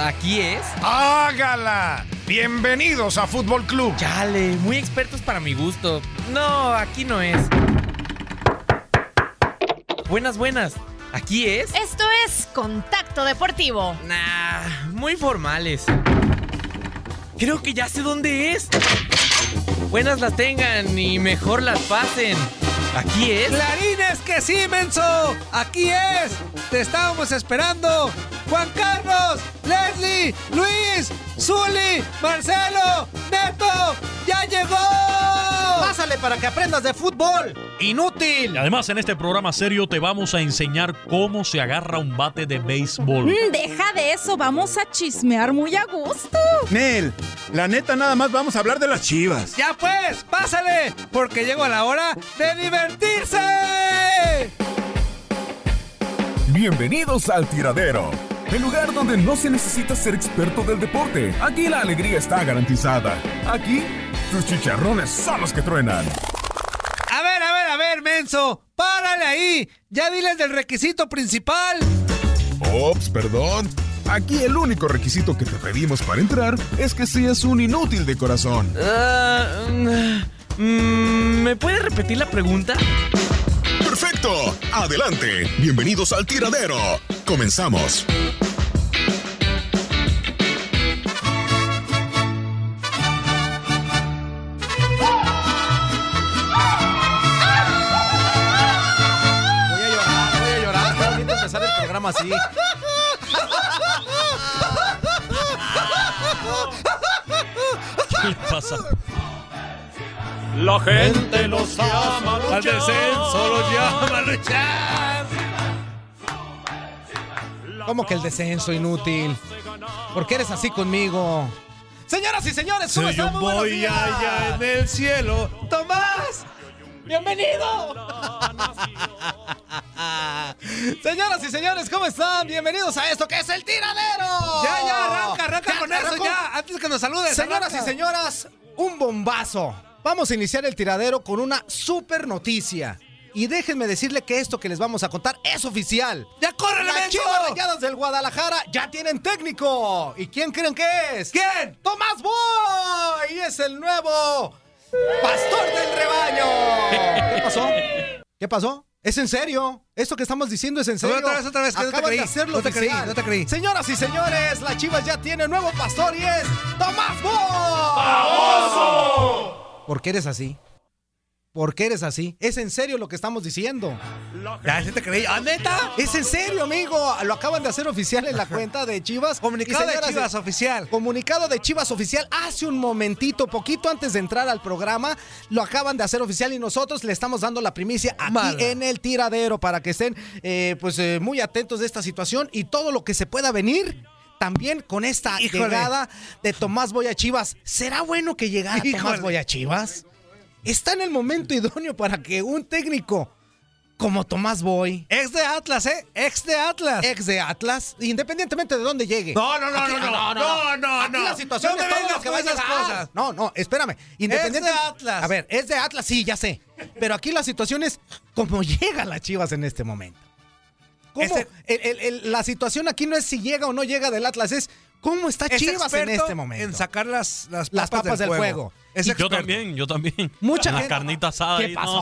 Aquí es. ¡Hágala! Bienvenidos a Fútbol Club. Chale, muy expertos para mi gusto. No, aquí no es. Buenas, buenas. ¿Aquí es? Esto es Contacto Deportivo. Nah, muy formales. Creo que ya sé dónde es. Buenas las tengan y mejor las pasen. ¿Aquí es? ¡Clarines que sí, menso! ¡Aquí es! ¡Te estábamos esperando! ¡Juan Carlos! ¡Leslie! ¡Luis! ¡Zuli! ¡Marcelo! ¡Neto! ¡Ya llegó! ¡Pásale para que aprendas de fútbol! ¡Inútil! Y además en este programa serio te vamos a enseñar cómo se agarra un bate de béisbol. Mm, deja de eso, vamos a chismear muy a gusto. Nel, la neta nada más vamos a hablar de las chivas. ¡Ya pues! ¡Pásale! Porque llegó la hora de divertirse. Bienvenidos al tiradero. El lugar donde no se necesita ser experto del deporte. Aquí la alegría está garantizada. Aquí, tus chicharrones son los que truenan. A ver, a ver, a ver, menso. Párale ahí. Ya diles del requisito principal. Ops, perdón. Aquí el único requisito que te pedimos para entrar es que seas un inútil de corazón. Ah, mm, ¿Me puede repetir la pregunta? ¡Perfecto! ¡Adelante! Bienvenidos al tiradero. Comenzamos. Programa así. ¿Qué le pasa? La gente los llama a. Al descenso los llama a luchar. ¿Cómo que el descenso inútil? ¿Por qué eres así conmigo? Señoras y señores, ¿cómo Soy están? un Muy buenos boy días. allá en el cielo. ¡Tomás! ¡Bienvenido! Señoras y señores, ¿cómo están? Bienvenidos a esto que es el tiradero. Ya, ya, arranca, arranca Ya, con eso, ya. Antes que nos saludes. Señoras y señoras, un bombazo. Vamos a iniciar el tiradero con una super noticia. Y déjenme decirle que esto que les vamos a contar es oficial. ¡Ya córrele, Las! Chivas Rayadas del Guadalajara ya tienen técnico. ¿Y quién creen que es? ¿Quién? ¡Tomás Boy! Y es el nuevo pastor del rebaño. ¿Qué pasó? ¿Qué pasó? ¿Es en serio? ¿Esto que estamos diciendo es en serio? Otra vez, otra vez, que no te creí. de hacerlo No te creí, oficial. no te creí. Señoras y señores, las Chivas ya tienen nuevo pastor y es Tomás Boy. ¿Por qué eres así? ¿Por qué eres así? Es en serio lo que estamos diciendo. Ya, ¿sí te creí? ¿Ah, neta? Es en serio, amigo. Lo acaban de hacer oficial en la cuenta de Chivas. Comunicado de Chivas oficial. Comunicado de Chivas oficial hace un momentito, poquito antes de entrar al programa, lo acaban de hacer oficial y nosotros le estamos dando la primicia aquí Mala. en el tiradero para que estén eh, pues eh, muy atentos de esta situación y todo lo que se pueda venir. También con esta Híjole. llegada de Tomás Boya Chivas. ¿Será bueno que llegara. Tomás Boya Chivas? Está en el momento idóneo para que un técnico como Tomás Boy, Ex de Atlas, ¿eh? Ex de Atlas. ex de Atlas, independientemente de dónde llegue. No, no, no, Aquí- no, no, no, no, no. la situación No es todo lo que va a esas cosas. No, no, espérame. Independiente Es de Atlas. A ver, es de Atlas, sí, ya sé. Pero aquí la situación es cómo llega la Chivas en este momento. ¿Cómo? Este- El- el- el- la situación aquí no es si llega o no llega del Atlas, es cómo está Es Chivas en este momento. En sacar las, las papas, Las papas del fuego. Es Yo también, yo también. Mucha La gente- carnita asada. ¿Qué ahí, pasó,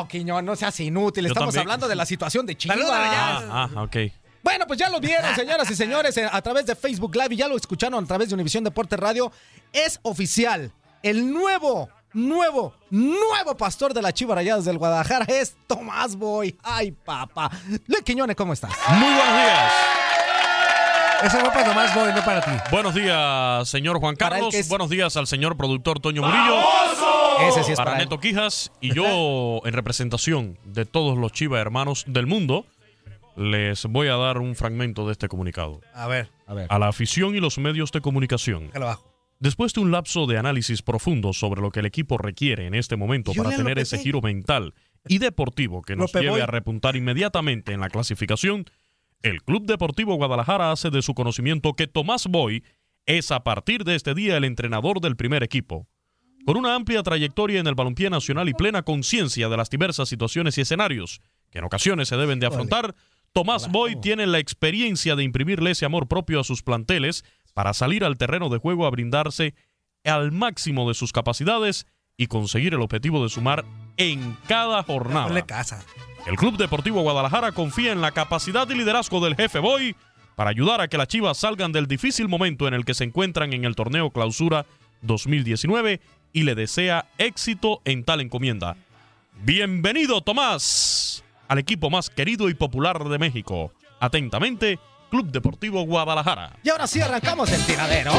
no. Quiñón? No seas inútil. Yo Estamos también. hablando de la situación de Chivas. Ah, ah, ok. Bueno, pues ya lo vieron, señoras y señores, eh, a través de Facebook Live y ya lo escucharon a través de Univisión Deporte Radio. Es oficial. El nuevo, nuevo, nuevo pastor de la Chivas Rayadas del Guadalajara es Tomás Boy. Ay, papá. Luis Quiñones, ¿cómo estás? Muy buenos días. Ese fue para Tomás Boy, no para ti. Buenos días, señor Juan Carlos. es- Buenos días al señor productor Toño Murillo. Ese sí es para para él. Neto Quijas. Y yo, en representación de todos los Chivas hermanos del mundo, les voy a dar un fragmento de este comunicado. A ver, A ver. A la afición y los medios de comunicación. abajo. Después de un lapso de análisis profundo sobre lo que el equipo requiere en este momento Yo para tener ese giro mental y deportivo que nos Lope lleve a repuntar inmediatamente en la clasificación, el Club Deportivo Guadalajara hace de su conocimiento que Tomás Boy es a partir de este día el entrenador del primer equipo. Con una amplia trayectoria en el balompié nacional y plena conciencia de las diversas situaciones y escenarios que en ocasiones se deben de afrontar, Tomás Boy tiene la experiencia de imprimirle ese amor propio a sus planteles para salir al terreno de juego a brindarse al máximo de sus capacidades y conseguir el objetivo de sumar en cada jornada. El Club Deportivo Guadalajara confía en la capacidad y liderazgo del jefe Boy para ayudar a que las Chivas salgan del difícil momento en el que se encuentran en el torneo Clausura 2019 y le desea éxito en tal encomienda. Bienvenido, Tomás, al equipo más querido y popular de México. Atentamente, Club Deportivo Guadalajara. Y ahora sí arrancamos el tiradero.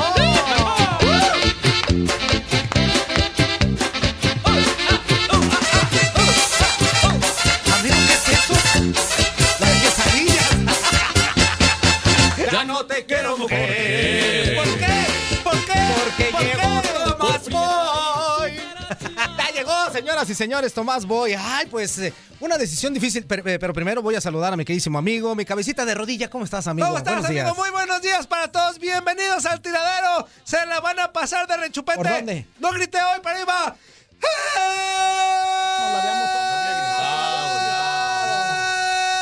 Señoras y señores, Tomás Boy. Ay, pues eh, una decisión difícil, pero, pero primero voy a saludar a mi queridísimo amigo, mi cabecita de rodilla. ¿Cómo estás, amigo? ¿Cómo estás, Buenos amigo? días. Muy buenos días para todos. Bienvenidos al tiradero. Se la van a pasar de rechupete. ¿Por dónde? No grité hoy, para arriba. No la habíamos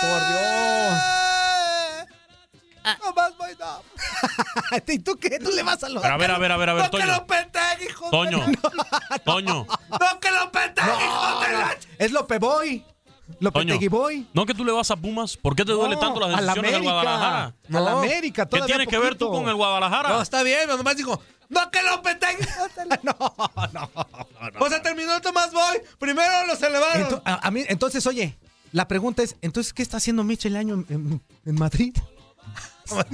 Por Dios. No más voy, no. ¿Y tú qué? ¿Tú le vas a los.? Pero a ver, a ver, a ver, a ver, No que Toño. lo hijo de- Toño. Toño. No que lo penteguen, hijo de la... Es Lope Boy. Lope Toño. Tegui Boy. ¿No que tú le vas a Pumas? ¿Por qué te duele No, tanto las a la decisiones del. Guadalajara? A la No. América. ¿Qué tiene que ver tú con el Guadalajara? No, está bien, nomás digo, no que lo penteguen. No, no, no. O sea, terminó el Tomás Boy. Primero los elevaron. Ento- a, a mí, entonces, oye, la pregunta es: ¿entonces qué está haciendo Michel Año en, en- Madrid?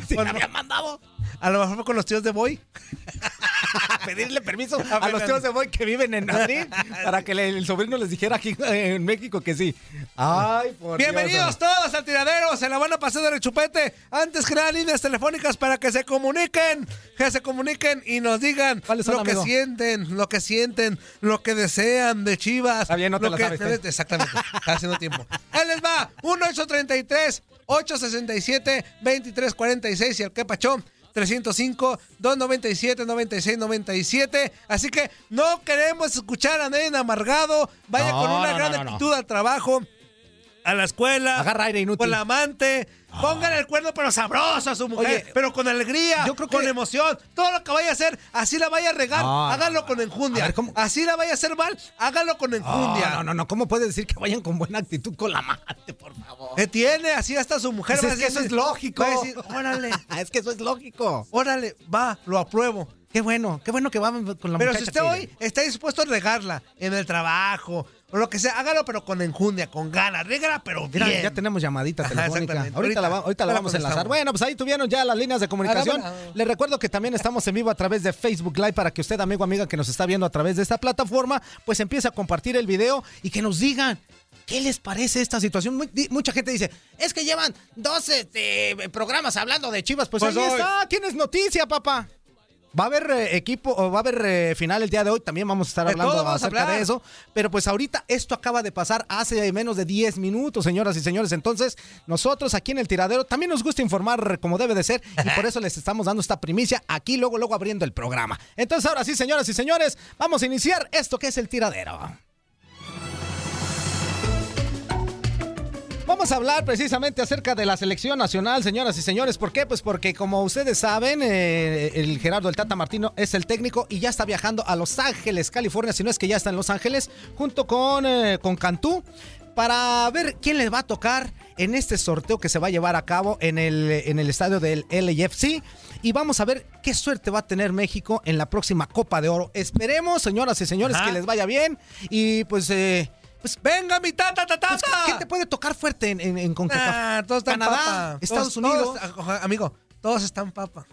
¿Sí Bueno, me había mandado A lo mejor fue con los tíos de Boy. pedirle permiso a, los tíos de Boy que viven en Madrid para que le- el sobrino les dijera aquí en México que sí. Ay, por Bienvenidos Dios. todos al tiradero, se la van a pasar de rechupete. Antes que nada, líneas telefónicas para que se comuniquen, que se comuniquen y nos digan ¿Cuáles son, lo que sienten, lo que sienten, lo que desean de Chivas. Está bien, no te lo que- sabes, ¿eh? Exactamente, está haciendo tiempo. Ahí les va, 1833 867 2346 y el que pachón 305 297 9697. Así que no queremos escuchar a nadie amargado. Vaya No, con una no, gran no. actitud al trabajo, a la escuela, Agarra aire inútil. con la amante. Pongan el cuerno, pero sabroso a su mujer, Oye, pero con alegría, yo creo con que- emoción. Todo lo que vaya a hacer, así la vaya a regar, No, háganlo no, con enjundia. Ver. Así la vaya a hacer mal, háganlo con enjundia. No, no, no, no. ¿Cómo puedes decir que vayan con buena actitud con la amante, por favor? ¿Qué tiene? Así hasta su mujer Pues va a es que eso es lógico. Va a decir, órale, es que eso es lógico. órale, va, lo apruebo. Qué bueno, qué bueno que vamos con la Pero si usted que- hoy está dispuesto a regarla en el trabajo o lo que sea, hágalo pero con enjundia, con ganas. Régala pero Mira, bien. ya tenemos llamadita telefónica. Ahorita, la, va- ahorita la ahorita vamos a la enlazar. Bueno, pues ahí tuvieron ya las líneas de comunicación. Les recuerdo que también estamos en vivo a través de Facebook Live para que usted, amigo, amiga, que nos está viendo a través de esta plataforma, pues empiece a compartir el video y que nos digan. ¿Qué les parece esta situación? Muy- mucha gente dice, es que llevan 12 este, programas hablando de Chivas. Pues, Pues ahí hoy- está, tienes noticia, papá. Va a haber eh, equipo, o va a haber eh, final el día de hoy, también vamos a estar De hablando vamos acerca hablar. de eso. Pero pues ahorita esto acaba de pasar hace menos de 10 minutos, señoras y señores. Entonces, nosotros aquí en el tiradero también nos gusta informar como debe de ser y por eso les estamos dando esta primicia aquí, luego, luego abriendo el programa. Entonces, ahora sí, señoras y señores, vamos a iniciar esto que es el tiradero. Vamos a hablar precisamente acerca de la selección nacional, señoras y señores. ¿Por qué? Pues porque como ustedes saben, eh, el Gerardo el Tata Martino es el técnico y ya está viajando a Los Ángeles, California, si no es que ya está en Los Ángeles, junto con, eh, con Cantú, para ver quién les va a tocar en este sorteo que se va a llevar a cabo en el, en el estadio del LAFC. Y vamos a ver qué suerte va a tener México en la próxima Copa de Oro. Esperemos, señoras y señores, Ajá. que les vaya bien. Y pues... eh, pues Venga, mi tata, tata, pues, tata. ¿Qué te puede tocar fuerte en, en, en CONCACAF? Ah, todos están Canadá, papa. Estados Todos- Unidos todos, amigo, todos están papa.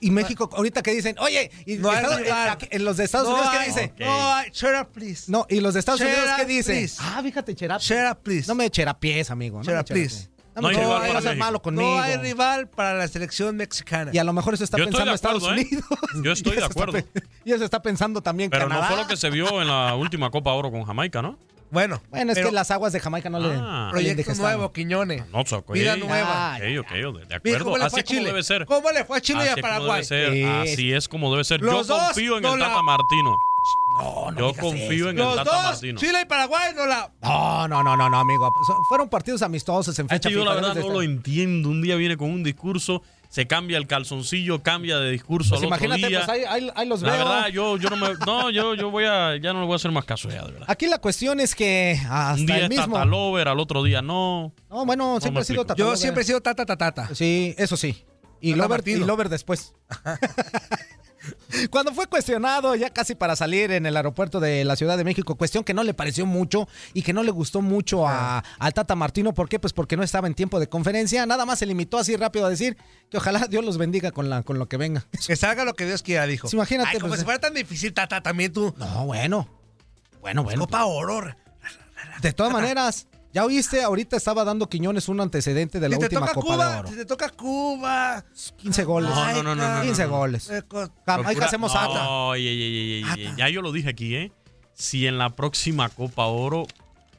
y México. Ahorita que dicen, oye, y No Estados- eh, en los de Estados No Unidos, ¿qué hay- dice? No, hay- up, please. No, y los de Estados Unidos, ¿qué up, dice? please. Ah, fíjate, Cherap. Shut up, please. No me cherapies, amigo. No up, cherapies. please. No, No hay rival para no malo conmigo. No hay rival para la selección mexicana. Y a lo mejor eso está Yo pensando de Estados acuerdo, ¿eh? Unidos. Yo estoy de está acuerdo. y eso está pensando también Pero no Canadá. fue lo que se vio en la última Copa Oro con Jamaica, ¿no? Bueno, Bueno, es pero que las aguas de Jamaica no le... Ah. le proyecto ingestaron. nuevo, Quiñones. No, so- ok. Vida nueva. Ok, ok, de- acuerdo. cómo le Así a como debe ser. ¿Cómo le fue a Chile y Así a es como Paraguay? debe ser. Sí. Así es como debe ser. Los Yo dos confío en no el la- Tata Martino. No, no Yo confío eso. en el Los Tata dos, Martino. Chile y Paraguay, no la... No, no, no, no, no, amigo. Fueron partidos amistosos en Es fecha que yo la verdad no lo entiendo. Un día viene con un discurso, se cambia el calzoncillo, cambia de discurso Pues al otro imagínate, día. pues ahí, ahí- ahí los La veo. verdad, yo, yo no me. No, yo, yo voy a. Ya no le voy a hacer más caso ya, de verdad. Aquí la cuestión es que hasta Un día el está mismo... Talover, al otro día no. No, bueno, siempre ha sido. Tata Yo Lover. siempre he sido tata, tata, tata. Sí, eso sí. Y Tata Lover, y. Lover después. Cuando fue cuestionado ya casi para salir en el aeropuerto de la Ciudad de México, cuestión que no le pareció mucho y que no le gustó mucho a, al Tata Martino. ¿Por qué? Pues porque no estaba en tiempo de conferencia. Nada más se limitó así rápido a decir que ojalá Dios los bendiga con, la, con lo que venga. Que salga lo que Dios quiera, dijo. Sí, imagínate, Ay, como pues, si fuera tan difícil, tata, también tú. No, bueno. Bueno, bueno. Copa Oro. De todas maneras, ya oíste, ahorita estaba dando Quiñones un antecedente de la Si te última toca Copa Cuba, de Oro. si te toca Cuba. 15 goles. No, no, no, no, no, 15 no, no. goles. que hacemos no, ata. Ya yo lo dije aquí, ¿eh? Si en la próxima Copa Oro,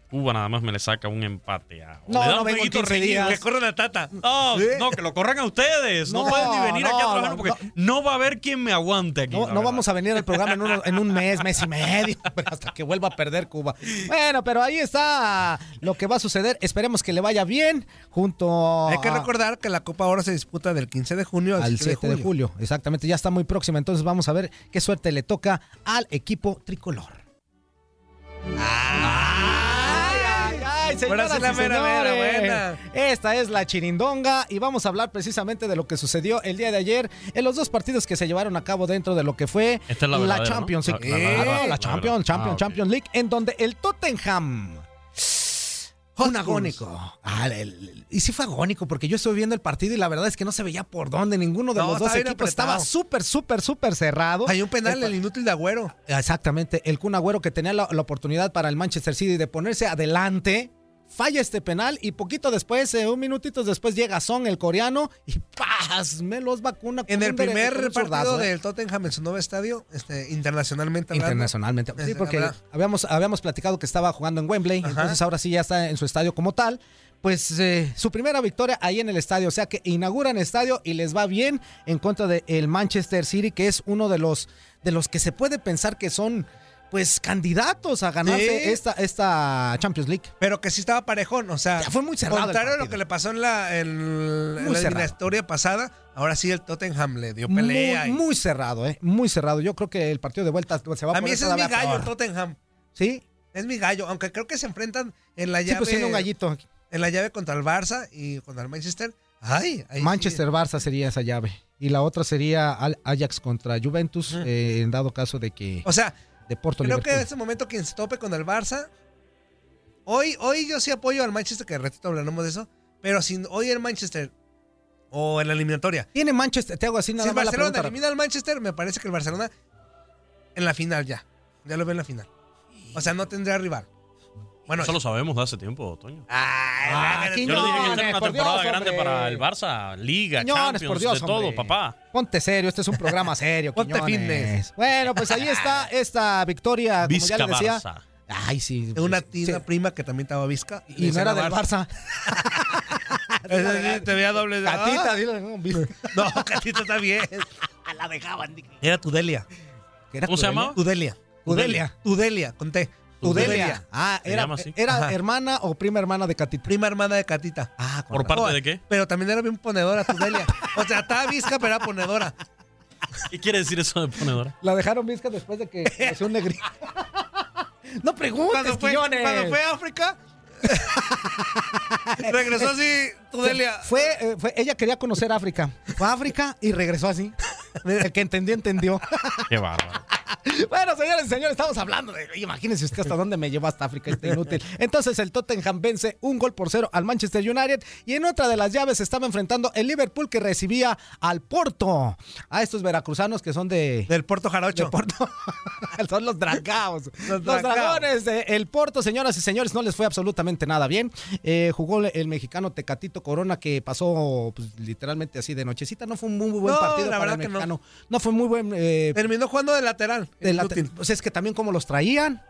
Cuba nada más me le saca un empate a. o No, le da no un vengo en jueguito 15 reñido. días. Que corran a tata. No, no, que lo corran a ustedes. No, No, pueden ni venir aquí a trabajar porque no, va a haber quien me aguante aquí. No, la vamos a venir al programa en, uno- en un mes, mes y medio, hasta que vuelva a perder Cuba. Bueno, pero ahí está lo que va a suceder. Esperemos que le vaya bien junto Hay que a- recordar que la Copa Oro se disputa del 15 de junio al, al 7 7 de julio. Exactamente, ya está muy próxima. Entonces vamos a ver qué suerte le toca al equipo tricolor. Ay, ay, señoras mera, buena. Esta es la chirindonga y vamos a hablar precisamente de lo que sucedió el día de ayer en los dos partidos que se llevaron a cabo dentro de lo que fue Esta es la. Champions League. la- la- Claro, la- la la- Champions, Champions, ah, ok. Champions League, en donde el Tottenham un agónico. Ah, el- el- y sí fue agónico porque yo estuve viendo el partido y la verdad es que no se veía por dónde. Ninguno de No, los dos equipos estaba súper, súper, súper cerrado. Hay un penal, El- el inútil de Agüero. Exactamente. El Kun Agüero que tenía la, la oportunidad para el Manchester City de ponerse adelante. Falla este penal y poquito después, eh, un minutito después, llega Son, el coreano, y ¡paz! Me los vacuna. En el primer partido ¿eh? del Tottenham en su nuevo estadio, este, internacionalmente hablando. Internacionalmente. Sí, Este, porque habíamos, habíamos platicado que estaba jugando en Wembley, Ajá. entonces ahora sí ya está en su estadio como tal. Pues eh, su primera victoria ahí en el estadio, o sea que inauguran estadio y les va bien en contra del Manchester City, que es uno de los, de los que se puede pensar que son pues candidatos a ganarse Sí. esta, esta Champions League. Pero que sí estaba parejón, o sea, Ya fue muy cerrado Contrario a lo que le pasó en la, en, la eliminatoria pasada, ahora sí el Tottenham le dio pelea. Muy, y- muy cerrado, ¿eh? Muy cerrado. Yo creo que el partido de vuelta se va a a mí ese es mi gallo, peor. Tottenham. ¿Sí? Es mi gallo, aunque creo que se enfrentan en la Sí, llave. pues tiene un gallito. En la llave contra el Barça y contra el Manchester. Ay, ahí Manchester-Barça sería esa llave. Y la otra sería Ajax contra Juventus, eh, en dado caso de que... O sea, de Porto Creo que en este momento quien se tope con el Barça. Hoy, hoy yo sí apoyo al Manchester, que ratito hablaremos de eso. Pero si hoy el Manchester o en la eliminatoria. Tiene Manchester, te hago así nada Si el más la Barcelona elimina al Manchester, me parece que el Barcelona en la final ya. Ya lo veo en la final. O sea, no tendría rival. Bueno, Eso lo sabemos de hace tiempo, Toño. Ah, Yo lo dije que esta era una por temporada Dios, grande hombre. para el Barça, Liga, Quiñones, Champions, por Dios, de todo, hombre. papá. Ponte serio, este es un programa serio. Ponte Quiñones. fitness. Bueno, pues ahí está esta victoria, como ya Vizca le decía. Barça. Ay, sí. Tengo una, sí. una prima que también estaba visca. Y no era del Barça. Sí, Te veía doble de. Catita, Ah. dile, no, Vizca. No, Catita está bien. La dejaban. Era Tudelia. ¿Era ¿Cómo se llamaba? Tudelia. Tudelia. Tudelia, conté. Tudelia. Ah, era, era hermana o prima hermana de Catita. Prima hermana de Catita. Ah, con ¿Por razón. parte de qué? Pero también era bien ponedora, Tudelia. O sea, estaba visca, pero era ponedora. ¿Qué quiere decir eso de ponedora? La dejaron visca después de que nació un negrito. no preguntes, Cuando fue, cuando fue a África, regresó así, Tudelia. Fue, eh, fue, ella quería conocer África. Fue a África y regresó así. El que entendió, entendió. Qué bárbaro. Bueno, señores y señores, estamos hablando de. Imagínense usted hasta dónde me llevó hasta África, este inútil. Entonces, el Tottenham vence un gol por cero al Manchester United. Y en otra de las llaves se estaba enfrentando el Liverpool que recibía al Porto. A estos veracruzanos que son de. Del Puerto Jarocho. de Porto. son los dragados. Los, dragones del Porto, señoras y señores, no les fue absolutamente nada bien. Eh, jugó el mexicano Tecatito Corona que pasó pues, literalmente así de nochecita. No fue un muy, buen No, partido la para el verdad que no. mexicano. No. fue muy buen. eh, Terminó jugando de lateral. De la- inútil. pues es que también como los traían.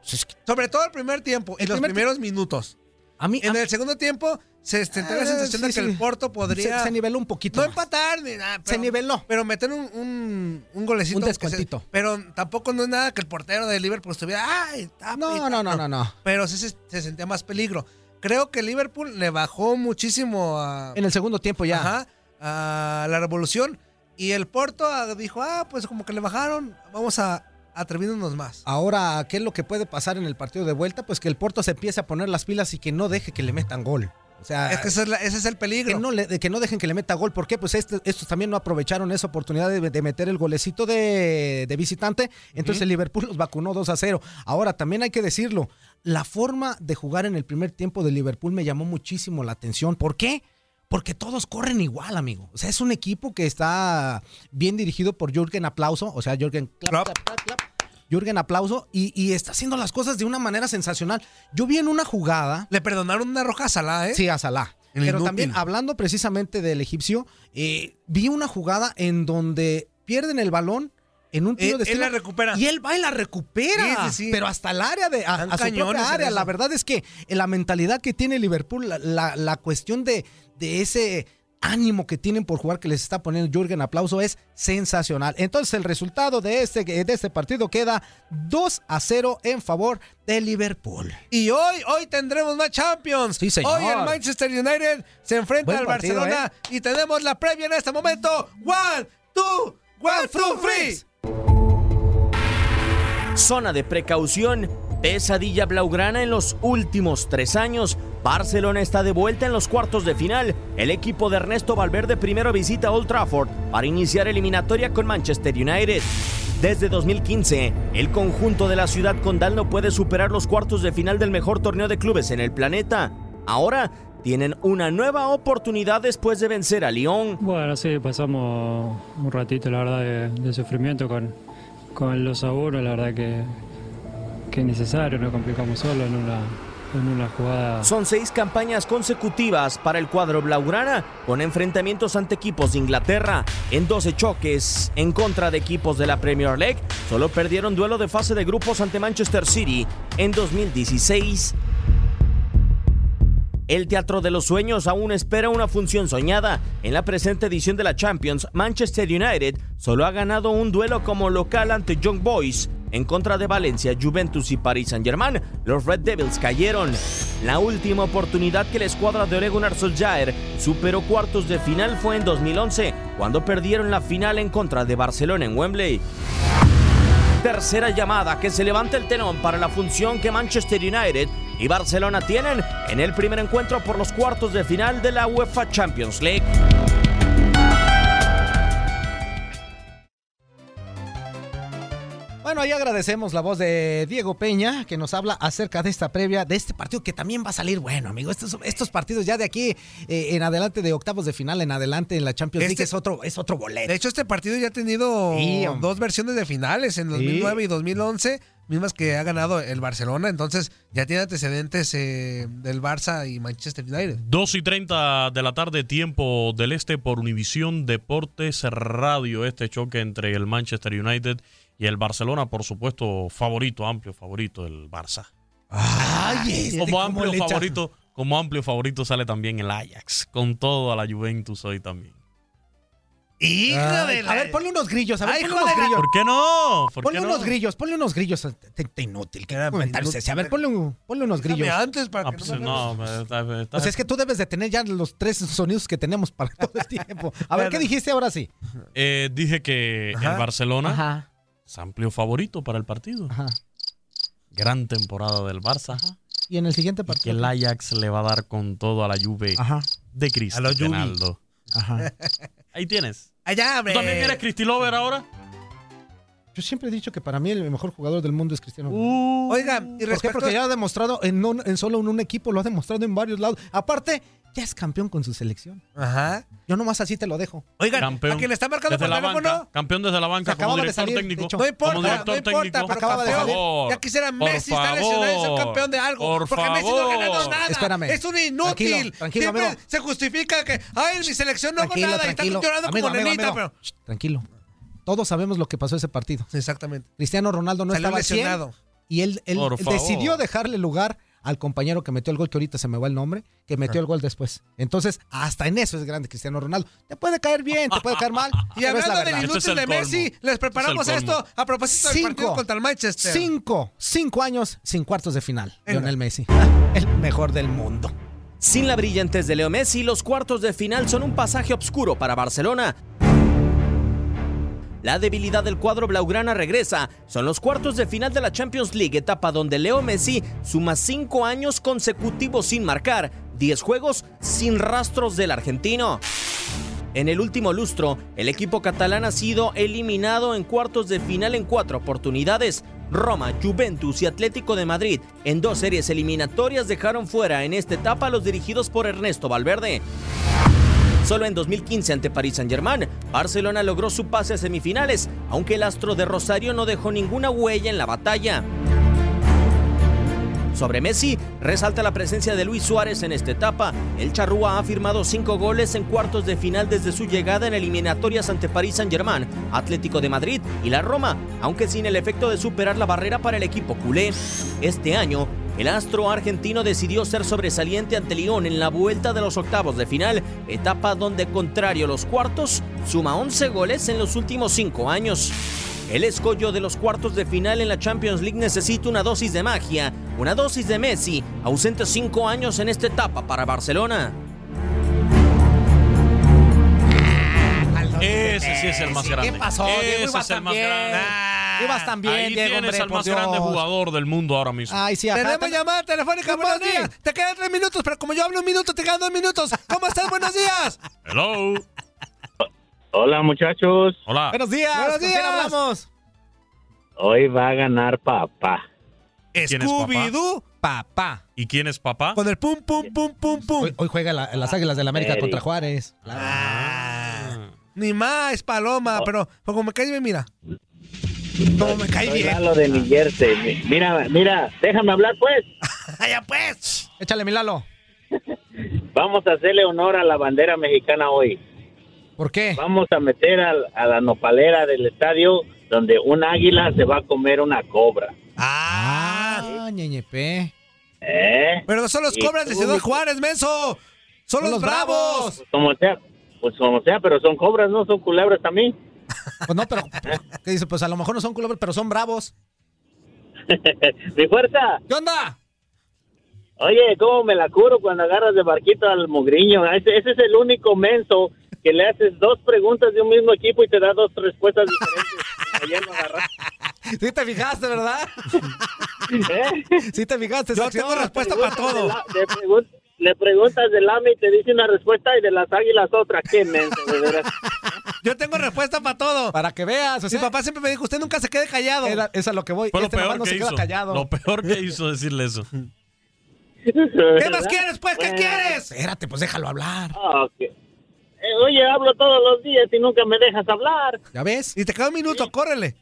Pues es que Sobre todo el primer tiempo El los primer primeros minutos. a mí, En a- el segundo tiempo se sentía la Ah, sensación sí, de que sí. el Porto podría se, se niveló un poquito. no más. empatar ni nada. se niveló. pero meter un, un, un golecito. Un se- descuentito. pero tampoco no es nada que el portero de Liverpool estuviera. ¡Ay! No, tapa". no, no, no, no. Pero sí se, se sentía más peligro. Creo que Liverpool le bajó muchísimo a, En el segundo tiempo ya. ajá, a la revolución. Y el Porto ah, dijo, ah, pues como que le bajaron, vamos a atreviéndonos más. Ahora, ¿qué es lo que puede pasar en el partido de vuelta? Pues que el Porto se empiece a poner las pilas y que no deje que le metan gol. O sea, Es que ese es, la- ese es el peligro. que no, le- que no dejen que le meta gol. ¿Por qué? Pues este- estos también no aprovecharon esa oportunidad de, de meter el golecito de, de visitante. Entonces el Liverpool los vacunó 2 a 0. Ahora, también hay que decirlo, la forma de jugar en el primer tiempo de Liverpool me llamó muchísimo la atención. ¿Por qué? Porque todos corren igual, amigo. O sea, es un equipo que está bien dirigido por Jürgen Aplauso. O sea, Jürgen clap, clap, clap, clap. Jürgen Aplauso y, y está haciendo las cosas de una manera sensacional. Yo vi en una jugada Le perdonaron una roja a Salah, ¿eh? Sí, a Salah. Pero también, hablando precisamente del egipcio, eh, vi una jugada en donde pierden el balón en un tiro Él- de él esquina. la recupera. Y él va y la recupera. Sí, sí, sí. Pero hasta el área de. A, a su propia área. La verdad es que la mentalidad que tiene Liverpool, la, la- la cuestión de, de ese ánimo que tienen por jugar que les está poniendo Jürgen Aplauso es sensacional. Entonces el resultado de este, de este partido queda 2 a 0 en favor de Liverpool. Y hoy, hoy tendremos más Champions. Sí, señor. Hoy el Manchester United se enfrenta Buen al partido, ¿eh? Barcelona y tenemos la previa en este momento. One, two, one, two, three. Zona de precaución. Pesadilla blaugrana en los últimos tres años. Barcelona está de vuelta en los cuartos de final. El equipo de Ernesto Valverde primero visita Old Trafford para iniciar eliminatoria con Manchester United. Desde 2015, el conjunto de la ciudad condal no puede superar los cuartos de final del mejor torneo de clubes en el planeta. Ahora tienen una nueva oportunidad después de vencer a Lyon. Bueno, sí, pasamos un ratito, la verdad, de, sufrimiento con, con los aburos, la verdad que, que es necesario, nos complicamos solo en una, en una jugada. Son seis campañas consecutivas para el cuadro blaugrana, con enfrentamientos ante equipos de Inglaterra. En 12 choques en contra de equipos de la Premier League, solo perdieron duelo de fase de grupos ante Manchester City en 2016. El Teatro de los Sueños aún espera una función soñada. En la presente edición de la Champions, Manchester United solo ha ganado un duelo como local ante Young Boys. En contra de Valencia, Juventus y Paris Saint-Germain, los Red Devils cayeron. La última oportunidad que la escuadra de Ole Gunnar superó cuartos de final fue en 2011, cuando perdieron la final en contra de Barcelona en Wembley. tercera llamada que se levanta el telón para la función que Manchester United y Barcelona tienen en el primer encuentro por los cuartos de final de la UEFA Champions League. Bueno, ahí agradecemos la voz de Diego Peña, que nos habla acerca de esta previa, de este partido que también va a salir bueno, amigo. Estos, estos partidos ya de aquí eh, en adelante, de octavos de final en adelante en la Champions League, Este- es otro, es otro boleto. De hecho, este partido ya ha tenido Sí, dos versiones de finales en 2009 y 2011, mismas que ha ganado el Barcelona. Entonces, ya tiene antecedentes eh, del Barça y Manchester United. 2 y 30 de la tarde, tiempo del este, por Univisión Deportes Radio. Este choque entre el Manchester United y el Barcelona, por supuesto, favorito, amplio favorito del Barça. Ay, este, como ¿cómo amplio favorito, como amplio favorito sale también el Ajax, con todo a la Juventus hoy también. ¡Hija Ay, de la- A ver, ponle unos grillos, a ver, Ay, ponle hijo unos de la- grillos. ¿Por qué no? ¿Por Ponle qué unos no? grillos, ponle unos grillos. Te, te inútil, ¿qué comentario es inútil. ese? A ver, ponle, un- ponle unos grillos. Déjame antes para Ah, que pues, no me no, pues, está- está- O sea, es que tú debes de tener ya los tres sonidos que tenemos para todo el tiempo. A ver, ¿qué dijiste ahora sí? Eh, dije que Ajá. el Barcelona Ajá. Es amplio favorito para el partido. Ajá. Gran temporada del Barça. Y en el siguiente Que partido. el Ajax le va a dar con todo a la Juve Ajá. de Cristiano. Ronaldo. Ajá. Ahí tienes. Allá, ¿Tú también eres Cristi Lover ahora? Yo siempre he dicho que para mí el mejor jugador del mundo es Cristiano Ronaldo. Uh, Oiga, y ¿Por qué? Porque ya ha demostrado en, un- en solo en un equipo, lo ha demostrado en varios lados. Aparte, ya es campeón con su selección. Ajá. Yo nomás así te lo dejo. Oigan, Campeón a quien le está marcando desde por la teléfono, banca, campeón desde la banca como acababa de director salir, de técnico. hecho. no importa, como director no importa, técnico. pero Acaba de salir. Ya quisiera Messi estar lesionado y ser favor, campeón de algo. por porque Messi no ha ganado favor. nada. Espérame. Es un inútil. Tranquilo, tranquilo, Siempre amigo. se justifica que, ay, mi selección no hago nada tranquilo. y está llorando Amigo, como amigo, nenita, amigo. pero... Shh, Tranquilo. Todos sabemos lo que pasó ese partido. Exactamente. Cristiano Ronaldo no Salió estaba al 100 lesionado. y él, él favor. decidió dejarle lugar al compañero que metió el gol, que ahorita se me va el nombre, que metió el gol después. Entonces, hasta en eso es grande Cristiano Ronaldo. Te puede caer bien, te puede caer mal. Y es hablando del verdad. Es inútil el de colmo. Messi, les preparamos es esto a propósito del partido Cinco. contra el Manchester. Cinco, cinco años sin cuartos de final. Venga. Lionel Messi. El mejor del mundo. Sin la brillantez de Leo Messi, los cuartos de final son un pasaje oscuro para Barcelona. La debilidad del cuadro blaugrana regresa. Son los cuartos de final de la Champions League, etapa donde Leo Messi suma cinco años consecutivos sin marcar, 10 juegos sin rastros del argentino. En el último lustro, el equipo catalán ha sido eliminado en cuartos de final en cuatro oportunidades. Roma, Juventus y Atlético de Madrid en dos series eliminatorias dejaron fuera en esta etapa a los dirigidos por Ernesto Valverde. Solo en 2015 ante Paris Saint-Germain, Barcelona logró su pase a semifinales, aunque el astro de Rosario no dejó ninguna huella en la batalla. Sobre Messi, resalta la presencia de Luis Suárez en esta etapa. El charrúa ha firmado cinco goles en cuartos de final desde su llegada en eliminatorias ante París Saint-Germain, Atlético de Madrid y la Roma, aunque sin el efecto de superar la barrera para el equipo culé. Este año, el astro argentino decidió ser sobresaliente ante Lyon en la vuelta de los octavos de final, etapa donde, contrario a los cuartos, suma 11 goles en los últimos cinco años. El escollo de los cuartos de final en la Champions League necesita una dosis de magia, una dosis de Messi, ausente cinco años en esta etapa para Barcelona. Ese sí es el más grande. ¿Qué pasó? Ese es el más grande. Ibas tan bien, Ahí Diego, tienes hombre, al por más grande jugador del mundo ahora mismo. Ay, sí, ajá. Tenemos llamada telefónica, buenos días. Te quedan tres minutos, pero como yo hablo un minuto, te quedan dos minutos. ¿Cómo estás? Buenos días. Hello. Hola muchachos, Hola. Buenos días. Buenos ¿con quién días. hablamos? hoy va a ganar papá. ¿Quién es papá? Scooby-Doo, papá. ¿Y quién es papá? Con el pum, pum, pum, pum, pum. Hoy, hoy juega la- las Águilas del América Eric. contra Juárez. Claro. Ah. Ni más, paloma, Oh. pero pero como me cae bien, mira. Como me cae Soy bien. Lalo de New Jersey. Mi- Mira, mira, déjame hablar pues. Allá pues. Échale, Milalo. Vamos a hacerle honor a la bandera mexicana hoy. ¿Por qué? Vamos a meter a, la nopalera del estadio donde un águila se va a comer una cobra. Ah. Ah, ñeñepe. ¿Eh? Pero no son los cobras de Ciudad mi- Juárez, menso. Son, los, bravos. Pues como sea, pues como sea, pero son cobras, no son culebras también. Pues no, pero. ¿Qué dice? Pues a lo mejor no son culebras, pero son bravos. Mi fuerza. ¿Qué onda? Oye, ¿cómo me la curo cuando agarras de barquito al mugriño? Ese, ese es el único menso que le haces dos preguntas de un mismo equipo y te da dos respuestas diferentes. Ayer. Sí te fijaste, ¿verdad? ¿Eh? Sí te fijaste. Yo tengo respuesta para todo. Le, pregun- le preguntas del AME y te dice una respuesta y de las águilas otra. Qué menso, de veras. Yo tengo respuesta para todo. Para que veas. O Mi sea, papá siempre me dijo, usted nunca se quede callado. era- es a lo que voy. Fue lo Este peor no que se queda hizo. callado. Lo peor que hizo decirle eso. ¿Qué más quieres, pues? ¿Qué Bueno. quieres? Espérate, pues déjalo hablar. Ah. Eh, oye, hablo todos los días y nunca me dejas hablar. ¿Ya ves? Y te queda un minuto, córrele.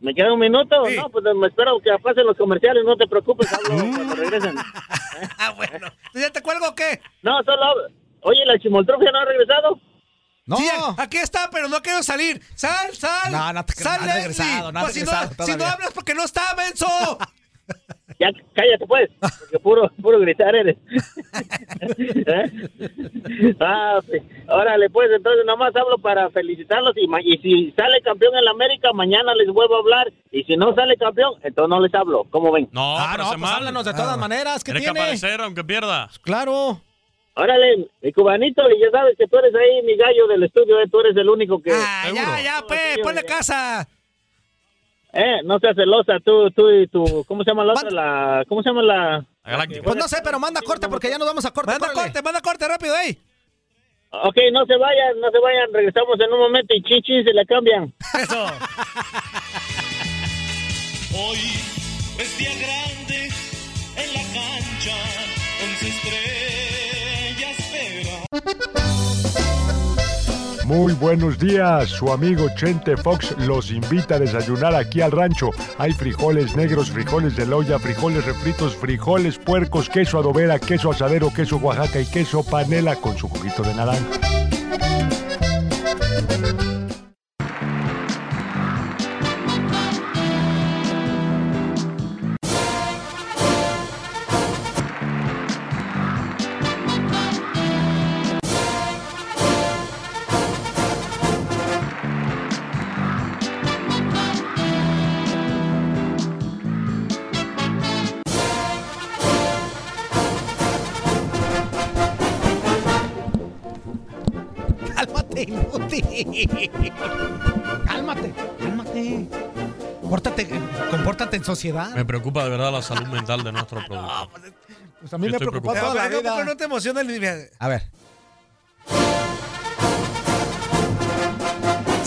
¿Me queda un minuto? Sí. No, pues me espero que pasen los comerciales, no te preocupes, hablo cuando regresen. Ah, bueno. ¿Ya te cuelgo o qué? No, solo. Oye, ¿la chimoltrufia no ha regresado? No. Sí, aquí está, pero no quiero salir. Sal, sal. No, no te creas, sal, no ha Leslie. regresado, no Pues si, no, si todavía. no hablas porque no está, menso. Ya, cállate pues, porque puro, puro gritar eres. ¿Eh? Ah, pues, órale pues, entonces nomás hablo para felicitarlos y, ma- y si sale campeón en la América, mañana les vuelvo a hablar y si no sale campeón, entonces no les hablo. ¿Cómo ven? No, Ah, pero no, pues háblanos de todas maneras. ¿Qué Tiene que aparecer aunque pierda. Claro. Órale, mi cubanito, y ya sabes que tú eres ahí mi gallo del estudio, eh, tú eres el único que... Ah, ya, ya, pues, ponle casa. Eh, no seas celosa, tú, tú y tu... ¿Cómo se llama la otra? La, ¿Cómo se llama la...? La Galáctica. Pues no sé, pero manda corte porque ya nos vamos a corte. Manda córrele. corte, manda corte, rápido, ey. Ok, no se vayan, no se vayan, regresamos en un momento y chin se le cambian. Eso. Hoy es día grande en la cancha, once estrellas. Muy buenos días, su amigo Chente Fox los invita a desayunar aquí al rancho. Hay frijoles negros, frijoles de loya, frijoles refritos, frijoles puercos, queso adobera, queso asadero, queso Oaxaca y queso panela con su juguito de naranja. Sociedad. Me preocupa de verdad la salud mental de nuestro producto. Pues a mí me Estoy preocupó preocupado. toda la Pero, ¿cómo que vida. no te emociona el A ver.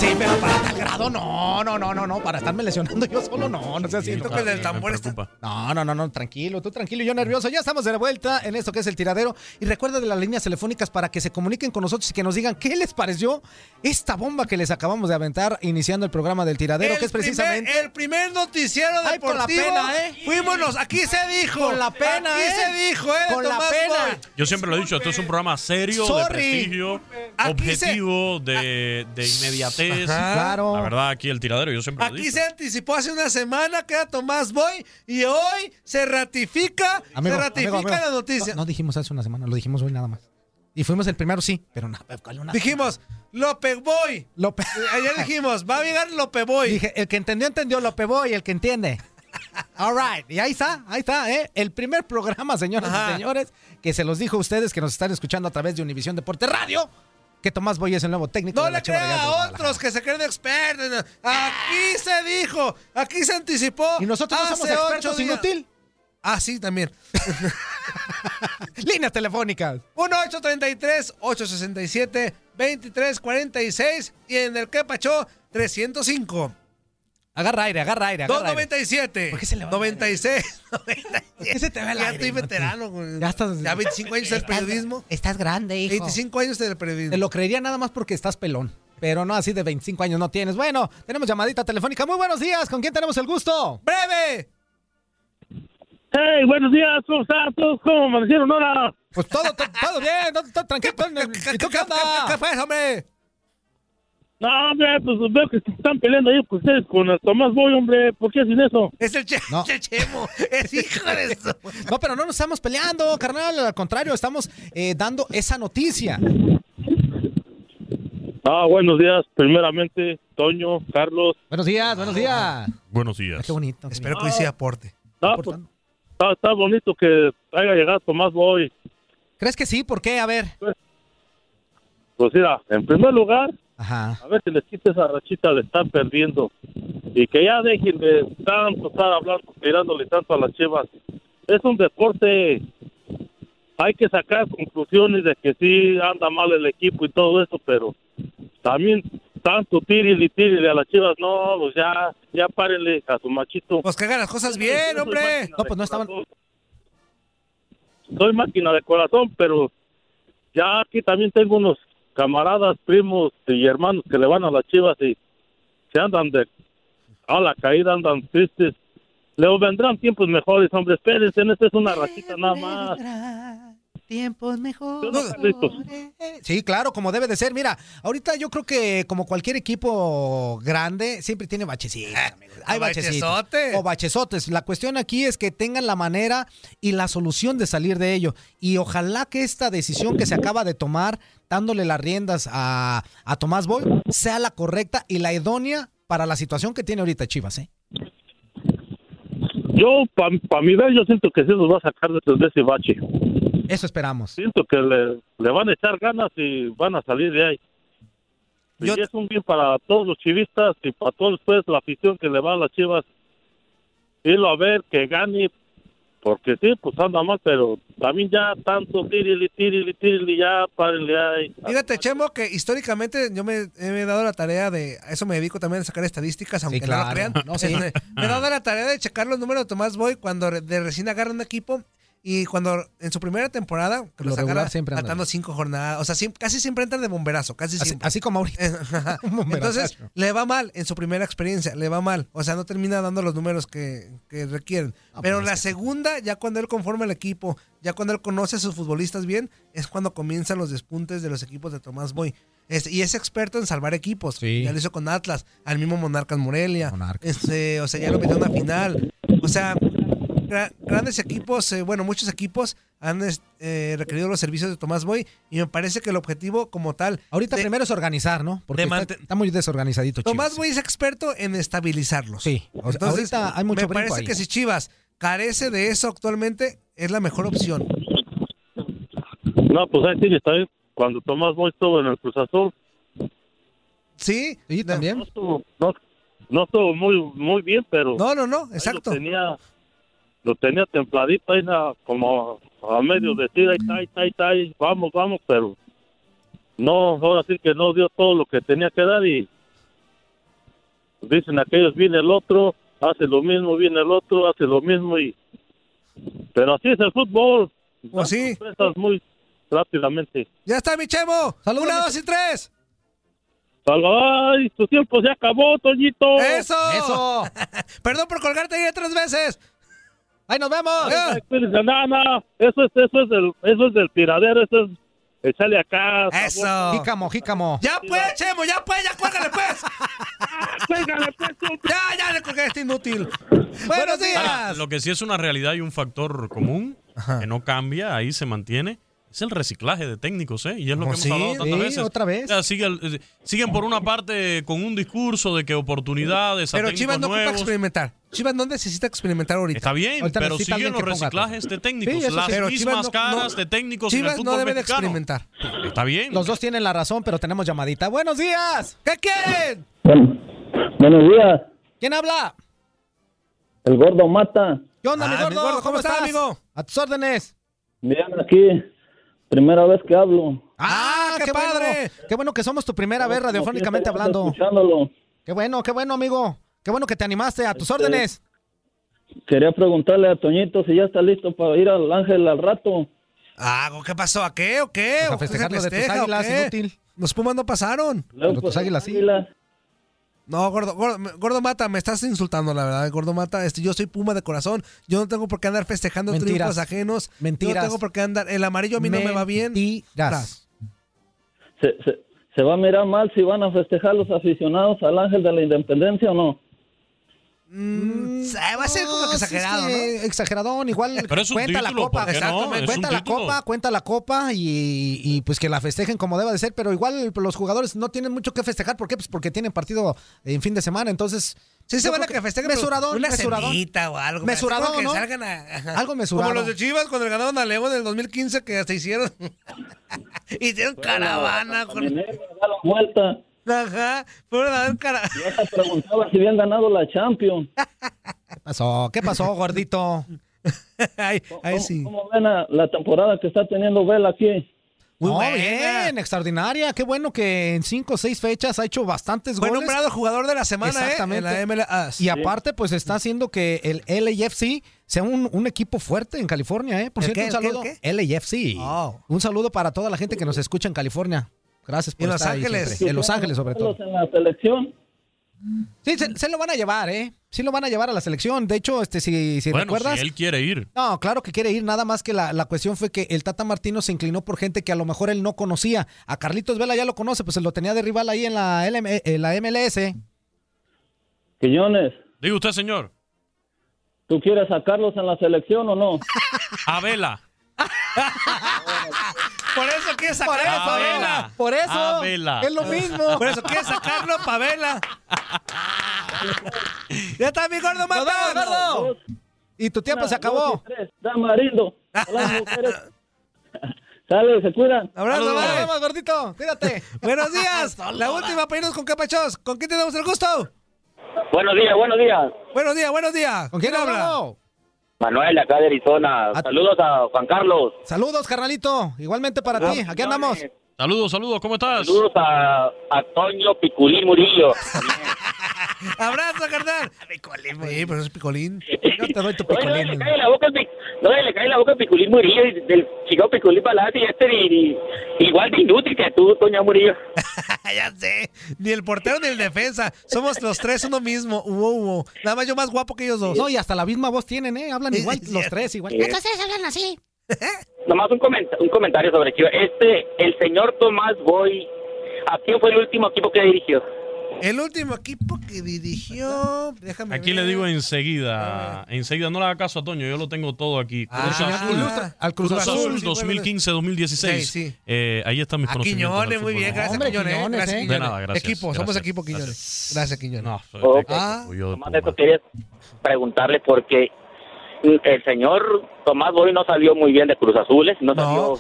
Sí, pero para tal grado no, no, no, no, no, para estarme lesionando yo solo no, no sé, siento que el tambor está... No, no, no, no, tranquilo, tú tranquilo, yo nervioso. Ya estamos de vuelta en esto que es el tiradero. Y recuerda de las líneas telefónicas para que se comuniquen con nosotros y que nos digan qué les pareció esta bomba que les acabamos de aventar iniciando el programa del tiradero, El que es precisamente... primer- el primer noticiero Ay, con la deportivo. pena, ¿eh? Fuimos los, aquí se dijo. Con la pena, Aquí ¿eh? se dijo, ¿eh? de Con Yo siempre lo he dicho, esto es un programa serio, de Sorry. prestigio, Aquí se- objetivo, de, de inmediatez. Ajá. Claro. La verdad, aquí el tiradero, yo siempre lo he Aquí se anticipó hace una semana que era Tomás Boy y hoy se ratifica, Amigo, se ratifica amigo, amigo. la noticia. No, no dijimos hace una semana, lo dijimos hoy nada más. Y fuimos el primero, sí, pero no, ¿cuál una- Dijimos, López Boy. López. Ayer dijimos, va a llegar López Boy. Dije, el que entendió, entendió, Lope Boy, el que entiende. All right. Y ahí está, ahí está, ¿eh? El primer programa, señoras Ajá. y señores, que se los dijo a ustedes que nos están escuchando a través de Univisión Deporte Radio, que Tomás Boy es el nuevo técnico No de la le crea a Guadalajara. otros que se creen expertos. Aquí se dijo, aquí se anticipó. Y nosotros no somos expertos, inútil. Ah, sí, también. Líneas telefónicas. 1-833-867-2346 y en el que pachó 305. Agarra aire, agarra aire, agarra aire. 297. ¿Por qué se le va 96. ¿Por qué se te ve el Ya aire, estoy veterano. güey. Ya estás- Ya 25 años del periodismo. Estás grande, hijo. 25 años del periodismo. Te lo creería nada más porque estás pelón. Pero no, así de 25 años no tienes. Bueno, tenemos llamadita telefónica. Muy buenos días. ¿Con quién tenemos el gusto? ¡Breve! Hey, buenos días, ¿cómo estás? ¿Todos ¿Cómo amanecieron ahora? Pues todo, todo, todo bien, todo, todo tranquilo. ¿Y tú qué onda? ¿Qué fue, hombre? No, hombre, pues veo que se están peleando ahí con ustedes con el Tomás Boy, hombre. ¿Por qué hacen eso? Es el, che No. el Chemo. Es hijo de eso. No, pero no nos estamos peleando, carnal. Al contrario, estamos eh, dando esa noticia. Ah, buenos días. Primeramente, Toño, Carlos. Buenos días, buenos días. Buenos días. Qué bonito. Espero que hoy sí aporte. Ah, pues, está, está bonito que haya llegado Tomás Boy. ¿Crees que sí? ¿Por qué? A ver. Pues mira, en primer lugar, Ajá. a ver si les quita esa rachita de estar perdiendo. y que ya dejen de tanto estar hablando, tirándole tanto a las chivas. Es un deporte, hay que sacar conclusiones de que sí anda mal el equipo y todo eso, pero también tanto tírele y tírele a las chivas, no, pues ya, ya párenle a su machito. Pues que hagan las cosas bien, hombre. No, pues no estaban. Soy máquina de corazón, pero ya aquí también tengo unos camaradas, primos y hermanos que le van a las chivas y se andan de a la caída, andan tristes. Le vendrán tiempos mejores, hombre, espérense, esta es una rachita nada más. Tiempos mejores. Sí, claro, como debe de ser. Mira, ahorita yo creo que como cualquier equipo grande, siempre tiene bachecitos. amigos. Hay bachecitos. bachezote. O bachezotes. La cuestión aquí es que tengan la manera y la solución de salir de ello. Y ojalá que esta decisión que se acaba de tomar, dándole las riendas a, a Tomás Boy, sea la correcta y la idónea para la situación que tiene ahorita Chivas, ¿eh? Yo, para mi ver, yo siento que sí nos va a sacar de ese bache. Eso esperamos. Siento que le, le van a echar ganas y van a salir de ahí. Y es un bien para todos los chivistas y para todos pues, la afición que le va a las chivas. Irlo a ver, que gane, porque sí, pues anda mal, pero también ya tanto tirili, tirili, tirili, ya párenle ahí. Fíjate, Chemo, que históricamente yo me, me he dado la tarea de, a eso me dedico también a sacar estadísticas, aunque no claro. lo crean. No, sí. Este, me he dado la tarea de checar los números de Tomás Boy cuando de recién agarra un equipo y cuando en su primera temporada, que Lo agarra siempre anda faltando cinco jornadas, o sea, siem- casi siempre entran de bomberazo, casi Así, siempre. así como ahorita. Bomberazo. Entonces, le va mal en su primera experiencia, le va mal. O sea, no termina dando los números que, que requieren. Pero pues la es que- segunda, ya cuando él conforma el equipo, ya cuando él conoce a sus futbolistas bien, es cuando comienzan los despuntes de los equipos de Tomás Boy. Este, y es experto en salvar equipos. Ya lo hizo con Atlas, al mismo Monarcas Morelia. Este, o sea, ya lo metió en una final. O sea, gra- grandes equipos, eh, bueno, muchos equipos han es- eh, requerido los servicios de Tomás Boy y me parece que el objetivo como tal... Ahorita primero es organizar, ¿no? Porque de está, muy desorganizadito Chivas. Tomás Boy es experto en estabilizarlos. Sí, o sea, ahorita hay mucho Me parece ahí. que si Chivas carece de eso actualmente, es la mejor opción. No, pues ahí sí, está bien. Cuando Tomás Boy estuvo en el Cruz Azul, Sí, sí, también. no estuvo, no, no estuvo muy, muy bien, pero... No, no, no, ahí exacto. Lo tenía, lo tenía templadito ahí, na- como a, medio decir, ahí está, ahí está, ahí está, ahí, vamos, vamos, pero no, ahora sí que no dio todo lo que tenía que dar y dicen aquellos, viene el otro, hace lo mismo, viene el otro, hace lo mismo y... Pero así es el fútbol. Pues sí. Muy rápidamente. Ya está, mi Chemo. Una, dos y tres. Ay, tu tiempo se acabó, Toñito. ¡Eso! ¡Eso! Perdón por colgarte ahí tres veces. ¡Ahí nos vemos! No, no, eso es, eso es del, eso es del tiradero, eso es echarle acá. Eso. Jícamo, jícamo. Ya pues, Chemo, ya pues, ya cuélgale pues. Cuélgale pues. Ya, ya le colgué este inútil. Buenos días. Ahora, lo que sí es una realidad y un factor común que no cambia, ahí se mantiene, es el reciclaje de técnicos, ¿eh? Y es lo que Oh, hemos sí, hablado tantas sí, veces. otra vez. O sea, sigue el- eh, siguen por una parte con un discurso de que oportunidades a Pero técnicos Chivas no ocupa nuevos. experimentar. Chivas no necesita experimentar ahorita. Está bien, Ahorita pero siguen los ponga reciclajes de técnicos, Sí, las sí. Pero mismas no- caras no- de técnicos en Chivas el no fútbol debe de experimentar. Está bien. Los dos tienen la razón, pero tenemos llamadita. ¡Buenos días! ¿Qué quieren? Buenos días, ¿Quién habla? el gordo mata. ¿Qué onda, mi Ah, mi gordo? gordo, ¿cómo estás, amigo? A tus órdenes. Bien, aquí, primera vez que hablo. ¡Ah, qué, padre! Bueno. Qué bueno que somos tu primera vez radiofónicamente hablando. Escuchándolo. Qué bueno, qué bueno, amigo. Qué bueno que te animaste. A tus órdenes. Quería preguntarle a Toñito si ya está listo para ir al Ángel al rato. Ah, ¿qué pasó? ¿A qué o qué? Pues a ¿O qué se festejar lo de tus águilas, inútil. Los Pumas no pasaron. Luego, Pero tus águilas sí. No, gordo, gordo, gordo Mata, me estás insultando, la verdad. Gordo Mata, este, yo soy Puma de corazón. Yo no tengo por qué andar festejando Mentiras. triunfos ajenos. Yo Mentiras. no tengo por qué andar. El amarillo a mí no me va bien. Mentiras. ¿Se, se, se va a mirar mal si van a festejar los aficionados al Ángel de la Independencia o no? Mm, va a ser como que exagerado, Sí, ¿no? sí, Exageradón, igual Pero es un cuenta título, la copa. ¿por qué no? Cuenta la título. copa, cuenta la copa y, y, pues que la festejen como deba de ser, pero igual los jugadores no tienen mucho que festejar. ¿Por qué? Pues porque tienen partido en fin de semana, entonces... Sí se van a que festejen Mesuradón, una mesuradón. o algo. Mesuradón, ¿no? que salgan a-. Algo mesurado. Como los de Chivas cuando le ganaron a León en el 2015 que hasta hicieron hicieron caravana con vuelta Ajá, fueron a dar cara. Yo te preguntaba si habían ganado la Champions. ¿Qué pasó? ¿Qué pasó, gordito? Ay, ¿Cómo, cómo ven a la temporada que está teniendo Vela aquí? Muy bien, extraordinaria. Qué bueno que en cinco o seis fechas ha hecho bastantes Fue goles. nombrado jugador de la semana, ¿eh? Exactamente. En la MLS. Y aparte, pues está haciendo que el LAFC sea un, un equipo fuerte en California, ¿eh? Por ¿El cierto, qué, un el saludo. qué, el LAFC. Un saludo para toda la gente que nos escucha en California. Gracias por en Los estar ahí Ángeles. En Los Ángeles, sobre todo. En la selección. Sí, se, se lo van a llevar, ¿eh? Sí lo van a llevar a la selección. De hecho, este, si, si bueno, recuerdas... si él quiere ir. No, claro que quiere ir, nada más que la, la cuestión fue que el Tata Martino se inclinó por gente que a lo mejor él no conocía. A Carlitos Vela ya lo conoce, pues él lo tenía de rival ahí en la, LM en la MLS. Quiñones, Diga usted, señor. ¿tú quieres sacarlos en la selección o no? A Vela. Por eso quiere sacarlo eso, pa' Vela. por eso, A Vela. es lo mismo. Por eso quiere sacarlo pa' Vela. ya está mi gordo ¡Nos vemos, Matas. gordo! Y tu tiempo se acabó. Tamarindo. las mujeres. Se cuidan. Abrazo, vemos, gordito. Cuídate. Buenos días. La última para irnos con Capachos. ¿Con quién tenemos el gusto? Buenos días, buenos días. Buenos días, buenos días. ¿Con quién habla? Manuel, acá de Arizona. Saludos a Juan Carlos. Saludos, carnalito. Igualmente para ti. Aquí andamos. Saludos, saludos, ¿cómo estás? Saludos a, a Toño Piculín Murillo. Abrazo, carnal. Picolín, Sí, pero es picolín. Yo te doy tu Oye, no, le picolín. cae la boca no, le cae la boca a Piculín Murillo y del chico Piculín Palazzi y este y, y- igual de inútil que tú, Toño Murillo. ya sé. Ni el portero ni el defensa. Somos los tres uno mismo. Wow, wow. Nada más yo más guapo que ellos dos. No, y hasta la misma voz tienen, ¿eh? Hablan igual, los tres igual. Sí. Entonces hablan así. Nomás un, comenta- un comentario sobre Chivas. Este, el señor Tomás Boy, ¿a quién fue el último equipo que dirigió? El último equipo que dirigió. Déjame Aquí ver. le digo enseguida, enseguida, no le haga caso a Toño, yo lo tengo todo aquí. Ah, Cruz Azul, ilustra. Al Cruz Cruz Azul, Azul sí, 2015-2016. Sí, sí. Eh, ahí están mis A conocimientos. Quiñones, muy bien. Gracias, Hombre, Quiñones. Quiñones, Gracias, ¿eh? De Quiñones. nada, gracias. Equipo, somos equipo, Quiñones. gracias. Gracias, Quiñones. No, soy Ok. de- Ah. de de eso quería preguntarle porque el señor Tomás Boy no salió muy bien de Cruz Azules, no No. salió,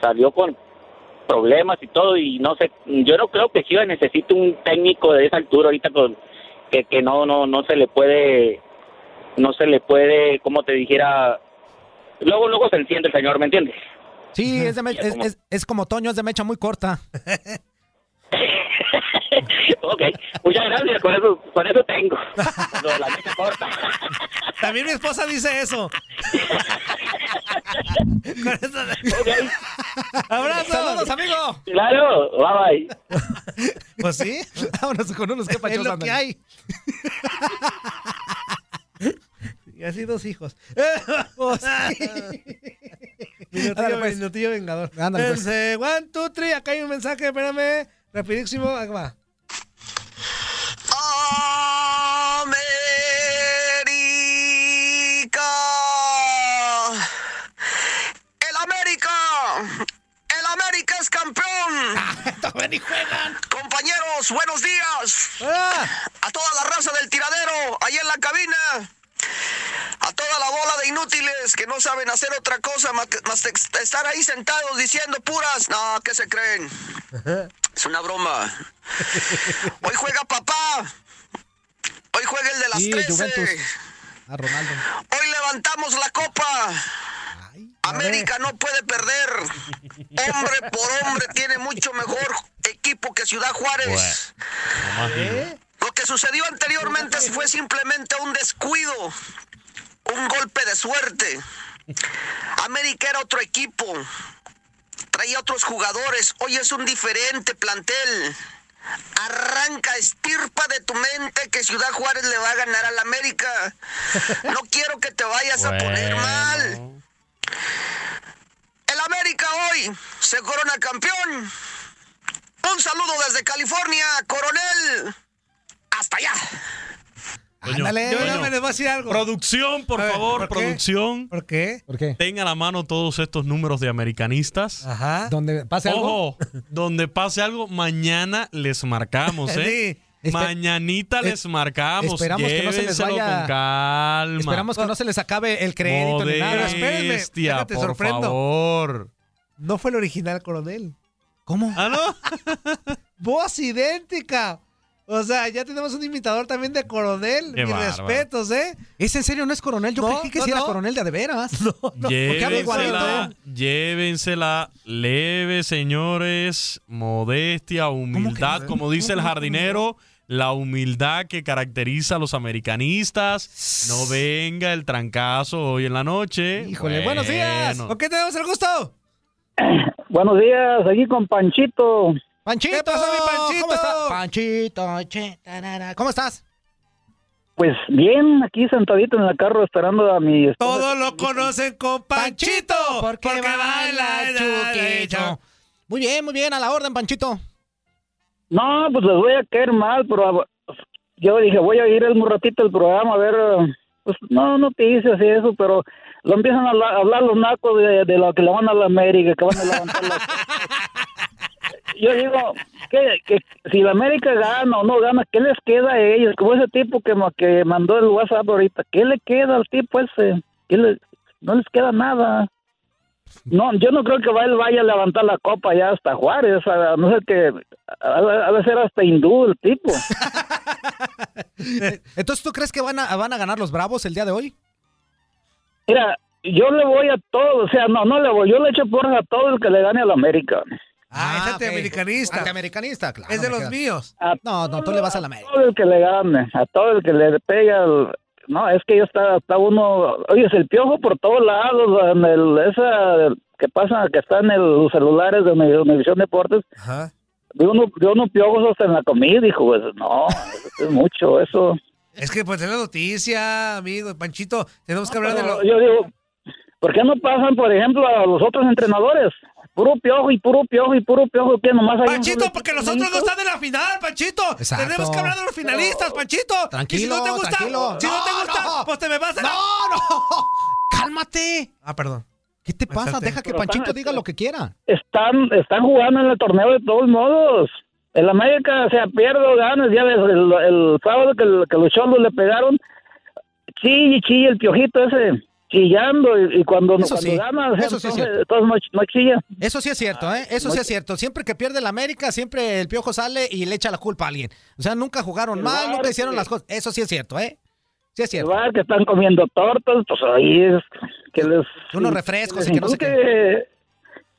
salió con problemas y todo y no sé, yo no creo que Chivas necesite un técnico de esa altura ahorita con que, que no no no se le puede no se le puede, como te dijera, luego luego se enciende el señor, ¿me entiendes? Sí, es, de es- es como Toño, es de mecha muy corta. ok, muchas gracias, con eso, con eso tengo. Lo de la mecha corta. También mi esposa dice eso. Con eso- Abrazo. Saludos, amigo. Claro, bye bye. Pues sí. Vámonos con unos que Es pachos lo andan. que hay. Y así dos hijos. Pues Minutillo, Ándale, pues. minutillo vengador. Ándale, pues. One, two, three. Acá hay un mensaje, espérame. Rapidísimo. Acá va. América. El América. El América es campeón. Compañeros, buenos días. A toda la raza del tiradero, ahí en la cabina. A toda la bola de inútiles que no saben hacer otra cosa más que más que estar ahí sentados diciendo puras. No, ¿qué se creen? Es una broma. Hoy juega papá. Hoy juega el de las Sí, 13. Juventus. A Ronaldo. Hoy levantamos la copa. América no puede perder. Hombre por hombre tiene mucho mejor equipo que Ciudad Juárez. Digo. Lo que sucedió anteriormente fue simplemente un descuido, un golpe de suerte. América era otro equipo, traía otros jugadores, hoy es un diferente plantel. Arranca, estirpa de tu mente que Ciudad Juárez le va a ganar al América. No quiero que te vayas a poner mal. El América hoy se corona campeón. Un saludo desde California, coronel. Hasta allá. Ándale. Yo me les voy a decir algo. Producción, por ver, favor, producción. ¿Por qué? ¿Por qué? Tenga a la mano todos estos números de americanistas. Ajá. Donde pase algo. Ojo, donde pase algo, mañana les marcamos, ¿eh? Sí. Mañanita es- les marcamos. esperamos que no se les vaya- con calma. Esperamos que no se les acabe el crédito ni nada. Espérenme, déjate por sorprendo. favor. No fue el original, coronel. ¿Cómo? ¿Ah, no? Voz idéntica. O sea, ya tenemos un imitador también de coronel. Qué Mis bárbaro. respetos, ¿eh? ¿Es en serio? ¿No es coronel? Yo No, creí que no, sí era no. coronel de a de veras. Porque habla Llévensela, igualito. llévensela leve, señores. Modestia, humildad, como dice el jardinero. La humildad que caracteriza a los americanistas. No venga el trancazo hoy en la noche. Híjole, buenos días. Bueno. ¿Con qué tenemos el gusto? Buenos días, aquí con Panchito. Panchito, ¿Qué pasó, mi Panchito? ¿Cómo estás? Panchito, che, tarara. ¿cómo estás? Pues bien, aquí sentadito en el carro esperando a mi esposa. Todos lo conocen con Panchito. porque, baila Chuquito. derecho. Muy bien, muy bien, a la orden, Panchito. No, pues les voy a caer mal, pero pues, yo dije, voy a ir el un ratito el programa a ver, eh, pues no noticias y eso, pero lo empiezan a hablar, a hablar los nacos de, de lo que le van a la América, que van a levantar la... Yo digo, que, que si la América gana o no gana, ¿qué les queda a ellos? Como ese tipo que, que mandó el WhatsApp ahorita, ¿qué le queda al tipo ese? ¿Qué le- no les queda nada. No, yo no creo que va- él vaya a levantar la copa ya hasta Juárez, a no ser que ha de ser hasta hindú el tipo. Entonces, ¿tú crees que van a, van a ganar los Bravos el día de hoy? Mira, yo le voy a todo, o sea, no, no le voy, yo le echo porras a todo el que le gane a la América. Ah, es ok. antiamericanista. Antiamericanista, claro. Es de los míos. A No, no, tú le vas a la América. todo el que le gane, a todo el que le pega. el- no, es que ya está, está uno, oye, es el piojo por todos lados, en el, esa que pasa, que está en el- los celulares de Uni- Univisión Deportes, Ajá. de uno, de uno piojos hasta en la comida, dijo, pues, no, es mucho eso. Es que pues es la noticia, amigo. Panchito, tenemos que hablar de lo... Yo digo, ¿por qué no pasan, por ejemplo, a los otros entrenadores? Puro piojo y puro piojo y puro piojo, que nomás hay Panchito, porque equipo los otros no están en la final, Panchito. Exacto. Tenemos que hablar de los finalistas, Panchito. y si Tranquilo, no te gusta, tranquilo. si no, te No, gusta, no. pues te me vas a... ¡No, no! ¡Cálmate! Ah, perdón. ¿Qué te pasa? Deja que Pero Panchito están- diga lo que quiera. Están, están jugando en el torneo de todos modos. El América, o sea, pierde o ganas, ya ves, el, el sábado que, el- que los cholos le pegaron, chille, chille, el piojito ese, y, y cuando, Eso cuando sí, gana, o sea, eso sí es entonces, cierto. entonces no, no chilla. Eso sí es cierto, ¿eh? Eso sí es cierto. Siempre que pierde el América, siempre el piojo sale y le echa la culpa a alguien. O sea, nunca jugaron mal, bar, nunca hicieron las cosas. Eso sí es cierto, ¿eh? Sí es cierto. Que están comiendo tortas, pues ahí es que les... Unos refrescos y que no sé inculque-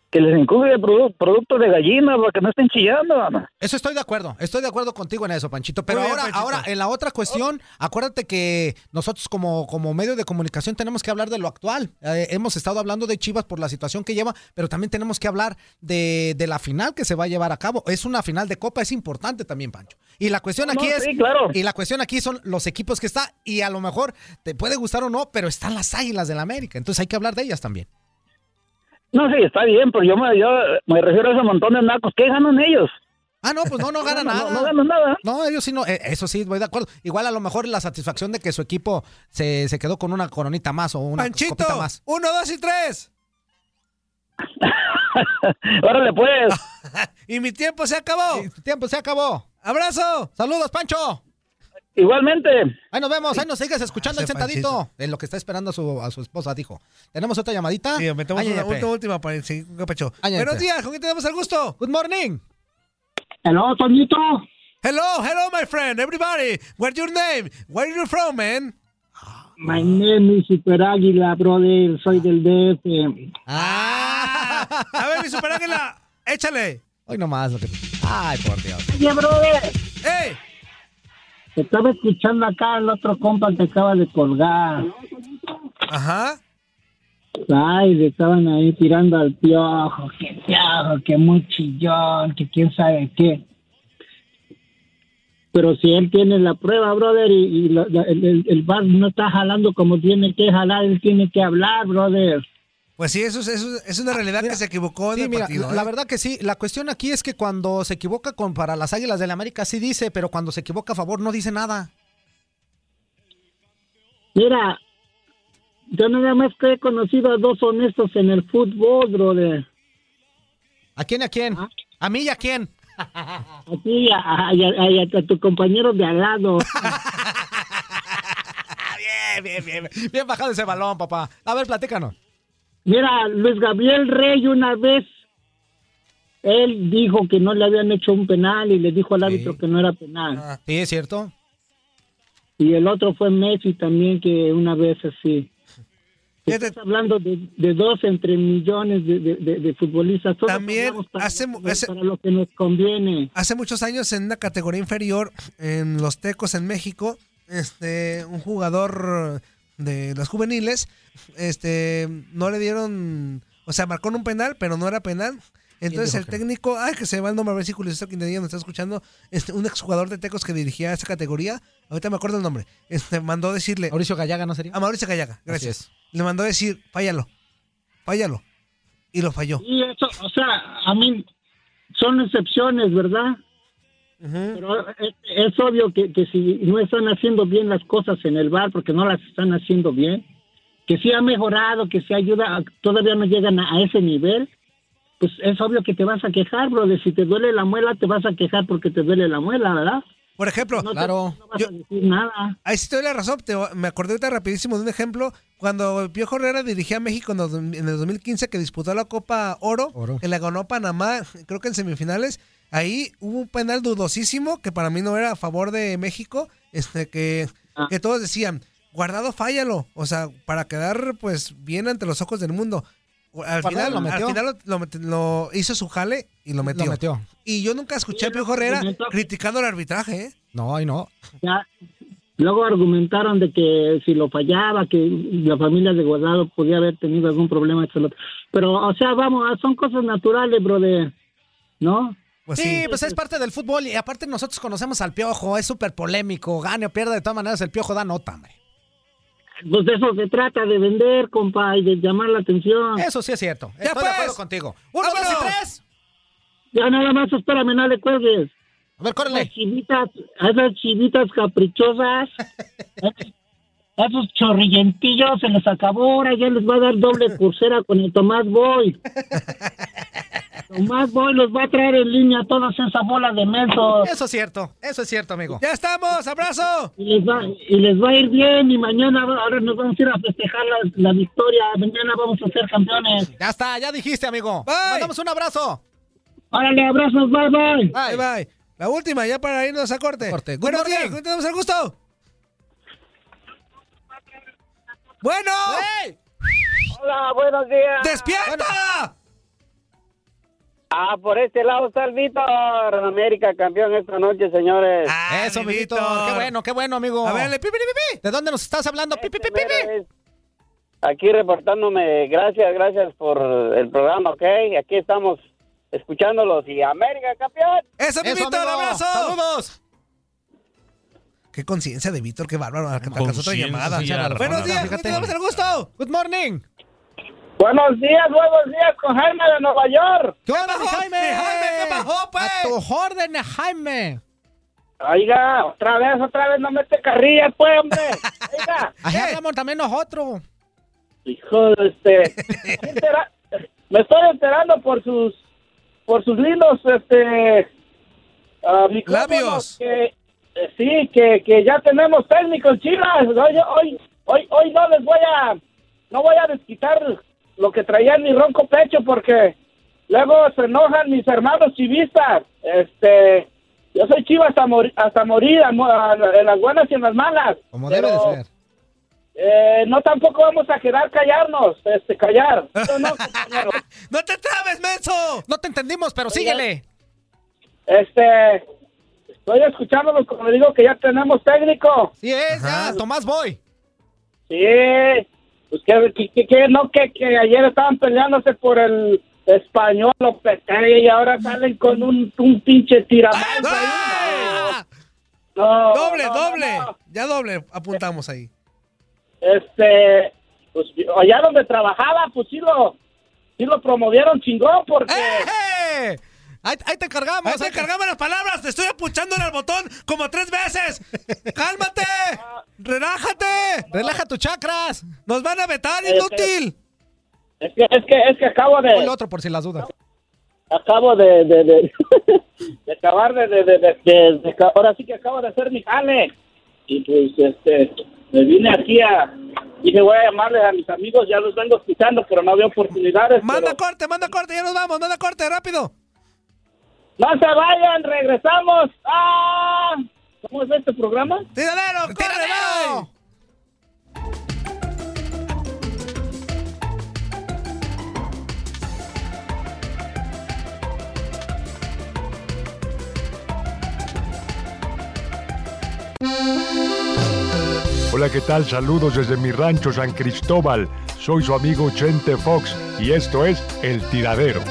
Que les incluye produ- productos de gallina para que no estén chillando. mano. Eso estoy de acuerdo, estoy de acuerdo contigo en eso, Panchito. Pero bien, ahora, Panchito. ahora, en la otra cuestión, acuérdate que nosotros como, como medio de comunicación tenemos que hablar de lo actual. Eh, hemos estado hablando de Chivas por la situación que lleva, pero también tenemos que hablar de, de la final que se va a llevar a cabo. Es una final de Copa, es importante también, Pancho. Y la cuestión No, aquí no, es, sí, claro. y la cuestión aquí son los equipos que está, y a lo mejor te puede gustar o no, pero están las Águilas del la América. Entonces hay que hablar de ellas también. No, sí, está bien, pero yo me, yo me refiero a ese montón de nacos. ¿Qué ganan ellos? Ah, no, pues no, no gana No, nada. no ganan nada. No, ellos sí no, eh, eso sí, voy de acuerdo. Igual a lo mejor la satisfacción de que su equipo se, se quedó con una coronita más o una Panchito, copita más. uno, dos y tres. Órale, pues. y mi tiempo se acabó. Tu tiempo se acabó. Abrazo. Saludos, Pancho. Igualmente. Ahí nos vemos, ahí nos sigues escuchando Ah, el sentadito. Panchito. En lo que está esperando a su, a su esposa, dijo. ¿Tenemos otra llamadita? Sí, metemos una última, última para seguir con Capacho. Buenos días, ¿con quién tenemos el gusto? Good morning. Hello, Toñito. Hello, hello, my friend, everybody. What's your name? Where are you from, man? My name is Super Águila, brother. Soy del DF. Ah, a ver, mi super águila, échale. Hoy nomás. Lo que... Ay, por Dios. Oye, brother. ¡Ey! Estaba escuchando acá el otro compa que acaba de colgar. Ajá. Ay, le estaban ahí tirando al piojo. Que piojo, que muy chillón, que quién sabe qué. Pero si él tiene la prueba, brother, y, y la- la- el, el, el bar no está jalando como tiene que jalar, él tiene que hablar, brother. Pues sí, eso es, eso es- es una realidad que se equivocó en Sí, el mira, partido. la, ¿eh? la verdad que sí. La cuestión aquí es que cuando se equivoca con para las Águilas del la América sí dice, pero cuando se equivoca a favor no dice nada. Mira, yo nada más que he conocido a dos honestos en el fútbol, brother. ¿A quién y a quién? ¿A mí y a quién? A ti y a, a- a- y a tu compañero de al lado. Bien, bien, bien. Bien bajado ese balón, papá. A ver, platícanos. Mira, Luis Gabriel Rey una vez él dijo que no le habían hecho un penal y le dijo al árbitro que no era penal. Sí, es cierto. Y el otro fue Messi también, que una vez así. Estás hablando de, de dos entre millones de, de- futbolistas. Todos También para, hace- para lo que nos conviene. Hace muchos años en una categoría inferior, en los Tecos en México, este, un jugador de los juveniles, este, no le dieron, o sea, marcó en un penal, pero no era penal. Entonces el técnico, ay, que se va el nombre, a ver si Julio César Quintanilla nos está escuchando, este, un exjugador de Tecos que dirigía esa categoría, ahorita me acuerdo el nombre, este, mandó decirle... Mauricio Gallaga, ¿no sería? A Mauricio Gallaga, gracias. Le mandó decir, fállalo, fállalo. Y lo falló. Y eso, o sea, a mí son excepciones, ¿verdad? Pero es, es obvio que, que si no están haciendo bien las cosas en el bar, porque no las están haciendo bien, que sí ha mejorado, que sí ayuda, todavía no llegan a, a ese nivel, pues es obvio que te vas a quejar, bro. De si te duele la muela, te vas a quejar porque te duele la muela, ¿verdad? Por ejemplo, no te- no vas a decir nada. Ahí sí te doy la razón. te- me acordé ahorita rapidísimo de un ejemplo. Cuando Piojo Herrera dirigía a México en, en el 2015, que disputó la Copa Oro, que la ganó Panamá, creo que en semifinales. Ahí hubo un penal dudosísimo que para mí no era a favor de México. Este, que, Ah. que todos decían, guardado, fállalo. O sea, para quedar pues bien ante los ojos del mundo. Al Guardado final, lo metió. al final lo, lo met- lo hizo su jale y lo metió. metió. Y yo nunca escuché a Piojo Herrera criticando el arbitraje, ¿eh? No, ay no. Ya, luego argumentaron de que si lo fallaba, que la familia de Guardado podía haber tenido algún problema. Pero, o sea, vamos, son cosas naturales, brother. ¿No? sí, pues es parte del fútbol y aparte nosotros conocemos al Piojo, es súper polémico, gane o pierda, de todas maneras el Piojo da nota, hombre. Pues de eso se trata, de vender, compa, y de llamar la atención. Eso sí es cierto. Ya Estoy pues. de acuerdo contigo. Uno, dos y tres. Ya nada más, espérame, no le cuelgues. A ver, córrele. Esas chivitas, esas chivitas caprichosas, a esos chorrillentillos se les acabó, ahora ya les va a dar doble pulsera con el Tomás Boy. Tomás Boy los va a traer en línea a todas esas bolas de mensos. Eso es cierto, eso es cierto, amigo. ¡Ya estamos! ¡Abrazo! Y les va, y les va a ir bien y mañana ahora nos vamos a ir a festejar la, la victoria. Mañana vamos a ser campeones. Ya está, ya dijiste, amigo. Te Mandamos un abrazo. Órale, abrazos, bye bye. Bye, bye. La última, ya para irnos a corte. Buenos días, ¿con quién tenemos el gusto? Bueno. Hola, buenos días. ¡Despierta! Ah, por este lado está el Víctor, América campeón esta noche, señores. Eso, mi Víctor. Qué bueno, qué bueno, amigo. A ver, le pipi, ¿De dónde nos estás hablando? Pipi, pipi, pipi. Aquí reportándome, gracias, gracias por el programa, ¿ok? Aquí estamos escuchándolos y América campeón. ¡Eso, mi Eso, Víctor! amigo. ¡Abrazo! ¡Saludos! Qué conciencia de Víctor, qué bárbaro. Alcanzó otra llamada. Buenos días, ¿con quién tenemos el gusto? Good morning. Buenos días, buenos días con Jaime de Nueva York. ¿Qué onda, Jaime? Jaime, ¿qué pasó, pues? A tu orden, Jaime. Oiga, otra vez, otra vez, no mete carrilla, pues, hombre. Oiga, Ahí hablamos también nosotros. hijo de este... me estoy enterando por sus, por sus lindos, este... ah, Labios. Que, eh, sí, que, que ya tenemos técnicos chivas. Hoy, hoy, hoy, hoy no les voy a, no voy a desquitar lo que traía en mi ronco pecho porque luego se enojan mis hermanos chivistas. Este, yo soy chiva hasta, mori- hasta morir, a- en las buenas y en las malas. Como Pero, debe de ser. eh, no tampoco vamos a quedar callarnos, este, callar. No, no, compañeros. ¡No te trabes, menso! No te entendimos, pero síguele. Este, estoy escuchándolos como le digo que ya tenemos técnico. Sí es, ya, Tomás Boy. Sí, pues que, que, que- no, que, que ayer estaban peleándose por el español o y ahora salen con un, un pinche tiramán. No, doble, no, doble. no. Ya doble, apuntamos ahí. Este, pues allá donde trabajaba, pues sí lo, sí lo promovieron chingón porque... ¡Eh! Ahí, ahí te encargamos. Ahí te encargamos las palabras, te estoy apuchándole al botón como tres veces. ¡Cálmate! ¡Relájate! Relaja tus chakras. ¡Nos van a vetar, inútil! Es que, es que, es que acabo de... El otro por si las dudas. acabo de de, de, de acabar de, de, de, de- de- de- ahora sí que acabo de hacer mi jale y pues este me vine aquí a dije voy a llamarles a mis amigos ya los vengo escuchando pero no había oportunidades Manda pero- corte, manda corte, ya nos vamos, manda corte, rápido. No se vayan, regresamos. ¡Ah! ¿Cómo es este programa? ¡Tiradero, ¡Tiradero! Hola, ¿qué tal? Saludos desde mi rancho San Cristóbal. Soy su amigo Chente Fox y esto es El Tiradero.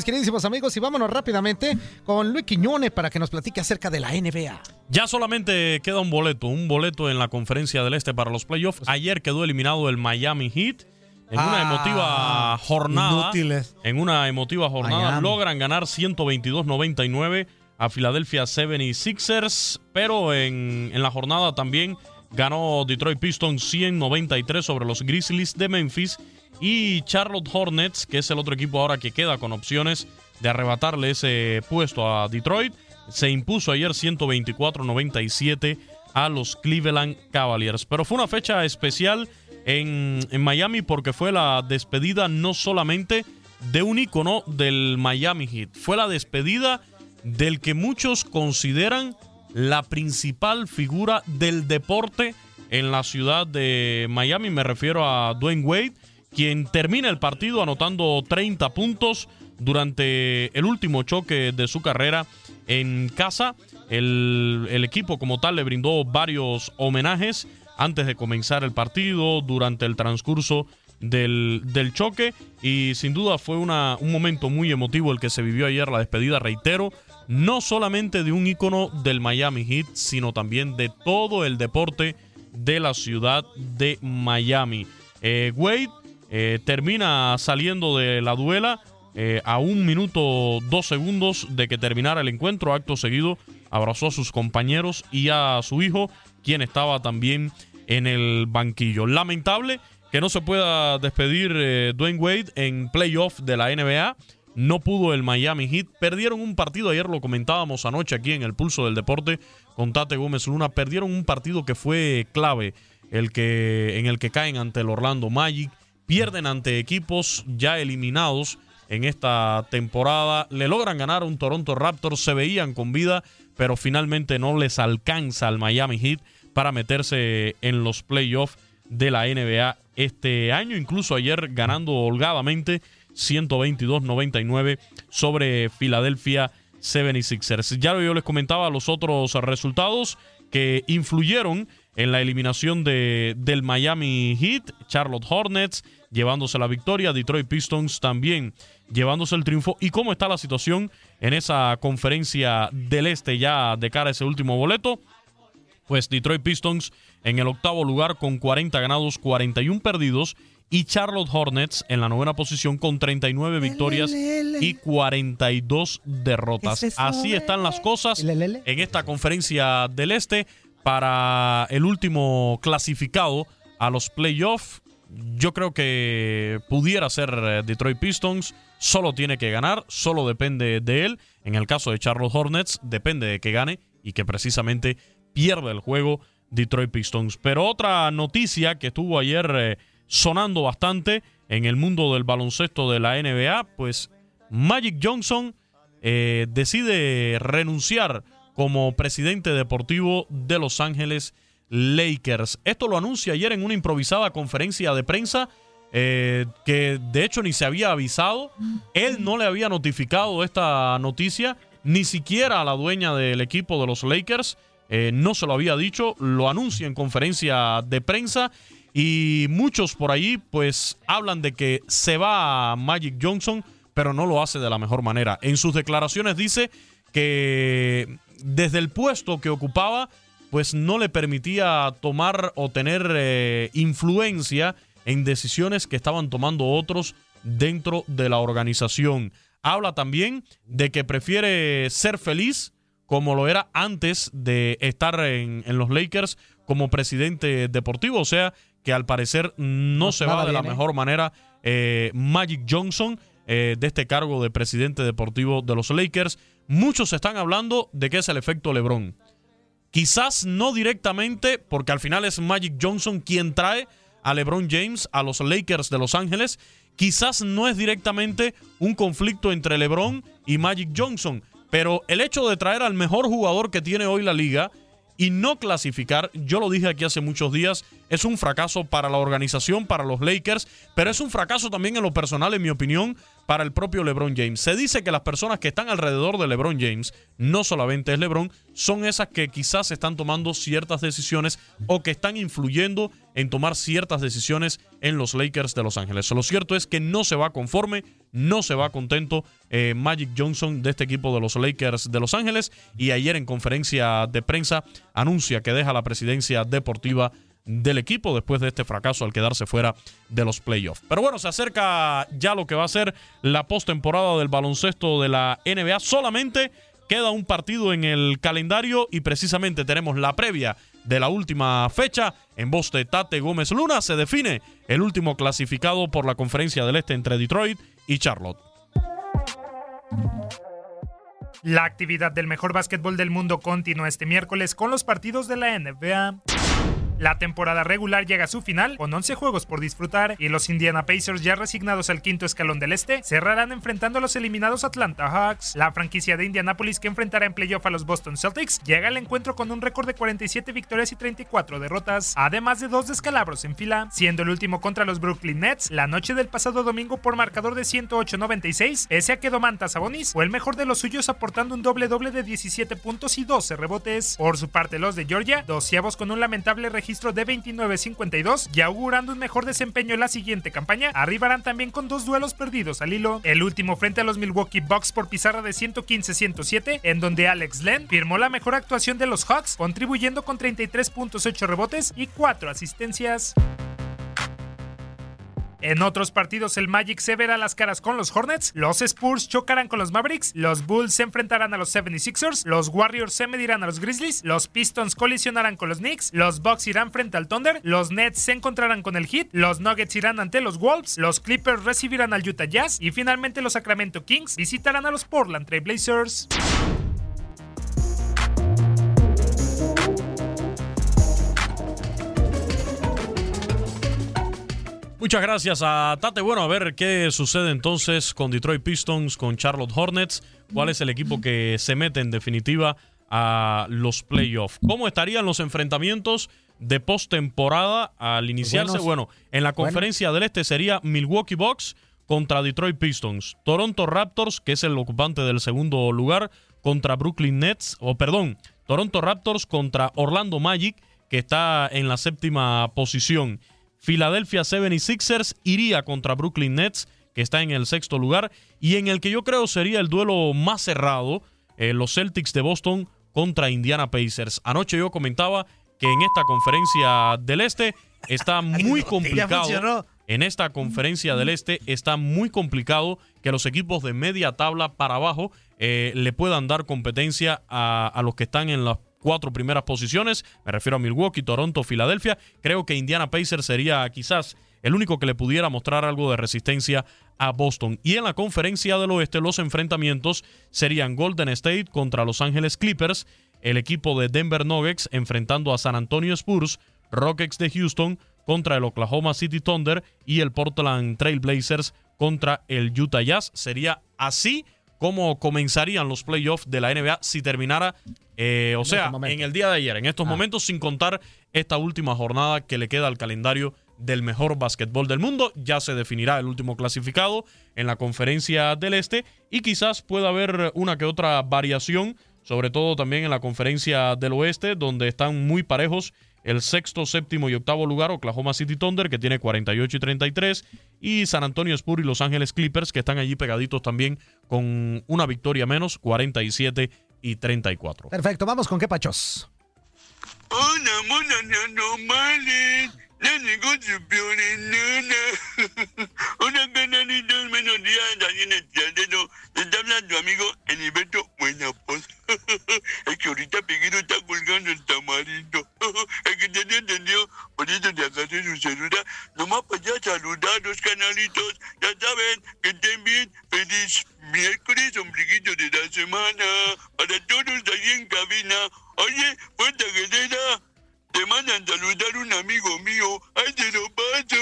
Mis queridísimos amigos, y vámonos rápidamente con Luis Quiñones para que nos platique acerca de la NBA. Ya solamente queda un boleto, un boleto en la conferencia del Este para los playoffs. Ayer quedó eliminado el Miami Heat. En una Ah, emotiva jornada, inútiles. en una emotiva jornada, Miami. logran ganar 122-99 a Philadelphia 76ers, pero en, en la jornada también ganó Detroit Pistons 193 sobre los Grizzlies de Memphis y Charlotte Hornets, que es el otro equipo ahora que queda con opciones de arrebatarle ese puesto a Detroit, se impuso ayer 124-97 a los Cleveland Cavaliers. Pero fue una fecha especial en, en Miami porque fue la despedida no solamente de un ícono del Miami Heat, fue la despedida del que muchos consideran la principal figura del deporte en la ciudad de Miami. Me refiero a Dwayne Wade, quien termina el partido anotando 30 puntos durante el último choque de su carrera en casa. El, el equipo como tal le brindó varios homenajes antes de comenzar el partido, durante el transcurso del, del choque y sin duda fue una, un momento muy emotivo el que se vivió ayer, la despedida, reitero, no solamente de un ícono del Miami Heat, sino también de todo el deporte de la ciudad de Miami. Eh, Wade eh, termina saliendo de la duela eh, a un minuto dos segundos de que terminara el encuentro. Acto seguido abrazó a sus compañeros y a su hijo, quien estaba también en el banquillo. Lamentable que no se pueda despedir eh, Dwayne Wade en playoff de la NBA. No pudo el Miami Heat. Perdieron un partido, ayer lo comentábamos anoche aquí en el Pulso del Deporte con Tate Gómez Luna. Perdieron un partido que fue clave, el que, en el que caen ante el Orlando Magic. Pierden ante equipos ya eliminados en esta temporada. Le logran ganar un Toronto Raptors. Se veían con vida, pero finalmente no les alcanza al Miami Heat para meterse en los playoffs de la NBA este año. Incluso ayer ganando holgadamente 122-99 sobre Philadelphia 76ers. Ya yo les comentaba los otros resultados que influyeron en la eliminación de, del Miami Heat, Charlotte Hornets llevándose la victoria, Detroit Pistons también llevándose el triunfo. ¿Y cómo está la situación en esa conferencia del este ya de cara a ese último boleto? Pues Detroit Pistons en el octavo lugar con 40 ganados, 41 perdidos. Y Charlotte Hornets en la novena posición con 39 victorias y 42 derrotas. ¿Qué es eso, Así están las cosas en esta conferencia del Este para el último clasificado a los playoffs. Yo creo que pudiera ser eh, Detroit Pistons. Solo tiene que ganar, solo depende de él. En el caso de Charlotte Hornets, depende de que gane y que precisamente pierde el juego Detroit Pistons. Pero otra noticia que estuvo ayer eh, sonando bastante en el mundo del baloncesto de la NBA, pues Magic Johnson eh, decide renunciar como presidente deportivo de Los Ángeles Lakers. Esto lo anuncia ayer en una improvisada conferencia de prensa eh, que de hecho ni se había avisado. Él no le había notificado esta noticia, ni siquiera a la dueña del equipo de los Lakers. Eh, no se lo había dicho, lo anuncia en conferencia de prensa y muchos por ahí pues hablan de que se va a Magic Johnson, pero no lo hace de la mejor manera. En sus declaraciones dice que desde el puesto que ocupaba pues no le permitía tomar o tener eh, influencia en decisiones que estaban tomando otros dentro de la organización. Habla también de que prefiere ser feliz como lo era antes de estar en, en los Lakers como presidente deportivo. O sea que al parecer no, se va de la ¿eh? mejor manera eh, Magic Johnson eh, de este cargo de presidente deportivo de los Lakers. Muchos están hablando de que es el efecto LeBron. Quizás no directamente, porque al final es Magic Johnson quien trae a LeBron James a los Lakers de Los Ángeles. Quizás no es directamente un conflicto entre LeBron y Magic Johnson, pero el hecho de traer al mejor jugador que tiene hoy la liga y no clasificar, yo lo dije aquí hace muchos días, es un fracaso para la organización, para los Lakers, pero es un fracaso también en lo personal, en mi opinión, para el propio LeBron James. Se dice que las personas que están alrededor de LeBron James, no solamente es LeBron, son esas que quizás están tomando ciertas decisiones o que están influyendo en tomar ciertas decisiones en los Lakers de Los Ángeles. Lo cierto es que no se va conforme, no se va contento eh, Magic Johnson de este equipo de los Lakers de Los Ángeles y ayer en conferencia de prensa anuncia que deja la presidencia deportiva del equipo después de este fracaso al quedarse fuera de los playoffs. Pero bueno, se acerca ya lo que va a ser la postemporada del baloncesto de la NBA. Solamente queda un partido en el calendario y precisamente tenemos la previa de la última fecha. En voz de Tate Gómez Luna se define el último clasificado por la conferencia del Este entre Detroit y Charlotte. La actividad del mejor básquetbol del mundo continúa este miércoles con los partidos de la NBA. La temporada regular llega a su final con 11 juegos por disfrutar y los Indiana Pacers ya resignados al quinto escalón del este cerrarán enfrentando a los eliminados Atlanta Hawks. La franquicia de Indianapolis que enfrentará en playoff a los Boston Celtics llega al encuentro con un récord de 47 victorias y 34 derrotas, además de dos descalabros en fila, siendo el último contra los Brooklyn Nets la noche del pasado domingo por marcador de 108-96, pese a que Domantas Sabonis fue el mejor de los suyos aportando un doble doble de 17 puntos y 12 rebotes. Por su parte los de Georgia, doceavos con un lamentable registro de 29-52 y augurando un mejor desempeño en la siguiente campaña, arribarán también con dos duelos perdidos al hilo. El último frente a los Milwaukee Bucks por pizarra de 115-107, en donde Alex Len firmó la mejor actuación de los Hawks, contribuyendo con 33.8 rebotes y 4 asistencias. En otros partidos, el Magic se verá las caras con los Hornets, los Spurs chocarán con los Mavericks, los Bulls se enfrentarán a los 76ers, los Warriors se medirán a los Grizzlies, los Pistons colisionarán con los Knicks, los Bucks irán frente al Thunder, los Nets se encontrarán con el Heat, los Nuggets irán ante los Wolves, los Clippers recibirán al Utah Jazz y finalmente los Sacramento Kings visitarán a los Portland Trail Blazers. Muchas gracias a Tate. Bueno, a ver qué sucede entonces con Detroit Pistons, con Charlotte Hornets. ¿Cuál es el equipo que se mete en definitiva a los playoffs? ¿Cómo estarían los enfrentamientos de postemporada al iniciarse? Buenos. Bueno, en la conferencia del Este sería Milwaukee Bucks contra Detroit Pistons. Toronto Raptors, que es el ocupante del segundo lugar, contra Brooklyn Nets. O perdón, Toronto Raptors contra Orlando Magic, que está en la séptima posición. Philadelphia 76ers iría contra Brooklyn Nets, que está en el sexto lugar, y en el que yo creo sería el duelo más cerrado, eh, los Celtics de Boston contra Indiana Pacers. Anoche yo comentaba que en esta conferencia del Este está muy complicado. En esta conferencia del Este está muy complicado que los equipos de media tabla para abajo eh, le puedan dar competencia a, a los que están en las cuatro primeras posiciones. Me refiero a Milwaukee, Toronto, Filadelfia. Creo que Indiana Pacers sería quizás el único que le pudiera mostrar algo de resistencia a Boston. Y en la conferencia del oeste los enfrentamientos serían Golden State contra Los Ángeles Clippers, el equipo de Denver Nuggets enfrentando a San Antonio Spurs, Rockets de Houston contra el Oklahoma City Thunder y el Portland Trail Blazers contra el Utah Jazz. Sería así como comenzarían los playoffs de la NBA si terminara, eh, o En sea, este en el día de ayer, en estos Ah. momentos, sin contar esta última jornada que le queda al calendario del mejor básquetbol del mundo. Ya se definirá el último clasificado en la conferencia del Este y quizás pueda haber una que otra variación, sobre todo también en la conferencia del Oeste, donde están muy parejos el sexto, séptimo y octavo lugar, Oklahoma City Thunder, que tiene 48 y 33, y San Antonio Spurs y Los Ángeles Clippers, que están allí pegaditos también con una victoria menos, 47 y 34. Perfecto, vamos con qué pachos. Hola, monas normales. Los negocios peores, nana. Hola, canalitos, buenos días, allí en el teatro. Te está hablando amigo Heriberto Buenapoz. Es que ahorita Peguero está colgando el tamarindo políticos de acá y sus celuras, nomás para allá saludar los canalitos, ya saben, que estén bien, feliz miércoles, ombliguito de la semana, para todos ahí en cabina. Oye, Puerta Guerrera, te mandan saludar un amigo mío, ahí te lo paso.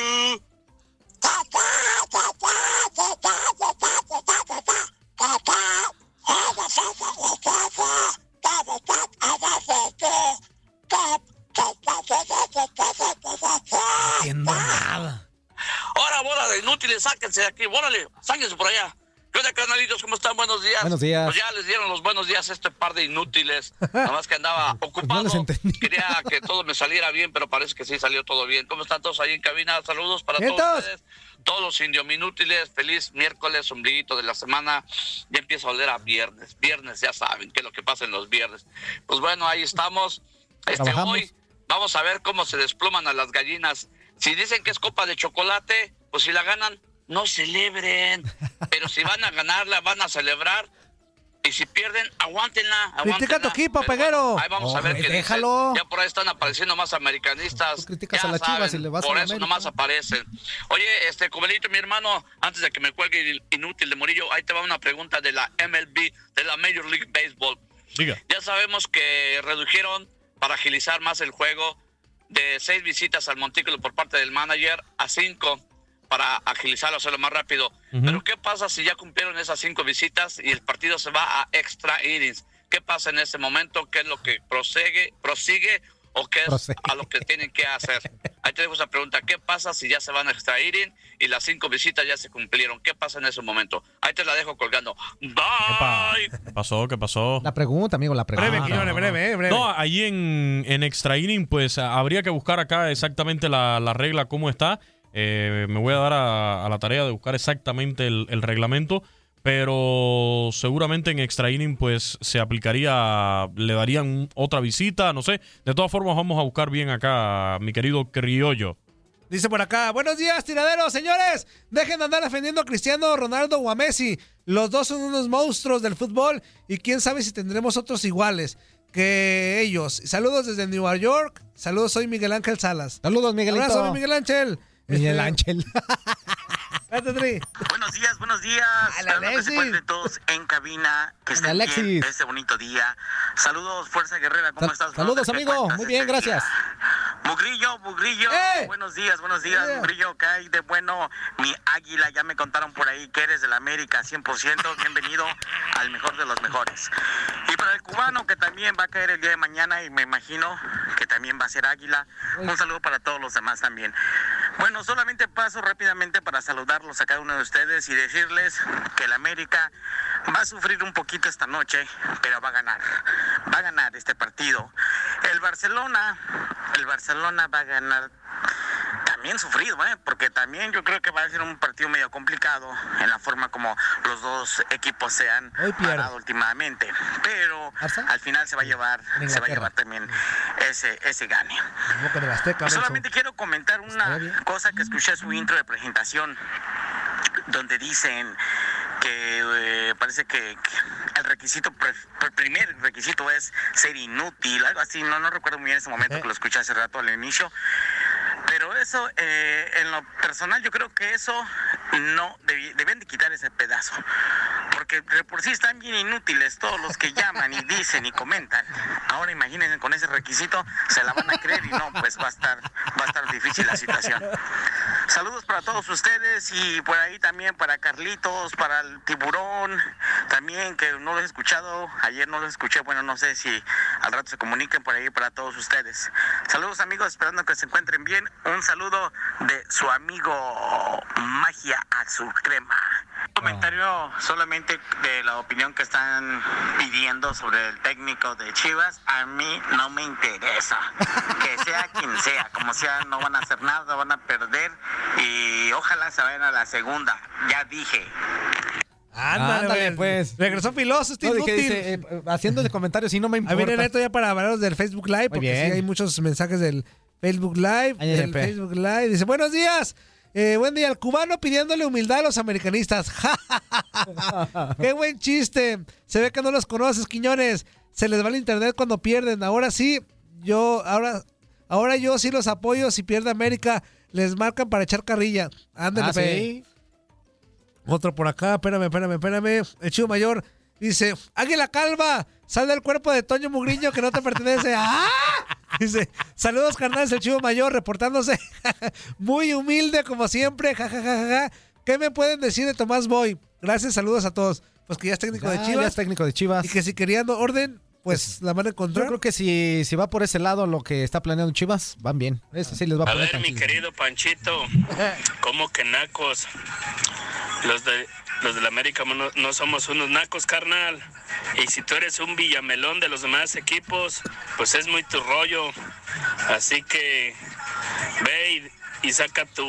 Sáquense de aquí, órale, sáquense por allá. ¿Qué onda, canalitos? ¿Cómo están? Buenos días. Buenos días. Pues ya les dieron los buenos días a este par de inútiles. Nada más que andaba ocupado. les entendí. Quería que todo me saliera bien, pero parece que sí salió todo bien. ¿Cómo están todos ahí en cabina? Saludos para todos ustedes. Todos los indiominútiles. Feliz miércoles, ombliguito de la semana. Ya empieza a oler a viernes. Viernes, ya saben qué es lo que pasa en los viernes. Pues bueno, ahí estamos. Este, Trabajamos. hoy vamos a ver cómo se desploman a las gallinas. Si dicen que es copa de chocolate, pues si la ganan, no celebren. Pero si van a ganarla, van a celebrar. Y si pierden, aguántenla. Critica a tu aguántenla. equipo, peguero. bueno, ahí vamos a ver qué dicen. déjalo. Ya por ahí están apareciendo más americanistas. criticas Ya a las Chivas y le vas a Por la eso América. nomás aparecen. Oye, este, Comelito, mi hermano, antes de que me cuelgue el inútil de Morillo, ahí te va una pregunta de la MLB, de la Major League Baseball. Diga. Ya sabemos que redujeron para agilizar más el juego de seis visitas al montículo por parte del manager a cinco para agilizarlo, hacerlo más rápido. Pero ¿qué pasa si ya cumplieron esas cinco visitas y el partido se va a extra innings? ¿Qué pasa en ese momento? ¿Qué es lo que prosigue, prosigue o qué es Prosigue. a lo que tienen que hacer? Ahí te dejo esa pregunta. ¿Qué pasa si ya se van a extra inning y las cinco visitas ya se cumplieron? ¿Qué pasa en ese momento? Ahí te la dejo colgando. Bye. ¿Qué pasó? ¿Qué pasó? La pregunta, amigo, la pregunta. Breve, Quiñones, breve, eh, breve. No, ahí en, en extra inning, pues habría que buscar acá exactamente la, la regla, cómo está. Eh, me voy a dar a, a la tarea de buscar exactamente el, el reglamento, pero seguramente en extra inning, pues se aplicaría, le darían otra visita, no sé. De todas formas, vamos a buscar bien acá, mi querido criollo. Dice por acá, buenos días, tiraderos, señores. Dejen de andar defendiendo a Cristiano Ronaldo o a Messi. Los dos son unos monstruos del fútbol y quién sabe si tendremos otros iguales que ellos. Saludos desde Nueva York. Saludos, soy Miguel Ángel Salas. Saludos, Miguelito. Abrazo, mi Miguel Ángel. Miguel Este, Ángel. Buenos días, buenos días. Esperando que se encuentren todos en cabina, que estén Alexis. bien este bonito día. Saludos, Fuerza Guerrera, ¿cómo Sal- estás? saludos, ¿Qué amigo. Muy este bien, día? gracias. Mugrillo, Mugrillo. ¡Eh! Buenos días, buenos días, ¡Eh! Mugrillo. ¿Qué hay de bueno? Mi águila, ya me contaron por ahí que eres de la América 100%. Bienvenido al mejor de los mejores. Y para el cubano, que también va a caer el día de mañana y me imagino que también va a ser águila. Un saludo para todos los demás también. Bueno, solamente paso rápidamente para saludarlos a cada uno de ustedes y decirles que el América va a sufrir un poquito esta noche, pero va a ganar. Va a ganar este partido. El Barcelona, el Barcelona va a ganar también sufrido, ¿eh? porque también yo creo que va a ser un partido medio complicado en la forma como los dos equipos se han parado últimamente. Pero ¿Barça? al final se va a llevar, se va a llevar también ese, ese gane. Azteca. Solamente quiero comentar una cosa que escuché en su intro de presentación, donde dicen que eh, parece que, que el requisito, pre- el primer requisito es ser inútil, algo así, no, no recuerdo muy bien ese momento que lo escuché hace rato al inicio. Pero eso, eh, en lo personal, yo creo que eso no deben de quitar ese pedazo. Porque de por sí están bien inútiles todos los que llaman y dicen y comentan. Ahora imagínense con ese requisito, se la van a creer y no, pues va a estar, va a estar difícil la situación. Saludos para todos ustedes y por ahí también para Carlitos, para el tiburón, también que no los he escuchado, ayer no los escuché, bueno, no sé si al rato se comuniquen por ahí para todos ustedes. Saludos amigos, esperando que se encuentren bien. Un saludo de su amigo Magia Azul Crema. Comentario solamente de la opinión que están pidiendo sobre el técnico de Chivas, a mí no me interesa. Que sea quien sea, como sea, no van a hacer nada, van a perder y ojalá se vayan a la segunda. Ya dije. Ándale, Ándale, pues. Regresó filoso, este No, de que inútil. dice, eh, eh, haciendo ese comentario, si no me importa. viene Neto ya para hablaros del Facebook Live, porque sí hay muchos mensajes del Facebook Live. Facebook Live. Dice, buenos días. Eh, buen día, el cubano pidiéndole humildad a los americanistas. ¡Qué buen chiste! Se ve que no los conoces, Quiñones. Se les va el internet cuando pierden. Ahora sí, yo, ahora, ahora yo sí los apoyo si pierde América. les marcan para echar carrilla. Ándale, Ah, sí. Otro por acá, espérame, espérame, espérame. El chivo mayor dice, Águila Calva, sal del cuerpo de Toño Mugriño que no te pertenece. ¡Ah! Dice, saludos carnales, el chivo mayor reportándose muy humilde como siempre. Ja, ja, ja, ja, ja. ¿Qué me pueden decir de Tomás Boy? Gracias, saludos a todos. Pues que ya es técnico Ya, de ya Chivas. es técnico de Chivas. Y que si querían orden, pues la van a Yo encontrar. creo que si, si va por ese lado lo que está planeando Chivas, van bien. Eso sí les va a A ver, mi querido Panchito, ¿cómo que nacos? Los de los del América no, no somos unos nacos, carnal. Y si tú eres un villamelón de los demás equipos, pues es muy tu rollo. Así que ve y, y saca tu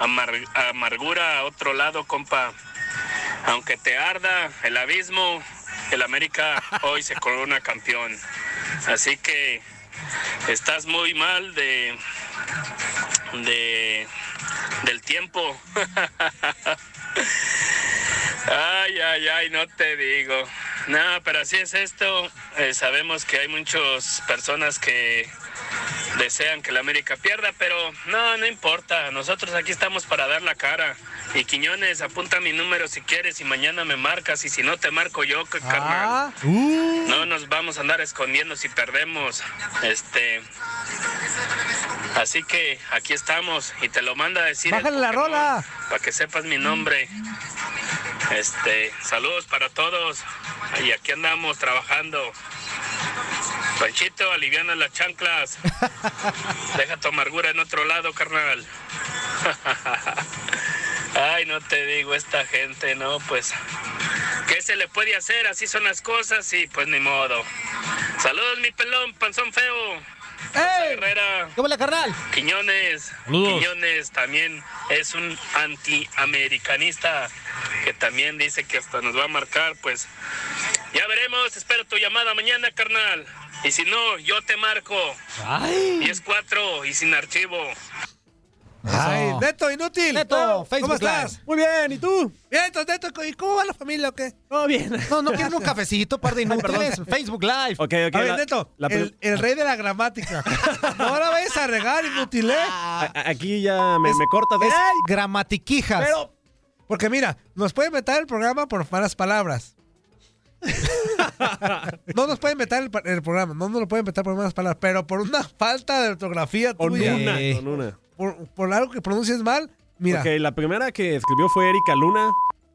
amar- amargura a otro lado, compa. Aunque te arda el abismo, el América hoy se corona campeón. Así que estás muy mal de de del tiempo. ay, ay, ay, no te digo. No, pero así es esto. Eh, sabemos que hay muchas personas que desean que la América pierda, pero no, no importa. Nosotros aquí estamos para dar la cara. Y Quiñones, apunta mi número si quieres y mañana me marcas. Y si no te marco yo, c- carnal. No nos vamos a andar escondiendo si perdemos. Este. Así que aquí estamos y te lo manda a decir. Bájale la rola. Para que sepas mi nombre. Este, saludos para todos. Y aquí andamos trabajando. Panchito, aliviana las chanclas. Deja tu amargura en otro lado, carnal. Ay, no te digo, esta gente, no, pues. ¿Qué se le puede hacer? Así son las cosas y pues ni modo. Saludos, mi pelón, panzón feo. Herrera. ¿Cómo la carnal? Quiñones. Saludos. Quiñones también es un antiamericanista que también dice que hasta nos va a marcar, pues. Ya veremos, espero tu llamada mañana, carnal. Y si no, yo te marco. Ay. 10-4 y sin archivo. Ay, Neto, inútil. Neto, ¿Cómo Facebook estás? Live. Muy bien, ¿y tú? Bien, Neto, ¿y cómo va la familia o qué? Todo bien. No, no quieren un cafecito, par de inútiles. Facebook Live. Ok, ok. A ver, la- Neto, la el, el rey de la gramática. no la vayas a regar, inútil, ¿eh? a- a- aquí ya me, me cortas. Ay, Gramatiquijas. Pero, porque mira, nos pueden meter el programa por malas palabras. no nos pueden meter el, el programa, no nos lo pueden meter por malas palabras, pero por una falta de ortografía Con tuya, una, Eh. con una. por, por algo que pronuncias mal, mira. Ok, la primera que escribió fue Erika Luna.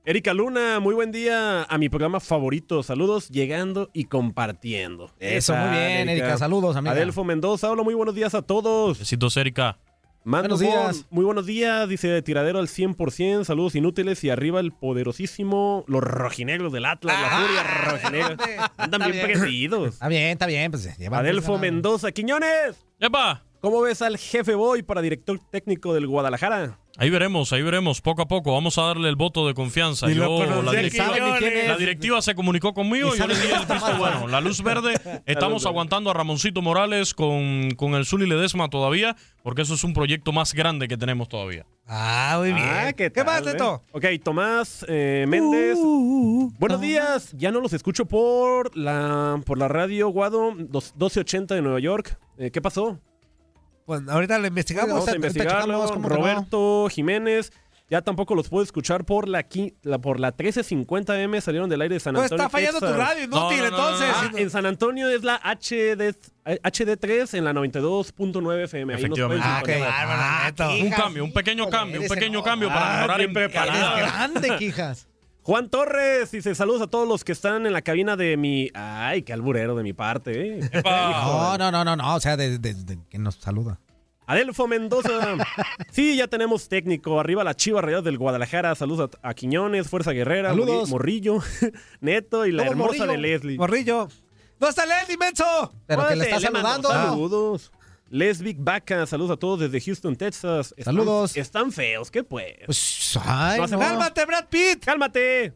Erika Luna, muy buen día a mi programa favorito. Saludos llegando y compartiendo. Eso, Esa, muy bien, Erika. Saludos, amiga. Adelfo Mendoza, hola, muy buenos días a todos. Besitos, Erika. Mando Buenos días. Bon, muy buenos días, dice tiradero al 100%, saludos inútiles y arriba el poderosísimo, los rojinegros del Atlas, la furia rojinegra. Andan bien bien. Está bien, está bien. Pues, Adelfo. Mendoza, Quiñones. ¡Epa! ¿Cómo ves al jefe Boy para director técnico del Guadalajara? Ahí veremos, ahí veremos, poco a poco. Vamos a darle el voto de confianza. Yo, la, directiva, se comunicó conmigo y yo le sabe di quién el está visto mal. bueno. La luz verde, estamos aguantando a Ramoncito Morales con, con el Zuli Ledesma todavía, porque eso es un proyecto más grande que tenemos todavía. Ah, muy bien. Ah, ¿qué, ¿Qué tal, más, eh? Ok, Tomás eh, Méndez. Buenos días. Ya no los escucho por la por la radio Guado dos- 1280 de Nueva York. Eh, ¿Qué pasó? Pues ahorita lo investigamos. Vamos a investigarlo. no. Roberto Jiménez. Ya tampoco los puedo escuchar por la, por la 1350M. Salieron del aire de San No, Antonio. está fallando tu radio, inútil, No, no, no, no, entonces. Ah, en San Antonio es la HD, HD3 en la 92.9 FM. Ahí nos. Ah, qué sintonizar. bárbaro, Neto. Un cambio, un pequeño cambio, un pequeño cambio para Ah, mejorar bien en preparado. Eres calidad. grande, quijas. Juan Torres dice saludos a todos los que están en la cabina de mi... Ay, qué alburero de mi parte. ¿eh? No, no, no, no, no. O sea, de, de- de- que nos saluda. Adelfo Mendoza. Sí, ya tenemos técnico. Arriba la chiva realidad del Guadalajara. Saludos a, a Quiñones, Fuerza Guerrera, Saludos. Morri- Morrillo, Neto y la ¿Cómo hermosa Morrillo? de Leslie. Morrillo. ¿Dónde está Leslie, menso? Pero que le está saludando. Saludos. Lesbic Vaca, saludos a todos desde Houston, Texas. Están- Saludos. Están feos, ¿qué pues? Pues, ay, No hace no. nada. Cálmate, Brad Pitt. ¡Cálmate!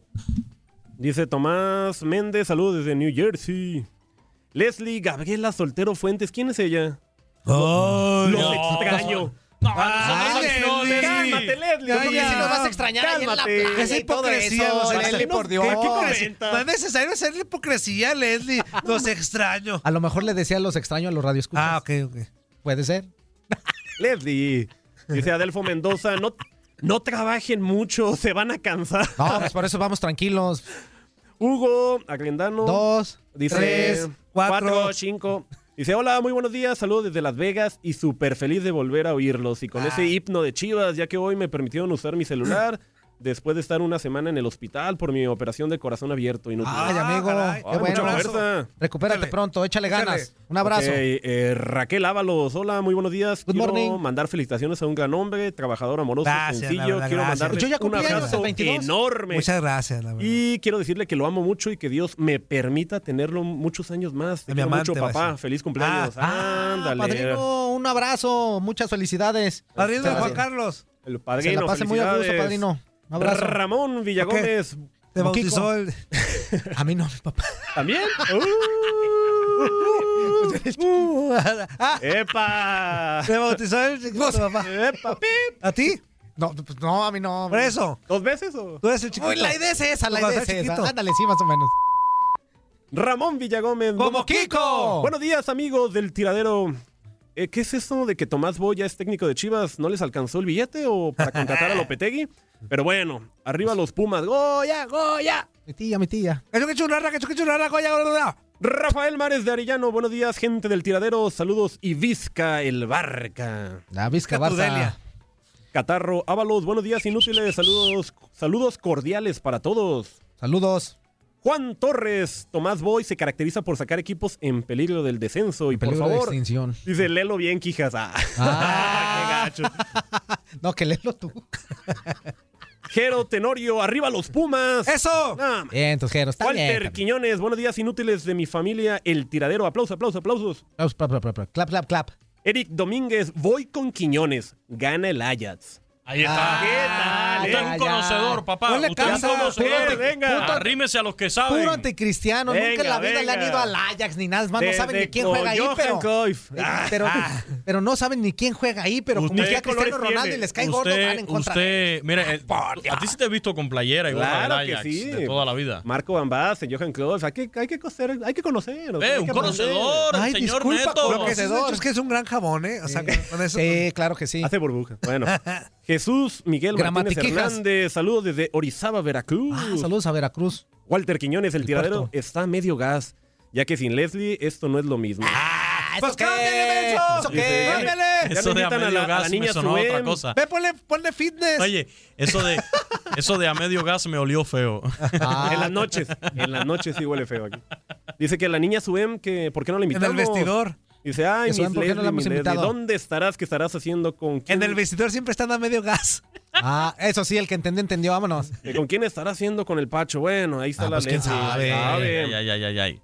Dice Tomás Méndez, saludos desde New Jersey. Leslie Gabriela Soltero Fuentes, ¿quién es ella? Los extraño. No, Ay, no, Leslie. Cálmate, Leslie. Si nos vas a extrañar ahí en la Cálmate. todo hipocresía, eso, Leslie, extraño. por Dios. ¿Qué? No es necesario hacer hipocresía, Leslie. Los extraño. A lo mejor le decía los extraños a los radioescuchas. Ah, ok, ok. Puede ser. Leslie. Dice Adelfo Mendoza, no, no trabajen mucho, se van a cansar. No, pues por eso vamos tranquilos. Hugo Aglendano. Dos, Dice tres, cuatro, cuatro. cinco. Dice, hola, muy buenos días, saludos desde Las Vegas y súper feliz de volver a oírlos. Y con ese hipno de chivas, ya que hoy me permitieron usar mi celular después de estar una semana en el hospital por mi operación de corazón abierto. Inútil. Ay, amigo. Ay, qué bueno. mucha fuerza. Recupérate pronto, échale ganas. Un abrazo. Ok, eh, Raquel Ábalos, hola, muy buenos días. Good Quiero morning. mandar felicitaciones a un gran hombre, trabajador amoroso, Gracias, sencillo. verdad, quiero ya un abrazo el 22. enorme. Muchas gracias, la verdad. Y quiero decirle que lo amo mucho y que Dios me permita tenerlo muchos años más. Te Mi quiero amante mucho, papá. Feliz cumpleaños. Ah, Ándale. padrino, un abrazo, muchas felicidades. Padrino. Juan Carlos. El Se padrino, la pase muy a gusto, padrino. Un abrazo. Ramón Villagómez. Te bautizó el... A mí no, mi papá. ¿También? Ah, ¡Epa! Te bautizó el chiquito, papá. ¡Epa! pip. ¿A ti? No, pues no, a mí no. Por eso. ¿Dos veces o...? Tú eres el chiquito. Uy, la idea es esa, la idea es esa. Ándale, sí, más o menos. Ramón Villagómez. ¡Como Buenos- Kiko! Buenos días, amigos del tiradero. Eh, ¿Qué es eso de que Tomás Boya es técnico de Chivas? ¿No les alcanzó el billete o para contratar a Lopetegui? Pero bueno, arriba los Pumas. ¡Goya, Goya! Mi tía, mi tía. Que chuque churrara, que chuque churrara, goya, goya, goya. Rafael Mares de Arellano, buenos días, gente del tiradero. Saludos y Vizca el Barca. La Vizca. Barça. Catarro Ábalos, buenos días, inútiles. Saludos, saludos cordiales para todos. Saludos. Juan Torres, Tomás Boy se caracteriza por sacar equipos en peligro del descenso. Y por favor, extinción. dice, léelo bien, Quijas. Ah. Ah. Qué gacho. No, que léelo tú. Jero Tenorio, arriba los Pumas. ¡Eso! Ah, Bien, está Walter bien. está bien. Quiñones, buenos días, inútiles de mi familia, el tiradero. Aplausos, aplausos, aplausos. Aplausos, Clap, clap, clap, clap, clap, clap. Eric Domínguez, voy con Quiñones. Gana el Ajax. Ahí está. Ah, ¿Qué tal, Usted es ya, un ya. conocedor, papá. Ponle Usted es un conocedor. puro- venga. Arrímese a los que saben. Puro anticristiano. Nunca en la vida le han ido al Ajax ni nada. Es más, no saben de- ni quién juega ahí, Johan pero. Eh, Ah, pero, no saben ni quién juega ahí, pero como ¿Usted ya qué colores Cristiano Ronaldo tiene? y les cae gordo, van en contra usted, mire, eh, a ti sí te he visto con playera y Claro del que Ajax sí. de toda la vida. Marco Van Basten, Johan Cruyff. Hay que, hay que conocer, hay que conocer. Eh, hay un que conocedor, el Ay, señor disculpa, Neto. Lo que es, Conocedor. es que es un gran jabón, ¿eh? O sea, con- con eso. Sí, claro que sí. Hace burbuja. Bueno. Jesús Miguel Martínez. Hernández, saludos desde Orizaba, Veracruz. Ah, saludos a Veracruz. Walter Quiñones, el, El tiradero puerto. está a medio gas, ya que sin Leslie esto no es lo mismo. Ah, Pues ¿eso qué? cámbiale. ¿Eso Dice, qué? ya- ¡Cámbiale! ya no Eso de a medio la- a la gas niña me sonó a otra cosa. Ve, ponle, ponle fitness. Oye, eso de, eso de a medio gas me olió feo. Ah, en las noches, en las noches sí huele feo aquí. Dice que la niña Suem, que ¿por qué no la en invitamos? el vestidor. Dice, ay, Que mis Suem, ¿por qué no la Leslie, hemos mi Leslie? ¿dónde estarás? ¿Qué estarás haciendo con quién? En el vestidor siempre están a medio gas. Ah, eso sí, el que entendió, entendió. Vámonos. ¿Con quién estará haciendo con el Pacho? Bueno, ahí está Ah, la pues, quién Leslie. sabe. sabe. Ay, ay, ay, ay, ay.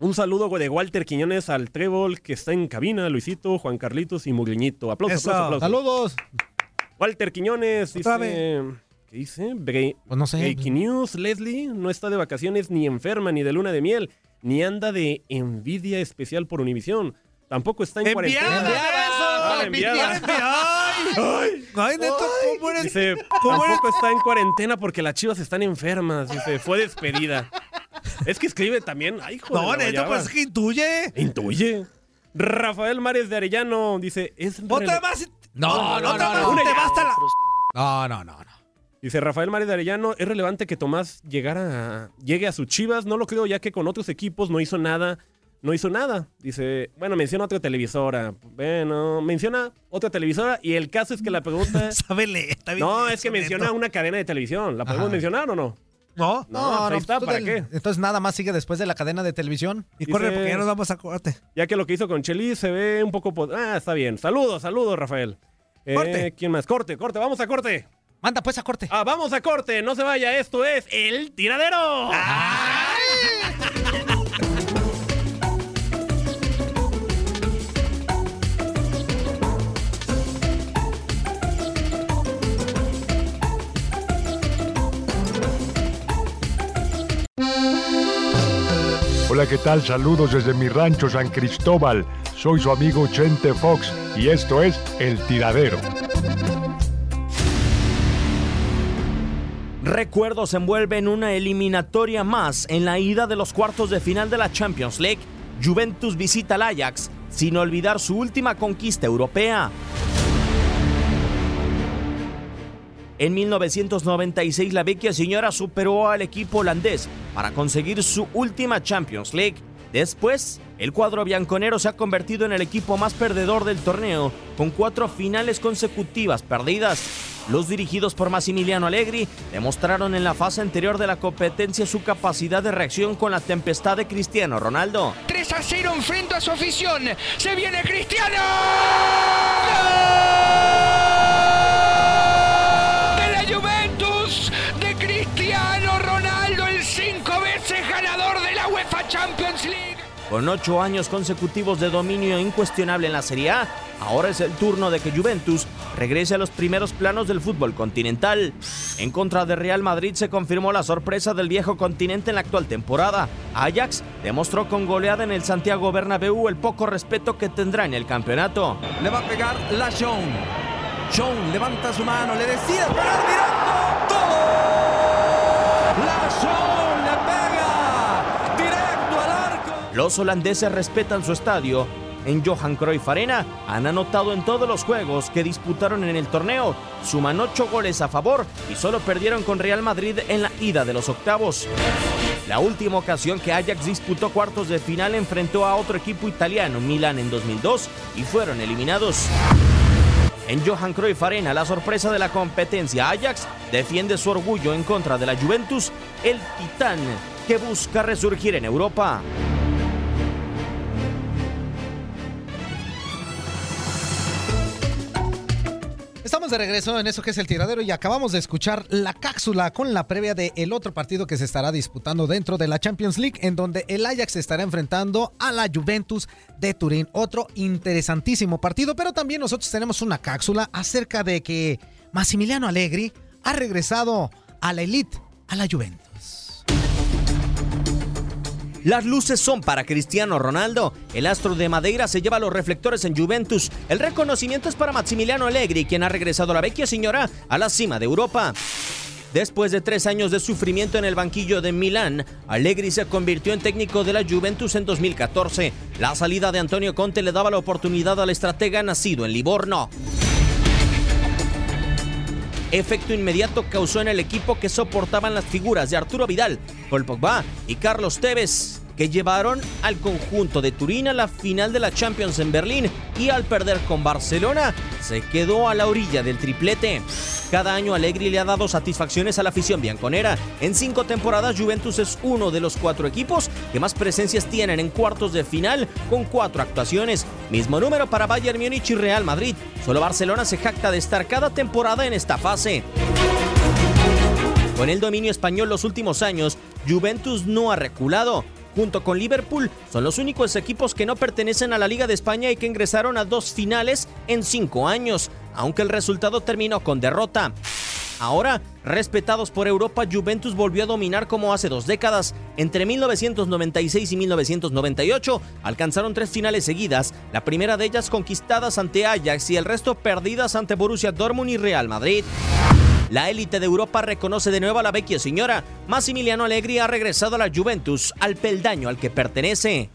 Un saludo de Walter Quiñones al Trébol que está en cabina, Luisito, Juan Carlitos y Mugriñito. Aplausos, aplausos, aplausos. Saludos. Walter Quiñones Otra dice... ¿Qué dice? Bre- Pues no sé. Breaking News, Leslie no está de vacaciones ni enferma ni de luna de miel, ni anda de envidia especial por Univisión. Tampoco está en ¡Enviada! cuarentena. ¡Eso! enviada. ¡Ay! ¡Ay, Neto! ¿Cómo eres? Dice, ¿Cómo eres? tampoco está en cuarentena porque las chivas están enfermas. Dice, fue despedida. es que escribe también. Ay, hijo de No, Neto, guayaba. pues es que intuye. Intuye. Rafael Mares de Arellano dice, es Otra más. No, no, no, no. y te basta la. No, no, no, no. Dice Rafael Mares de Arellano, es relevante que Tomás llegara a- llegue a sus Chivas, no lo creo ya que con otros equipos no hizo nada, no hizo nada. Dice, bueno, menciona otra televisora. Bueno, menciona otra televisora y el caso es que la pregunta... Sabe leer, está bien no, es que menciona una cadena de televisión. ¿La podemos Ajá. mencionar o no? No. No, pues ahí está, tú ¿para qué? Entonces nada más sigue después de la cadena de televisión. Y corre porque ya nos vamos a corte. Ya que lo que hizo con Chelis se ve un poco... po- Ah, está bien. Saludos, saludos, Rafael. Eh, Corte. ¿Quién más? Corte, corte, vamos a corte. Manda pues a corte. Ah, vamos a corte, no se vaya, esto es El Tiradero. Hola, ¿qué tal? Saludos desde mi rancho San Cristóbal. Soy su amigo Chente Fox y esto es El Tiradero. Recuerdos envuelven una eliminatoria más en la ida de los cuartos de final de la Champions League. Juventus visita al Ajax sin olvidar su última conquista europea. En 1996 la vecchia señora superó al equipo holandés para conseguir su última Champions League. Después, el cuadro bianconero se ha convertido en el equipo más perdedor del torneo, con cuatro finales consecutivas perdidas. Los dirigidos por Massimiliano Allegri demostraron en la fase anterior de la competencia su capacidad de reacción con la tempestad de Cristiano Ronaldo. 3 a 0 enfrenta a su afición. Se viene Cristiano. Champions League. Con ocho años consecutivos de dominio incuestionable en la Serie A, ahora es el turno de que Juventus regrese a los primeros planos del fútbol continental. En contra de Real Madrid se confirmó la sorpresa del viejo continente en la actual temporada. Ajax demostró con goleada en el Santiago Bernabéu el poco respeto que tendrá en el campeonato. Le va a pegar la John. John levanta su mano, le decide pegar directo. La John Los holandeses respetan su estadio. En Johan Cruyff Arena han anotado en todos los juegos que disputaron en el torneo. Suman ocho goles a favor y solo perdieron con Real Madrid en la ida de los octavos. La última ocasión que Ajax disputó cuartos de final enfrentó a otro equipo italiano, Milan, en 2002 y fueron eliminados. En Johan Cruyff Arena, la sorpresa de la competencia, Ajax defiende su orgullo en contra de la Juventus, el titán que busca resurgir en Europa. Estamos de regreso en eso que es el tiradero y acabamos de escuchar la cápsula con la previa del el otro partido que se estará disputando dentro de la Champions League, en donde el Ajax estará enfrentando a la Juventus de Turín. Otro interesantísimo partido, pero también nosotros tenemos una cápsula acerca de que Massimiliano Allegri ha regresado a la elite, a la Juventus. Las luces son para Cristiano Ronaldo. El astro de Madeira se lleva los reflectores en Juventus. El reconocimiento es para Maximiliano Allegri, quien ha regresado a la vecchia señora a la cima de Europa. Después de tres años de sufrimiento en el banquillo de Milán, Allegri se convirtió en técnico de la Juventus en 2014. La salida de Antonio Conte le daba la oportunidad al estratega nacido en Livorno. Efecto inmediato causó en el equipo que soportaban las figuras de Arturo Vidal, Paul Pogba y Carlos Tevez, que llevaron al conjunto de Turín a la final de la Champions en Berlín y al perder con Barcelona se quedó a la orilla del triplete. Cada año Allegri le ha dado satisfacciones a la afición bianconera. En cinco temporadas Juventus es uno de los cuatro equipos que más presencias tienen en cuartos de final con cuatro actuaciones. Mismo número para Bayern Múnich y Real Madrid. Solo Barcelona se jacta de estar cada temporada en esta fase. Con el dominio español los últimos años, Juventus no ha reculado. Junto con Liverpool, son los únicos equipos que no pertenecen a la Liga de España y que ingresaron a dos finales en cinco años, aunque el resultado terminó con derrota. Ahora, respetados por Europa, Juventus volvió a dominar como hace dos décadas. Entre 1996 y 1998 alcanzaron tres finales seguidas, la primera de ellas conquistadas ante Ajax y el resto perdidas ante Borussia Dortmund y Real Madrid. La élite de Europa reconoce de nuevo a la vecchia señora. Massimiliano Allegri ha regresado a la Juventus, al peldaño al que pertenece.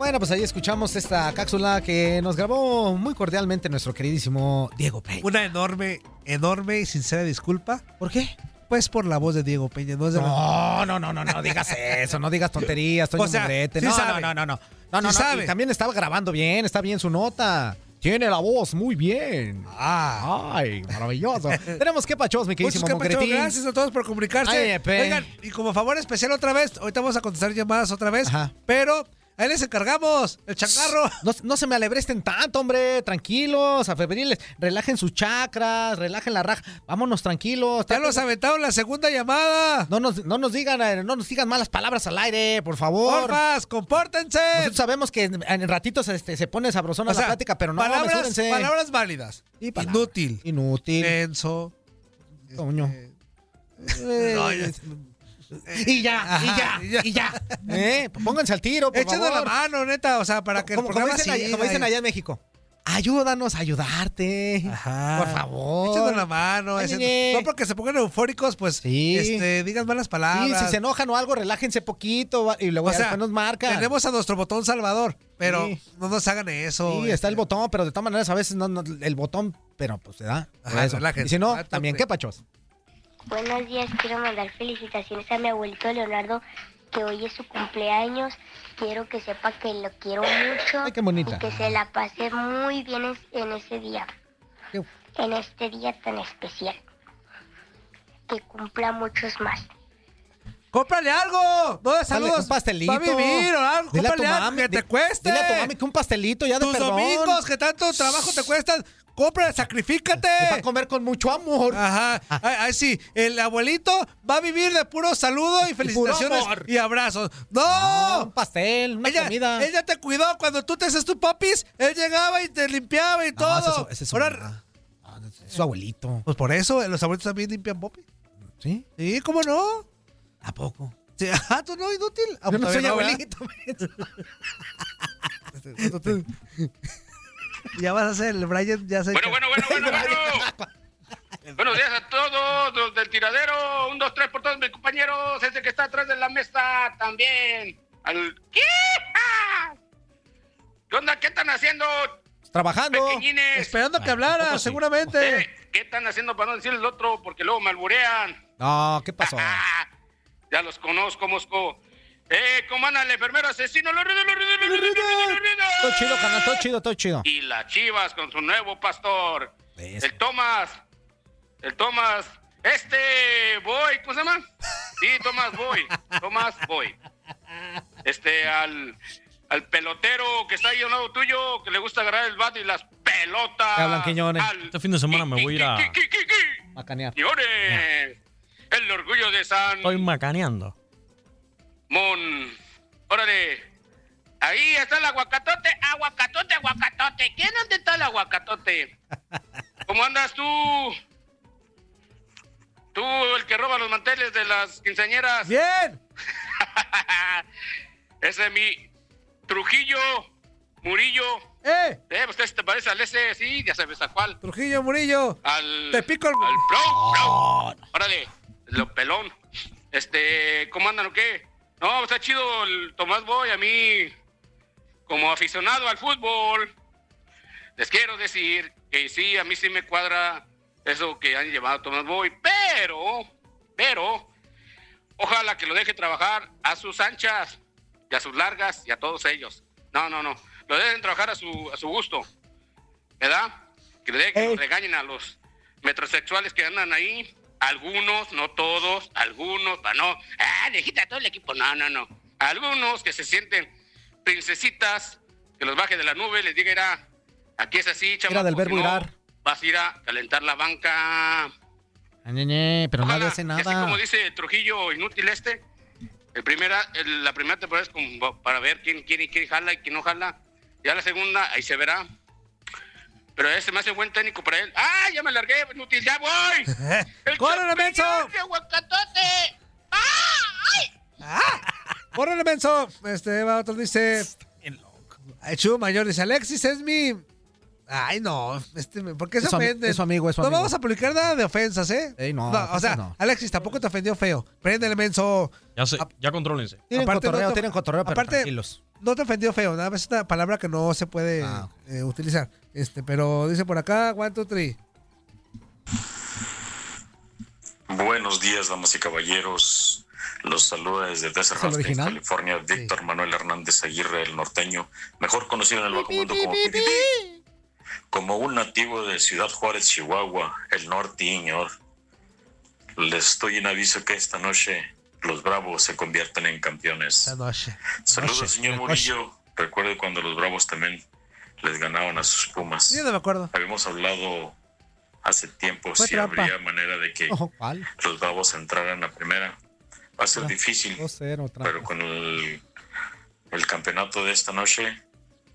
Bueno, pues ahí escuchamos esta cápsula que nos grabó muy cordialmente nuestro queridísimo Diego Peña. Una enorme, enorme y sincera disculpa. ¿Por qué? Pues por la voz de Diego Peña. No, es de No, no, no, no, no digas eso, no digas tonterías, Toño O sea, sí no, no, no, no, no. No, no, Sí no, sabe. también estaba grabando bien, está bien su nota. Tiene la voz muy bien. Ah. Ay, maravilloso. Tenemos que pachos, mi queridísimo Muchos Mongretín. gracias a todos por comunicarse. Ay. Oigan, y como favor especial otra vez, ahorita vamos a contestar llamadas otra vez, pero ahí les encargamos el changarro. No, no se me alebresten tanto, hombre. Tranquilos, a febriles. Relajen sus chakras, relajen la raja. Vámonos tranquilos. Ya los aventaron la segunda llamada. No nos, no nos digan, eh, no nos digan malas palabras al aire, por favor. Porfas, compórtense. Nosotros sabemos que en, en ratitos este, se pone sabrosona O sea, la plática, pero no, palabras, palabras válidas. Inútil. Inútil. Denso. Coño. No, ya- Y ya, Ajá, y ya, y ya. Eh, Pónganse al tiro, por favor. la mano, neta, o sea, para que el como, programa dicen, allá, como dicen allá en México. Ayúdanos a ayudarte. Por favor. Échenos la mano. Ay, ese- ñe. no porque se pongan eufóricos, pues Sí. este, digan malas palabras. Sí, si se enojan o algo, relájense poquito va- y luego O ya sea, después nos marcan. Tenemos a nuestro botón salvador. Pero Sí. no nos hagan eso. Sí, está el botón, pero de todas maneras a veces no, no- el botón, pero pues se da. por Ajá, eso. relájense. Y si no, Ah, también. ¿qué pachos? Buenos días, quiero mandar felicitaciones a mi abuelito Leonardo, que hoy es su cumpleaños. Quiero que sepa que lo quiero mucho Ay, qué bonita. y que se la pase muy bien en ese día, Qué- en este día tan especial. Que cumpla muchos más. ¡Cómprale algo! No de saludos. un pastelito. Va a vivir o algo. Dile a tu Cómprale algo mami, que di- te cueste. Dile a tu mami que un pastelito ya de Tus perdón. domingos que tanto trabajo te cuestan. Compra, sacrifícate. Va a comer con mucho amor. Ajá. Ay, sí, el abuelito va a vivir de puro saludo y felicitaciones y, abrazos. ¡No! Ah, un pastel, una ella, comida. ella te cuidó cuando tú te haces tu popis. Él llegaba y te limpiaba y No, todo. ese ese Ahora-. Ah, es su abuelito. pues por eso los abuelitos también limpian popis. ¿Sí? Sí, ¿cómo no? ¿A poco? Sí, ajá, tú no, inútil. Ah, Yo no pues soy todavía abuelito. ya vas a ser el Brian, ya sé. Bueno, bueno, bueno, bueno, bueno. Buenos días a todos los del tiradero. Un, dos, tres por todos mis compañeros. Ese que está atrás de la mesa también. Al... ¿Qué? ¿Qué onda? ¿Qué están haciendo, Trabajando. pequeñines? Esperando que hablara, sí. seguramente. ¿Qué están haciendo para no decir el otro? Porque luego me alburean. No, ¿qué pasó? Ya los conozco, Mosco. Eh, ¿cómo anda el enfermero asesino? ¡Lo ruido, lo ruido, lo ruido, lo ruido, lo ruido! Todo chido, canal, todo chido, todo chido. Y las chivas con su nuevo pastor. Eso. El Tomás. El Tomás. Este Boy, ¿cómo se llama? Sí, Tomás Boy. Tomás Boy. Este, al, al pelotero que está ahí al lado tuyo, que le gusta agarrar el bate y las pelotas. Te hablan, Quiñones. Al Este fin de semana me voy a ir a... Macanear. Quiñones. El orgullo de San Estoy macaneando. Mon. Órale. Ahí está el aguacatote. Aguacatote, aguacatote. ¿Quién dónde está el aguacatote? ¿Cómo andas tú? Tú, el que roba los manteles de las quinceañeras. Bien. Ese es mi Trujillo, Murillo. ¡Eh! Eh, usted se te parece al ese, sí, ya sabes a cuál. Trujillo Murillo. Al. Te pico el- Al flow, flow. Órale, lo pelón. Este, ¿cómo andan o qué? No, está chido el Tomás Boy. A mí, como aficionado al fútbol, les quiero decir que sí, a mí sí me cuadra eso que han llevado a Tomás Boy, pero, pero, ojalá que lo deje trabajar a sus anchas y a sus largas y a todos ellos. No, no, no. Lo dejen trabajar a su, a su gusto. ¿Verdad? Que le dejen, que regañen a los metrosexuales que andan ahí. Algunos, no todos, algunos, para no. Ah, dejita a todo el equipo. No, no, no. Algunos que se sienten princesitas, que los baje de la nube, les diga, era, aquí es así, chamaco. Era del verbo si no, irar. Vas a ir a calentar la banca. Ñe, pero nadie hace que Así nada. como dice el Trujillo inútil este, el primera, el- la primera temporada es como para ver quién quiere quién jala y quién no jala. Ya la segunda, ahí se verá. Pero ese me hace buen técnico para él. ¡Ah, ya me largué, inútil! ¡Ya voy! ¡El ¡Córrele, menso! aguacatote! ¡Córrele, menso! Este, va, otro dice. Ay, Chu Mayor dice: Alexis es mi. Ay, no. Este, ¿Por qué se Es su ami- ofenden? es su amigo, es su no amigo. vamos a publicar nada de ofensas, ¿eh? Ey, no, o sea, no. Alexis tampoco te ofendió feo. Préndele, menso. Ya sé, ya contrólense. Tienen Aparte, cotorreo, no te- tienen cotorreo, pero aparte, tranquilos. No te ofendió feo, nada más es una palabra que no se puede Ah, eh, utilizar. Este, pero dice por acá, one, two, three. Buenos días, damas y caballeros. Los saluda desde Desert. California, Víctor Manuel Hernández Aguirre, el norteño, mejor conocido en el bajo mundo como Pipipi. Como un nativo de Ciudad Juárez, Chihuahua, el norteñor. Les doy un aviso que esta noche los Bravos se convierten en campeones. Esta noche. Saludos, Noche, señor. Murillo. Recuerde cuando los Bravos también les ganaban a sus Pumas. Yo no me acuerdo. Habíamos hablado hace tiempo Fue si trampa. habría manera de que ¿cuál? los Bravos entraran a primera. Va a ser difícil, 2-0, trampa. pero con el, el campeonato de esta noche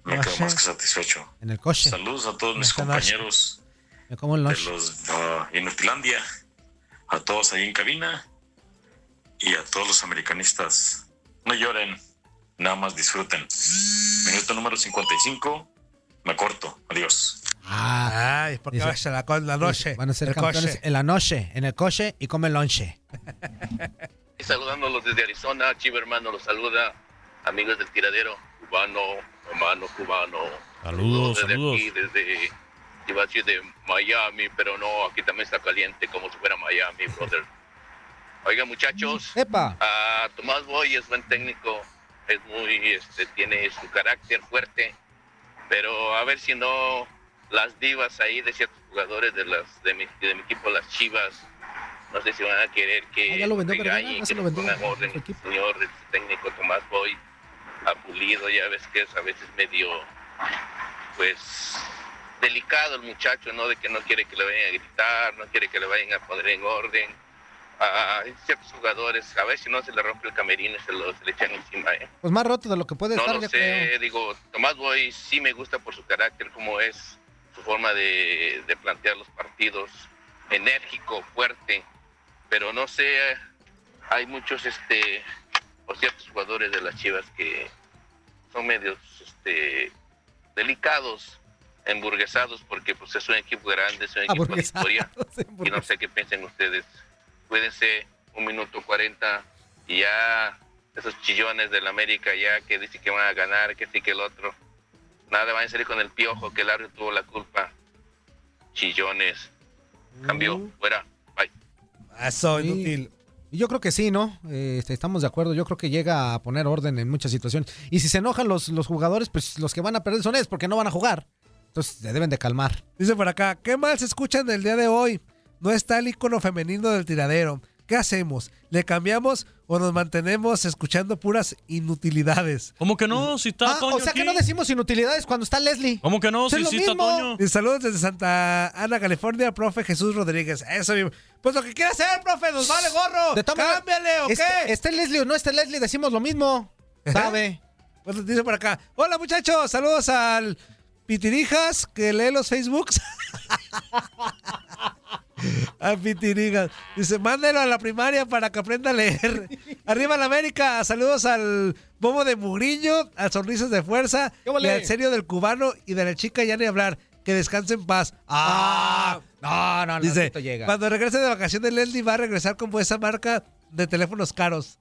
me quedo Noche. más que satisfecho. En el coche. Saludos a todos mis compañeros Me como el de lunch. los ah, Inutilandia, a todos ahí en cabina y a todos los americanistas. No lloren, nada más disfruten. Minuto número 55, me corto. Adiós. Ay, porque Dice- vas a la, la noche. Van a ser el campeones coche. en la noche, en el coche y comen lonche. Y saludándolos desde Arizona, Chivo hermano los saluda, amigos del tiradero, cubano, hermano cubano. Saludos, desde saludos. aquí, desde, iba a decir de Miami, pero no, aquí también está caliente como si fuera Miami, brother. Oiga, muchachos, Epa. ah, Tomás Boy es buen técnico, es muy, este, tiene su carácter fuerte, pero a ver si no las divas ahí de ciertos jugadores de las de mi, de mi equipo, las Chivas, no sé si van a querer que Ah, que lo vendió pongan orden, a su equipo. señor el técnico Tomás Boy, a Pulido, ya ves que es a veces medio, pues, delicado el muchacho, ¿no? De que no quiere que le vayan a gritar, no quiere que le vayan a poner en orden. A ciertos jugadores, a ver si no se le rompe el camerino y se, lo, se le echan encima, ¿eh? Pues más roto de lo que puede No estar, lo yo sé, creo. digo, Tomás Boy sí me gusta por su carácter, como es su forma de, de plantear los partidos, enérgico, fuerte, pero no sé, hay muchos, este, o ciertos jugadores de las Chivas que son medios, este, delicados, emburguesados, porque pues es un equipo grande, es un equipo de historia, y no sé qué piensen ustedes. Cuídense un minuto 40 y ya esos chillones del América ya que dicen que van a ganar, que sí que el otro. Nada, van a salir con el piojo, que el árbitro tuvo la culpa. Chillones. Cambió, fuera. Bye. Eso, Sí. inútil. Yo creo que sí, ¿no? Eh, este, estamos de acuerdo. Yo creo que llega a poner orden en muchas situaciones. Y si se enojan los, los jugadores, pues los que van a perder son ellos porque no van a jugar. Entonces se deben de calmar. Dice por acá, ¿qué mal se escuchan del día de hoy? No está el icono femenino del tiradero. ¿Qué hacemos? ¿Le cambiamos o nos mantenemos escuchando puras inutilidades? ¿Cómo que no? Si está Ah, o sea que no decimos inutilidades cuando está Leslie. ¿Cómo que no? Es Si sí está. Toño. Y saludos desde Santa Ana, California, profe Jesús Rodríguez. Eso mismo. Pues lo que quiera hacer, profe, nos vale gorro. De Cámbiale, ¿o este- qué? Esté Leslie o no esté Leslie, decimos lo mismo. ¿Sabe? Pues dice por acá. Hola muchachos, saludos al Pitirijas que lee los Facebooks. a Pitirijas. Dice, mándelo a la primaria para que aprenda a leer. Arriba la América. Saludos al Bobo de Mugriño, al Sonrisas de Fuerza, y al Serio del Cubano y de la chica ya ni hablar. Que descanse en paz. Ah, no, no, no. Dice, esto llega. cuando regrese de vacaciones, Leslie va a regresar con esa marca de teléfonos caros.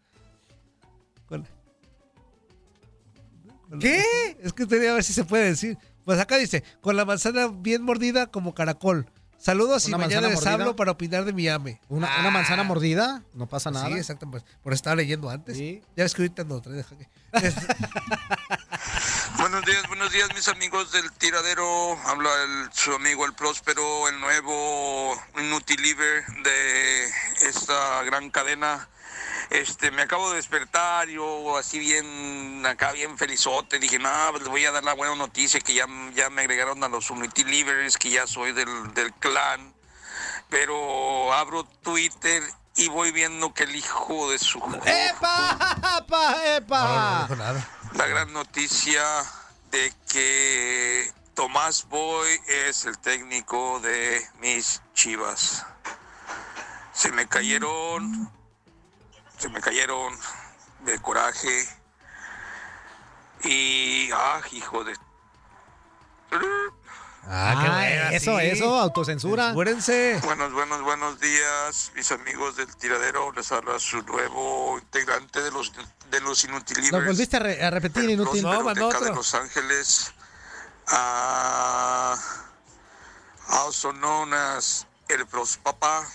¿Qué? Es que quería ver si se puede decir. Pues acá dice, con la manzana bien mordida como caracol. Saludos y ¿Una mañana les mordida? hablo para opinar de mi ame. ¿Una, una manzana mordida? No pasa nada. Sí, exacto. Pues, por estar leyendo antes. Ya ves que ahorita no trae, deja que- Buenos días, buenos días mis amigos del tiradero. Habla el, su amigo el Próspero, el nuevo Inutiliver de esta gran cadena. Este, me acabo de despertar, yo así bien, acá bien felizote. Dije, no, pues les voy a dar la buena noticia que ya, ya me agregaron a los Unitilivers, que ya soy del, del clan. Pero abro Twitter y voy viendo que el hijo de su... ¡Epa! ¡Epa! ¡Epa! La gran noticia de que Tomás Boy es el técnico de mis chivas. Se me cayeron, se me cayeron de coraje. Y, ah, hijo de... Ah, qué buena, eso, sí. eso, autocensura. Apúrense. Buenos, buenos, buenos días, mis amigos del tiradero. Les habla su nuevo integrante de los, de los Lo Inutilivers. volviste a, re- a repetir, inútil. Próspero Teca de Los Ángeles, a also known as el Prospapa.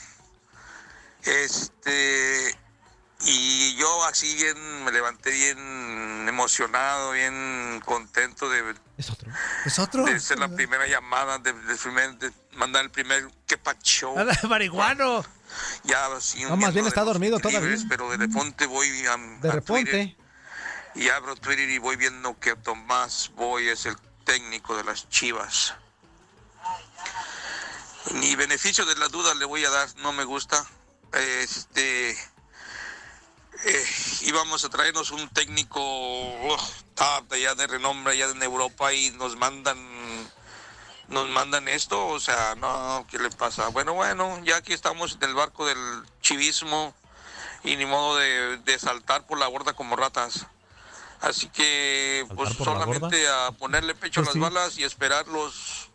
Este, y yo así bien, me levanté bien emocionado, bien contento de, ¿Es otro? de ser la primera llamada, de, de primer- de mandar el primer que show. Marihuano. Ya así No, más bien está dormido todavía. Pero de repente voy a, De a reponte. Twitter y abro Twitter y voy viendo que Tomás Boy es el técnico de las Chivas. Ni beneficio de la duda le voy a dar, no me gusta. Este eh, íbamos a traernos un técnico ugh, top de allá de renombre allá en Europa y nos mandan nos mandan esto, o sea, no, ¿qué le pasa? Bueno, bueno, ya aquí estamos en el barco del chivismo y ni modo de, de saltar por la borda como ratas. Así que, pues solamente a ponerle pecho Pues a sí. las balas y esperar los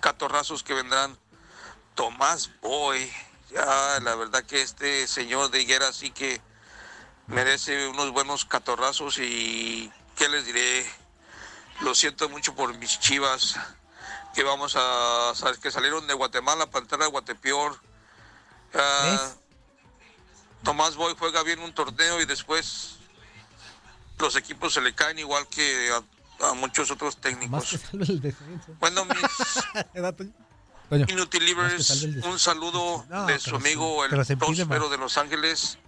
catorrazos que vendrán. Tomás Boy, ya la verdad que este señor de Higuera sí que merece unos buenos catorrazos y, ¿qué les diré? Lo siento mucho por mis chivas, que vamos a, que salieron de Guatemala para entrar a Guatepeor. Ah, Tomás Boy juega bien un torneo y después los equipos se le caen igual que a, a muchos otros técnicos. Bueno, mis Inutilivers, un saludo No, de su amigo el próspero de Los Ángeles.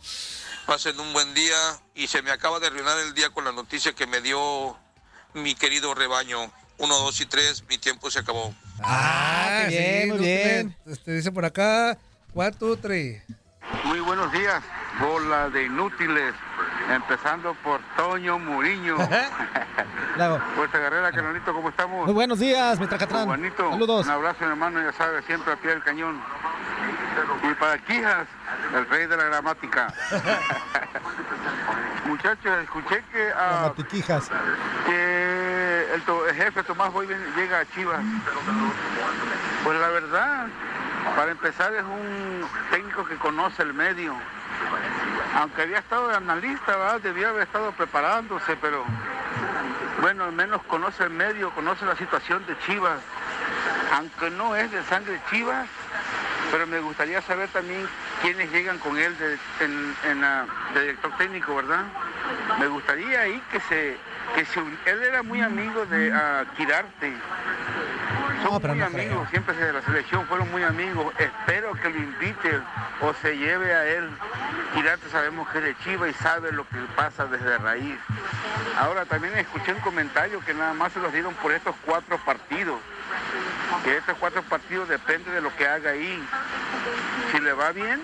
Pasen un buen día y se me acaba de arruinar el día con la noticia que me dio mi querido rebaño. Uno, dos y tres, mi tiempo se acabó. Ah, qué bien, muy bien. te- Este, dice por acá, one, two, three. Muy buenos días, bola de inútiles, empezando por Toño Muriño. Fuerza Guerrera, canalito, ¿cómo estamos? Muy buenos días, mi Tracatrán. Juanito, Saludos. un abrazo, mi hermano, ya sabes, siempre a pie del cañón. Y para Quijas, el rey de la gramática. Muchachos, escuché que, ah, Matiquijas. que el, to- el jefe Tomás Boy llega a Chivas. Pues la verdad, para empezar es un técnico que conoce el medio. Aunque había estado de analista, debía haber estado preparándose, pero bueno, al menos conoce el medio, conoce la situación de Chivas. Aunque no es de sangre Chivas, pero me gustaría saber también quiénes llegan con él de, en, de director técnico, ¿verdad? Me gustaría ahí que se, que se él era muy amigo de ah, Quirarte. Son pero muy no amigos, creo. siempre de la selección fueron muy amigos. Espero que lo invite o se lleve a él. Quirarte sabemos que es de Chiva y sabe lo que pasa desde raíz. Ahora también escuché un comentario que nada más se los dieron por estos cuatro partidos. Que estos cuatro partidos depende de lo que haga ahí. Si le va bien,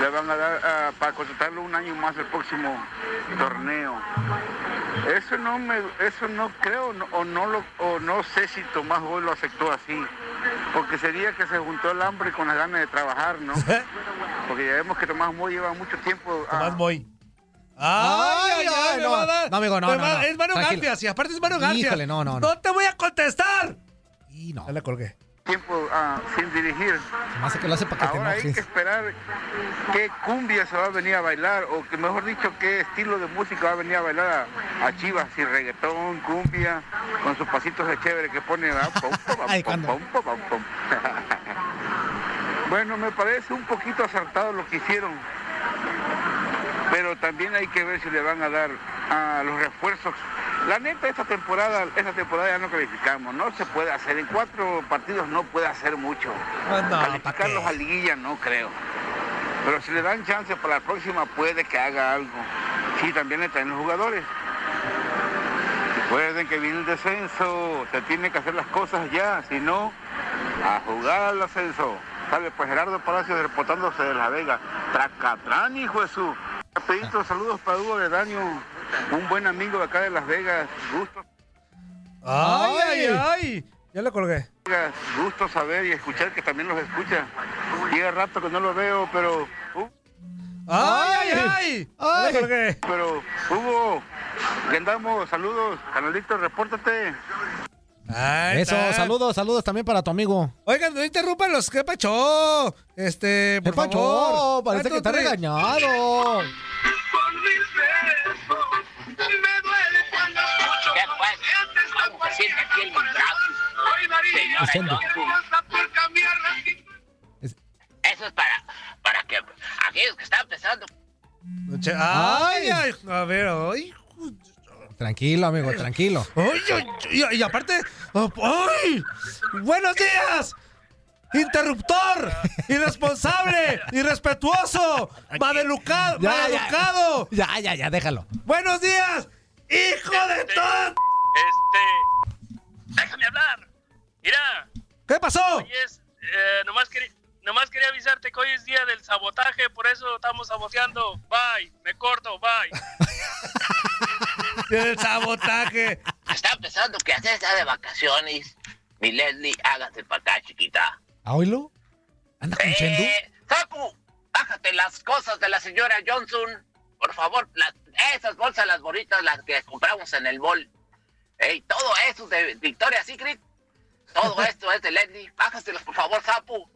le van a dar ah, para contratarlo un año más el próximo torneo. Eso no me, eso no creo no- o no lo, o no sé si Tomás Boy lo aceptó así, porque sería que se juntó el hambre con las ganas de trabajar, ¿no? Porque ya vemos que Tomás Boy lleva mucho tiempo. ah, Tomás Boy. Ay, ay, ay, me no. va a dar. No, amigo, no, Me no, va- no. Es Mano. Garfias y aparte es Mano Garfias. Híjole, no, no, no. No te voy a contestar. Y no. Ya le colgué. tiempo ah, sin dirigir. Más que lo hace para que te Ahora hay que esperar qué cumbia se va a venir a bailar, o que mejor dicho, qué estilo de música va a venir a bailar a, a Chivas, si reggaetón, cumbia, con sus pasitos de chévere que pone. pom, pom, pom. bueno, me parece un poquito acertado lo que hicieron, pero también hay que ver si le van a dar a los refuerzos. La neta, esta temporada, esta temporada ya no calificamos, no se puede hacer, en cuatro partidos no puede hacer mucho. No, ¿pa' Calificarlos a liguilla no creo. Pero si le dan chance para la próxima puede que haga algo. Sí, también le traen los jugadores. Recuerden que viene el descenso, se tiene que hacer las cosas ya, si no, a jugar al ascenso. Sale pues Gerardo Palacios reportándose de La Vega. Tracatrán, hijo de su. Rapidito, saludos para Hugo de Daño, un buen amigo de acá de Las Vegas. Gusto, Ay, ay, ay. Ya le colgué. gusto saber y escuchar que también los escucha. Llega rato que no lo veo, pero... uh, Ay, ay, ay. Ya. Pero, Hugo, que andamos, saludos, canalito, repórtate. Ahí Eso, está. saludos, saludos también para tu amigo. Oigan, no interrumpan los que pacho. Este, por ¿Qué pacho? favor. Parece que está One, two, three. regañado. ¿Qué pues? Eso es para, para que aquellos que están empezando. Che- Ay, ay. A ver, ay. Tranquilo, amigo, tranquilo. Ay, ay, y, y aparte, ¡ay! ¡Buenos días! ¡Interruptor! ¡Irresponsable! ¡Irrespetuoso! ¡Maleducado! Ya, ya. ¡Maleducado! Ya, ya, ya, déjalo. ¡Buenos días! ¡Hijo de todo! Este. Déjame hablar. Mira. ¿Qué pasó? Hoy es. eh, nomás, quería, nomás quería avisarte que hoy es día del sabotaje, por eso estamos saboteando. Bye. Me corto, bye. El sabotaje. Está empezando que hacer está de vacaciones. Mi Leslie, hágase para acá, chiquita. ¿A oílo? ¿Anda con Chendu? Eh, Sapu, bájate las cosas de la señora Johnson. Por favor, las, esas bolsas, las bonitas, las que compramos en el mall. Ey, todo eso de Victoria's Secret. Todo esto es de Leslie. Bájaselas, por favor, Sapu.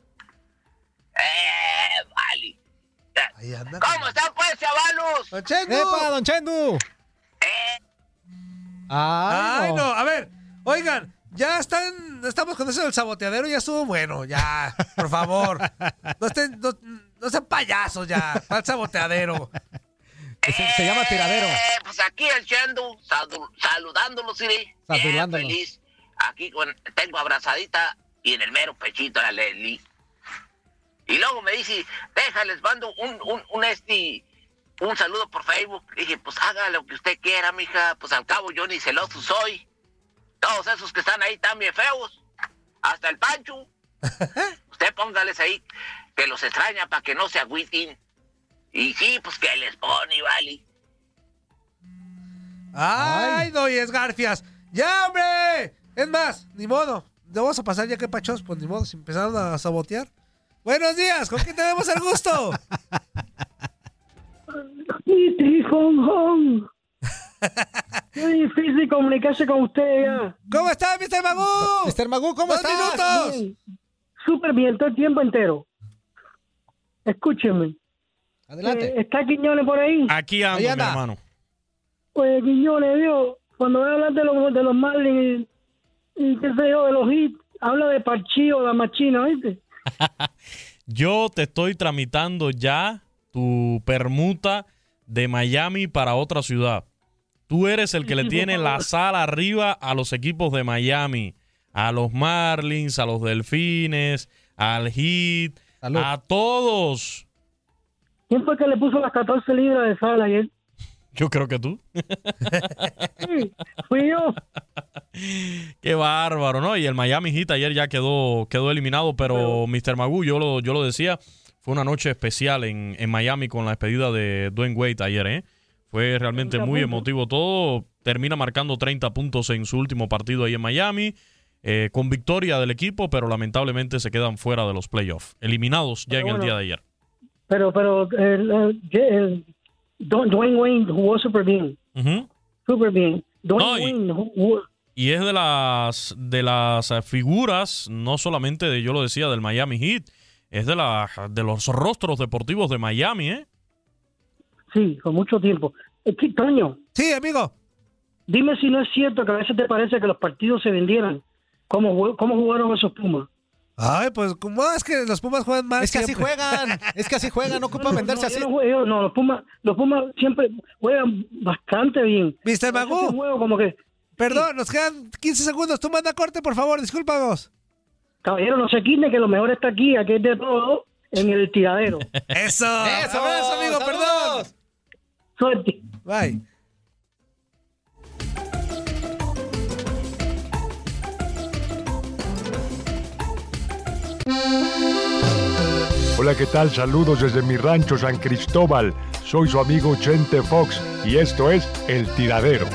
Eh, vale. ¿Cómo están, pues, chavalos? ¡Don Chendu! ¡Epa, don Chendu! Ay, no. A ver, oigan, ya están, estamos con eso del saboteadero, ya estuvo bueno, ya, por favor. No estén, no, no sean payasos ya, al saboteadero. Se, llama tiradero. Eh, pues aquí el Shendu, salu- saludándolo, Siri. Bien Saludándolo. feliz. Aquí con, tengo abrazadita y en el mero pechito la Leslie. Y luego me dice, déjales, mando un, un, un este, un saludo por Facebook. dije, pues haga lo que usted quiera, mija. Pues al cabo yo ni celoso soy. Todos esos que están ahí están bien feos. Hasta el Pancho. usted póngales ahí que los extraña para que no se agüiten. Y sí, pues que les pone, vale. Ay, doy Garfias. ¡Ya, hombre! Es más, ni modo. Le vamos a pasar ya que pachos, pues ni modo, si empezaron a sabotear. Buenos días, ¿con quién tenemos el gusto? Qué difícil comunicarse con usted ya. ¿Cómo está, Mr. Magoo? Mr. Magoo, ¿cómo Dos estás? minutos. Súper bien, todo el tiempo entero. Escúcheme. Adelante. Eh, ¿Está Quiñones por ahí? Aquí ando, mi hermano. Pues Quiñones, Dios, cuando voy a hablar de los, de los Marlins y, y qué sé yo, de los hits, habla de Parchío, la machina, ¿viste? Yo te estoy tramitando ya tu permuta de Miami para otra ciudad. Tú eres el que le tiene la sala arriba a los equipos de Miami, a los Marlins, a los Delfines, al Heat, a todos. ¿Quién fue que le puso las 14 libras de sal ayer? Yo creo que tú. Sí, fui yo. Qué bárbaro, ¿no? Y el Miami Heat ayer ya quedó, quedó eliminado, pero Mr. Magoo, yo lo, yo lo decía, fue una noche especial en, en Miami con la despedida de Dwayne Wade ayer, ¿eh? Fue realmente muy emotivo todo. Termina marcando 30 puntos en su último partido ahí en Miami, eh, con victoria del equipo, pero lamentablemente se quedan fuera de los playoffs, eliminados ya Pero en el día de ayer. Pero, pero, el, el- el- Don- Dwayne Wayne jugó súper bien. Ujú. Súper bien. Dwayne No, Wayne jugó- Y es de las de las figuras, no solamente de, yo lo decía, del Miami Heat, es de la, de los rostros deportivos de Miami, ¿eh? Sí, con mucho tiempo. ¿Qué- Toño. Sí, amigo. Dime si no es cierto que a veces te parece que los partidos se vendieran. ¿Cómo, cómo jugaron esos Pumas? Ay, pues, como es que los Pumas juegan mal. Es que así juegan, es que así juegan, no ocupan No, venderse no, así. no, juego- no, los Pumas, los Pumas siempre juegan bastante bien. Mr. Magoo. juego como que, Perdón, nos quedan 15 segundos. Tú manda corte, por favor, discúlpanos. caballero, no se quiten que lo mejor está aquí, aquí es de todo, en el tiradero. Eso. Eso, Abrazo, amigo, perdón. Suerte. Bye. Hola, ¿qué tal? Saludos desde mi rancho San Cristóbal. Soy su amigo Chente Fox y esto es El Tiradero.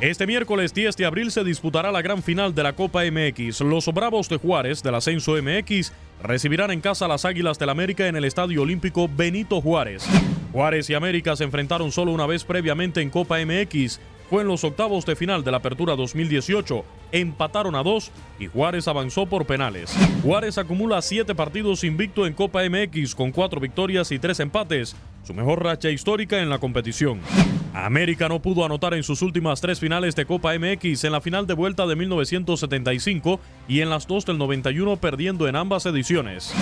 Este miércoles 10 de abril se disputará la gran final de la Copa MX. Los Bravos de Juárez del Ascenso MX recibirán en casa a las Águilas del América en el Estadio Olímpico Benito Juárez. Juárez y América se enfrentaron solo una vez previamente en Copa MX. Fue en los octavos de final de la Apertura 2018. Empataron a dos y Juárez avanzó por penales. Juárez acumula siete partidos invicto en Copa MX con cuatro victorias y tres empates, su mejor racha histórica en la competición. América no pudo anotar en sus últimas tres finales de Copa MX en la final de vuelta de 1975 y en las dos del 91 perdiendo en ambas ediciones.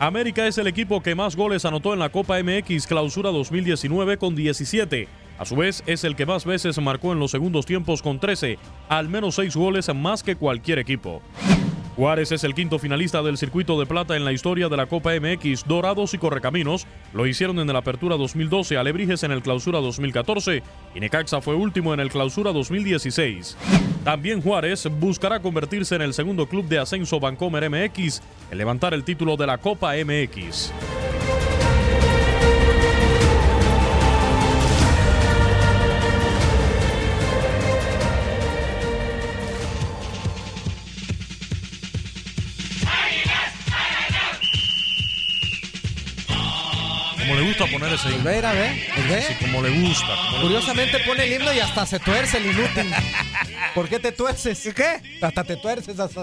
América es el equipo que más goles anotó en la Copa MX Clausura 2019 con 17. A su vez es el que más veces marcó en los segundos tiempos con 13, al menos 6 goles más que cualquier equipo. Juárez es el quinto finalista del circuito de plata en la historia de la Copa MX. Dorados y Correcaminos lo hicieron en el Apertura 2012, Alebrijes en el Clausura 2014 y Necaxa fue último en el Clausura 2016. También Juárez buscará convertirse en el segundo club de ascenso Bancomer MX en levantar el título de la Copa MX. Como le gusta poner ese himno. Ver, a ver, pues ve. Sí, como le gusta. como le Curiosamente pone el himno y hasta se tuerce el inútil. ¿Por qué te tuerces? ¿Qué? Hasta te tuerces. Hasta...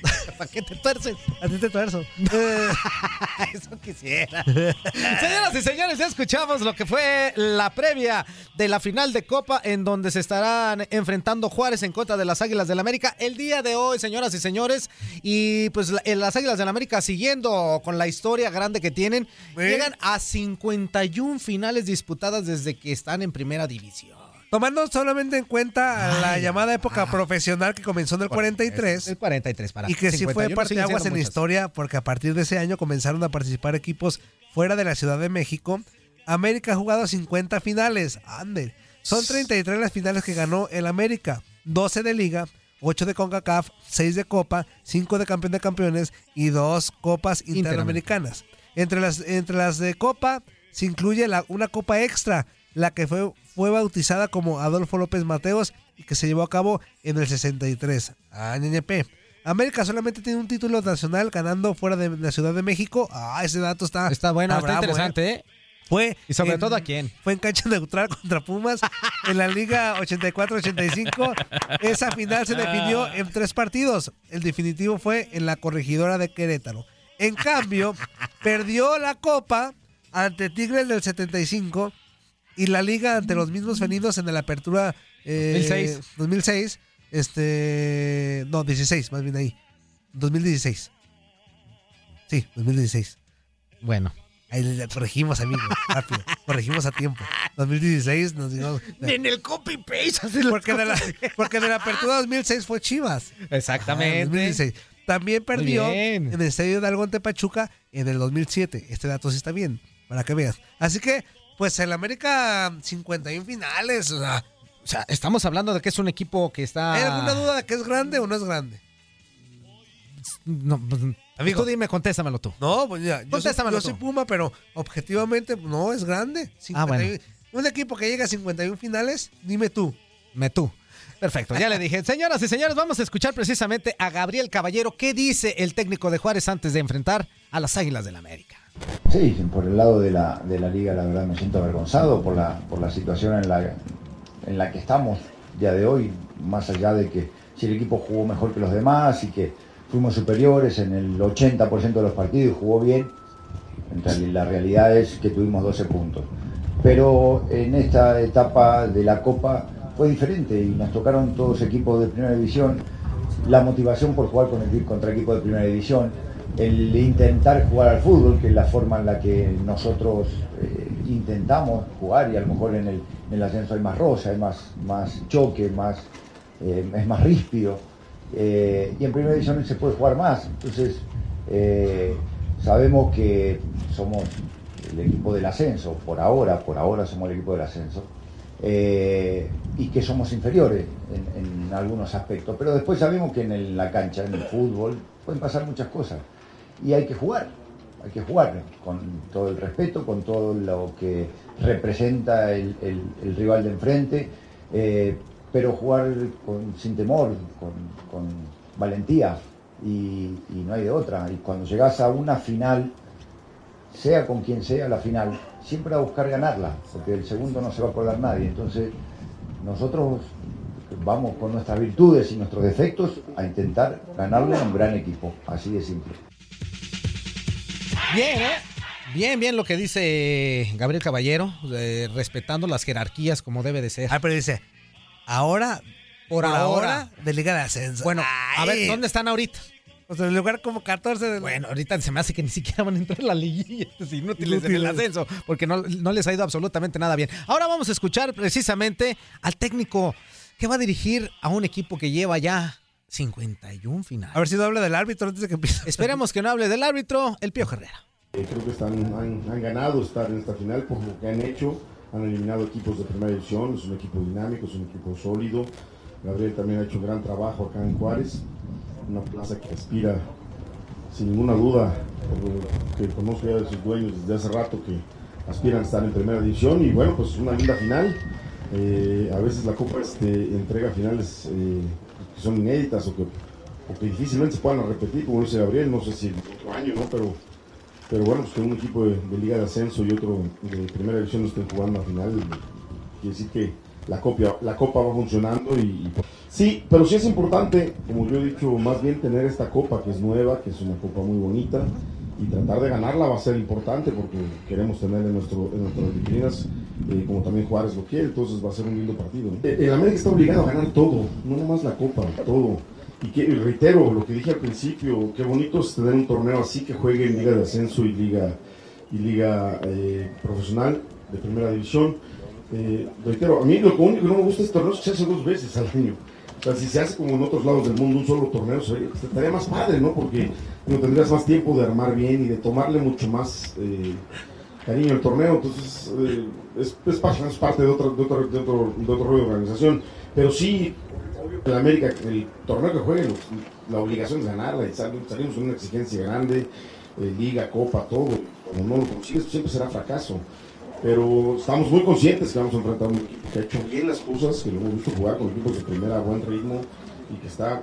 ¿Para qué te tuerces? A ti te tuerzo. Eso quisiera. Señoras y señores, ya escuchamos lo que fue la previa de la final de Copa en donde se estarán enfrentando Juárez en contra de las Águilas del América el día de hoy, señoras y señores. Y pues la- las Águilas del América siguiendo con la historia grande que tienen, llegan a 51 finales disputadas desde que están en primera división. Tomando solamente en cuenta la llamada época profesional que comenzó en el 43. El 43 para Y que sí fue 51 parte de aguas en la historia, porque a partir de ese año comenzaron a participar equipos fuera de la Ciudad de México. América ha jugado 50 finales. Ande. Son 33 las finales que ganó el América. 12 de Liga, 8 de CONCACAF, 6 de Copa, 5 de Campeón de Campeones y 2 Copas Interamericanas. Entre las, entre las de Copa se incluye la- una Copa Extra, la que fue, fue bautizada como Adolfo López Mateos y que se llevó a cabo en el 63. Ah, ñeñepe. América solamente tiene un título nacional ganando fuera de la Ciudad de México. Ah, ese dato está Está bueno, está bravo, interesante, ¿eh? Fue Y sobre en- todo a quién. Fue en cancha neutral contra Pumas en la Liga 84-85. Esa final se definió en tres partidos. El definitivo fue en la corregidora de Querétaro. En cambio, perdió la Copa ante Tigres del 75 y la Liga ante los mismos felinos en la apertura eh, 2006. 2006. Este. No, 16, más bien ahí. 2016. Sí, 2016. Bueno. Ahí le corregimos, amigo. Rápido. Corregimos a tiempo. 2016 nos dimos. En el copy-paste. Porque de, la, porque de la apertura 2006 fue Chivas. Exactamente. Ah, 2016. También perdió en el estadio de Algonte Pachuca en el 2007. Este dato sí está bien, para que veas. Así que, pues el América 51 finales. O sea, O sea, estamos hablando de que es un equipo que está. ¿hay alguna duda de que es grande o no es grande? No, pues, Amigo. Tú dime, contéstamelo tú. No, pues ya. Yo soy, yo soy. Puma, pero objetivamente no es grande. Ah, bueno. 51. Un equipo que llega a 51 finales, dime tú. Me tú. Perfecto, ya le dije. Señoras y señores, vamos a escuchar precisamente a Gabriel Caballero. ¿Qué dice el técnico de Juárez antes de enfrentar a las Águilas del América? Sí, por el lado de la, de la liga la verdad me siento avergonzado por la, por la situación en la, en la que estamos ya de hoy, más allá de que si el equipo jugó mejor que los demás y que fuimos superiores en el 80% de los partidos y jugó bien, la realidad es que tuvimos 12 puntos. Pero en esta etapa de la Copa fue diferente y nos tocaron todos equipos de primera división. La motivación por jugar con el, contra equipos de primera división, el intentar jugar al fútbol, que es la forma en la que nosotros eh, intentamos jugar y a lo mejor en el, en el ascenso hay más rosa, hay más, más choque, más, eh, es más ríspido. Eh, y en primera división se puede jugar más. Entonces, sabemos que somos el equipo del ascenso, por ahora, por ahora somos el equipo del ascenso, y que somos inferiores en, algunos aspectos. Pero después sabemos que en la cancha, en el fútbol, pueden pasar muchas cosas. Y hay que jugar, hay que jugar con todo el respeto, con todo lo que representa el, rival de enfrente, eh, pero jugar con- sin temor, con, valentía, y, y no hay de otra. Y cuando llegas a una final, sea con quien sea la final, siempre a buscar ganarla, porque el segundo no se va a acordar nadie. Entonces, nosotros vamos con nuestras virtudes y nuestros defectos a intentar ganarle a un gran equipo, así de simple. Bien, ¿eh? Bien, bien lo que dice Gabriel Caballero, eh, respetando las jerarquías como debe de ser. Ah, pero dice, ahora, por, ahora, de Liga de Ascenso. Bueno, a ver, ¿dónde están ahorita? O sea, en el lugar como 14 de... Bueno, ahorita se me hace que ni siquiera van a entrar a la liguilla estos inútiles en el ascenso, porque no, no les ha ido absolutamente nada bien. Ahora vamos a escuchar precisamente al técnico que va a dirigir a un equipo que lleva ya 51 finales. A ver si no habla del árbitro antes de que empiece. Esperemos que no hable del árbitro, el Pío Herrera. Eh, creo que están, han, han ganado estar en esta final por lo que han hecho. Han eliminado equipos de primera división. Es un equipo dinámico, es un equipo sólido. Gabriel también ha hecho un gran trabajo acá en Juárez. Una plaza que aspira, sin ninguna duda, por lo que conozco ya de sus dueños desde hace rato, que aspiran a estar en primera división. Y bueno, pues una linda final. Eh, a veces la Copa este, entrega finales eh, que son inéditas o que, o que difícilmente se puedan repetir, como dice Gabriel. No sé si otro año, ¿no? Pero pero bueno, pues que un equipo de, de Liga de Ascenso y otro de Primera División estén jugando a final, quiere decir que la, copia, la copa va funcionando y, y- sí, pero sí es importante, como yo he dicho, más bien tener esta copa que es nueva, que es una copa muy bonita y tratar de ganarla va a ser importante porque queremos tener en, nuestro, en nuestras vitrinas, eh, como también Juárez lo quiere, entonces va a ser un lindo partido. El América está obligado a ganar todo, no nomás la copa, todo. Y, que, reitero lo que dije al principio, qué bonito es tener un torneo así que juegue en Liga de Ascenso y Liga, y liga eh, Profesional de Primera División. Eh, reitero, a mí lo único que no me gusta es que se hace dos veces al año. O sea, si se hace como en otros lados del mundo un solo torneo, estaría más padre, ¿no? Porque no tendrías más tiempo de armar bien y de tomarle mucho más cariño al torneo. Entonces, eh, es, es pa- es parte de otro, de, otro, de, otro, de de organización. Pero sí, el América, el torneo que juegue, los- la obligación es ganarla y sal- salimos con una exigencia grande, eh, liga, copa, todo. Como no lo consigues, pues siempre será fracaso. Pero estamos muy conscientes que vamos a enfrentar a un equipo que ha hecho bien las cosas, que lo hemos visto jugar con equipos de primera buen ritmo y que está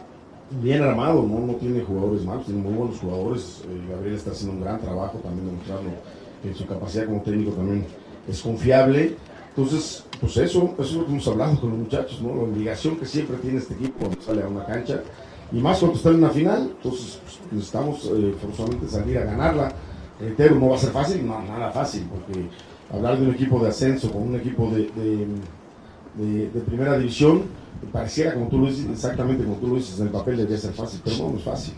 bien armado, ¿no? No tiene jugadores malos, tiene muy buenos jugadores. Eh, Gabriel está haciendo un gran trabajo también demostrarlo que su capacidad como técnico también es confiable. Entonces, pues eso, eso es lo que hemos hablado con los muchachos, ¿no? La obligación que siempre tiene este equipo cuando sale a una cancha y más cuando está en una final. Entonces, pues, necesitamos eh, forzosamente salir a ganarla. Reitero, no va a ser fácil, no, nada fácil, porque hablar de un equipo de ascenso con un equipo de primera división, pareciera como tú lo dices, exactamente como tú lo dices, en el papel debería ser fácil, pero no, no es fácil.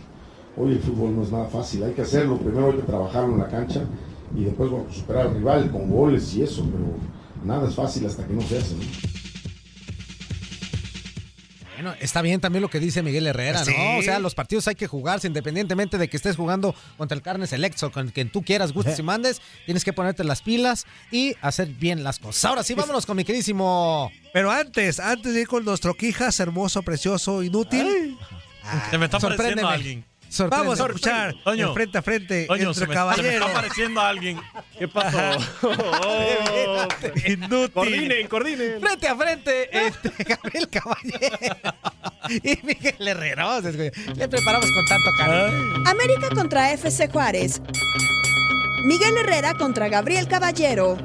Hoy el fútbol no es nada fácil, hay que hacerlo, primero hay que trabajarlo en la cancha y después bueno, superar al rival con goles y eso, pero nada es fácil hasta que no se hace. ¿no? Bueno, está bien también lo que dice Miguel Herrera, Sí. ¿no? O sea, los partidos hay que jugarse independientemente de que estés jugando contra el Carnes Electro, con quien tú quieras, gustes y mandes. Tienes que ponerte las pilas y hacer bien las cosas. Ahora sí, vámonos con mi queridísimo. Pero antes, antes de ir con nuestro Quijas, hermoso, precioso, inútil. ah, Se me está sorpréndeme. apareciendo Vamos a escuchar el frente a frente Toño, entre se me, se me caballeros. está apareciendo alguien. ¿Qué pasó? Inútil. Coordinen, coordinen. Frente a frente, este, Gabriel Caballero y Miguel Herrera. Vamos a. Le preparamos con tanto cariño. América contra FC Juárez. Miguel Herrera contra Gabriel Caballero.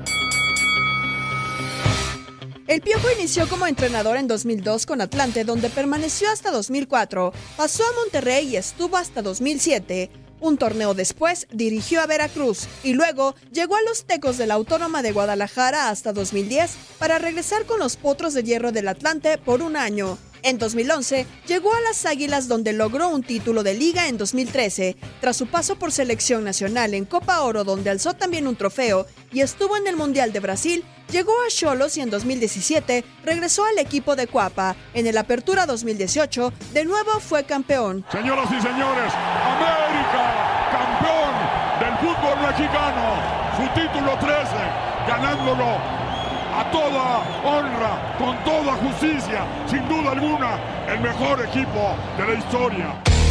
El Piojo inició como entrenador en 2002 con Atlante, donde permaneció hasta 2004. Pasó a Monterrey y estuvo hasta 2007. Un torneo después dirigió a Veracruz y luego llegó a los Tecos de la Autónoma de Guadalajara hasta 2010 para regresar con los Potros de Hierro del Atlante por un año. En 2011 llegó a las Águilas donde logró un título de liga en 2013, tras su paso por selección nacional en Copa Oro donde alzó también un trofeo y estuvo en el Mundial de Brasil, llegó a Cholos y en 2017 regresó al equipo de Cuapa. En el Apertura 2018 de nuevo fue campeón. Señoras y señores, América, campeón del fútbol mexicano, su título 13, ganándolo a toda honra, con toda justicia, sin duda alguna, el mejor equipo de la historia.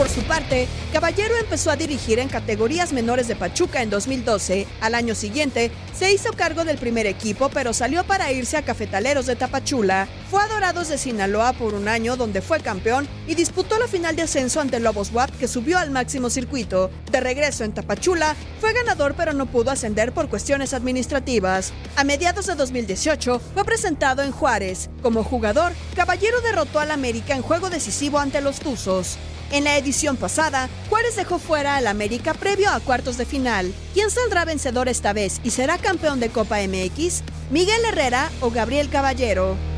Por su parte, Caballero empezó a dirigir en categorías menores de Pachuca en 2012. Al año siguiente, se hizo cargo del primer equipo, pero salió para irse a Cafetaleros de Tapachula. Fue a Dorados de Sinaloa por un año, donde fue campeón y disputó la final de ascenso ante Lobos WAP, que subió al máximo circuito. De regreso en Tapachula, fue ganador, pero no pudo ascender por cuestiones administrativas. A mediados de 2018, fue presentado en Juárez. Como jugador, Caballero derrotó al América en juego decisivo ante los Tuzos. En la edición pasada, Juárez dejó fuera al América previo a cuartos de final. ¿Quién saldrá vencedor esta vez y será campeón de Copa MX? ¿Miguel Herrera o Gabriel Caballero?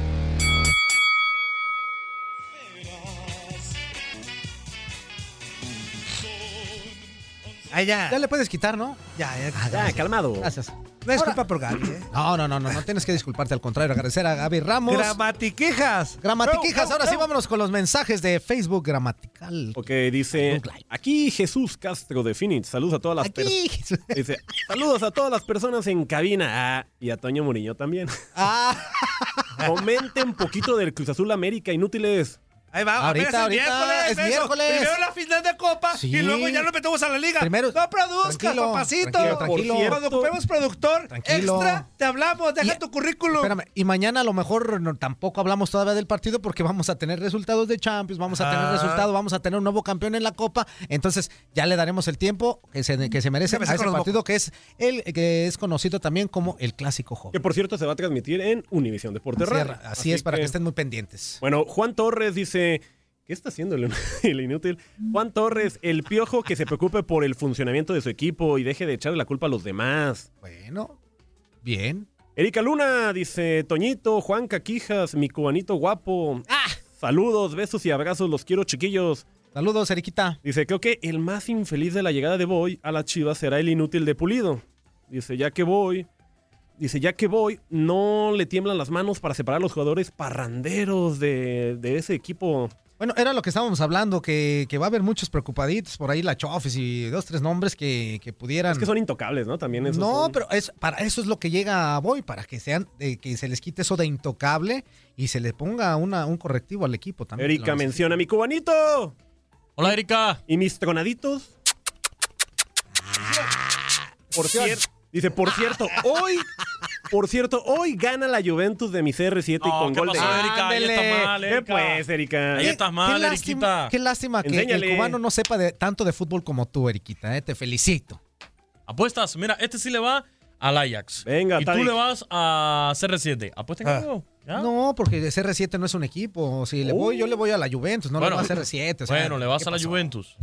Ahí ya. Ya le puedes quitar, ¿no? Ya, ya. Ya, calmado. Gracias. Una disculpa por Gaby, ¿eh? No, no, no, no, no tienes que disculparte, al contrario, agradecer a Gaby Ramos. Gramatiquejas. Gramatiquijas, Bravo, ahora sí vámonos con los mensajes de Facebook Gramatical. Ok, dice aquí Jesús Castro de Phoenix. Saludos a todas las Aquí. personas. Dice, saludos a todas las personas en cabina. Ah, y a Toño Murillo también. Ah. Comenten un poquito del Cruz Azul América, inútiles. Ahí va, Ahorita, ahorita, miércoles, es miércoles. Primero la final de Copa Sí. y luego ya lo metemos a la liga. Primero- no Tranquilo, papacito. tranquilo, tranquilo. Cuando ocupemos productor Tranquilo. extra, te hablamos, deja tu currículum. Espérame, y mañana a lo mejor no- tampoco hablamos todavía del partido porque vamos a tener resultados de Champions, vamos a tener Ah. resultados, vamos a tener un nuevo campeón en la Copa, entonces ya le daremos el tiempo que se, que se merece a ese partido que es el que es conocido también como el clásico joven. Que por cierto se va a transmitir en Univisión Deportes Así, Radio. es, así es, para que estén muy pendientes. Bueno, Juan Torres dice, ¿qué está haciendo el, el inútil? Juan Torres, el piojo que se preocupe por el funcionamiento de su equipo y deje de echarle la culpa a los demás. Bueno, bien. Erika Luna dice, Toñito, Juan Caquijas, mi cubanito guapo. Saludos, besos y abrazos, los quiero chiquillos. Saludos, Eriquita. Dice, creo que el más infeliz de la llegada de Boy a la Chivas será el inútil de Pulido. Dice, ya que voy, dice, ya que voy, no le tiemblan las manos para separar a los jugadores parranderos de, de ese equipo. Bueno, era lo que estábamos hablando, que, que va a haber muchos preocupaditos por ahí, la Chofis y dos, tres nombres que, que pudieran... Es que son intocables, ¿no? También esos No, son- pero es, para eso es lo que llega a Boy, para que sean, eh, que se les quite eso de intocable y se le ponga una, un correctivo al equipo también. Erika menciona a mi cubanito. Hola, Erika. ¿Y mis tronaditos? Por cierto, dice, por cierto, hoy, por cierto, hoy gana la Juventus de mi CR7 y con ¿qué gol de pasó, Erika? Ahí estás mal, ¿Qué Erika. pues, Erika? Ahí estás mal, qué lástima, Eriquita. qué lástima que Enséñale. el cubano no sepa de, tanto de fútbol como tú, Eriquita. eh, Te felicito. Apuestas, mira, este sí le va al Ajax. Venga, Y tú Tadic. le vas a CR7. Apuesta en Ah. ¿Ya? No, porque CR7 no es un equipo. Si le voy, yo le voy a la Juventus, no Bueno. le voy a CR7. o sea, Bueno, le vas ¿qué a la pasó? Juventus.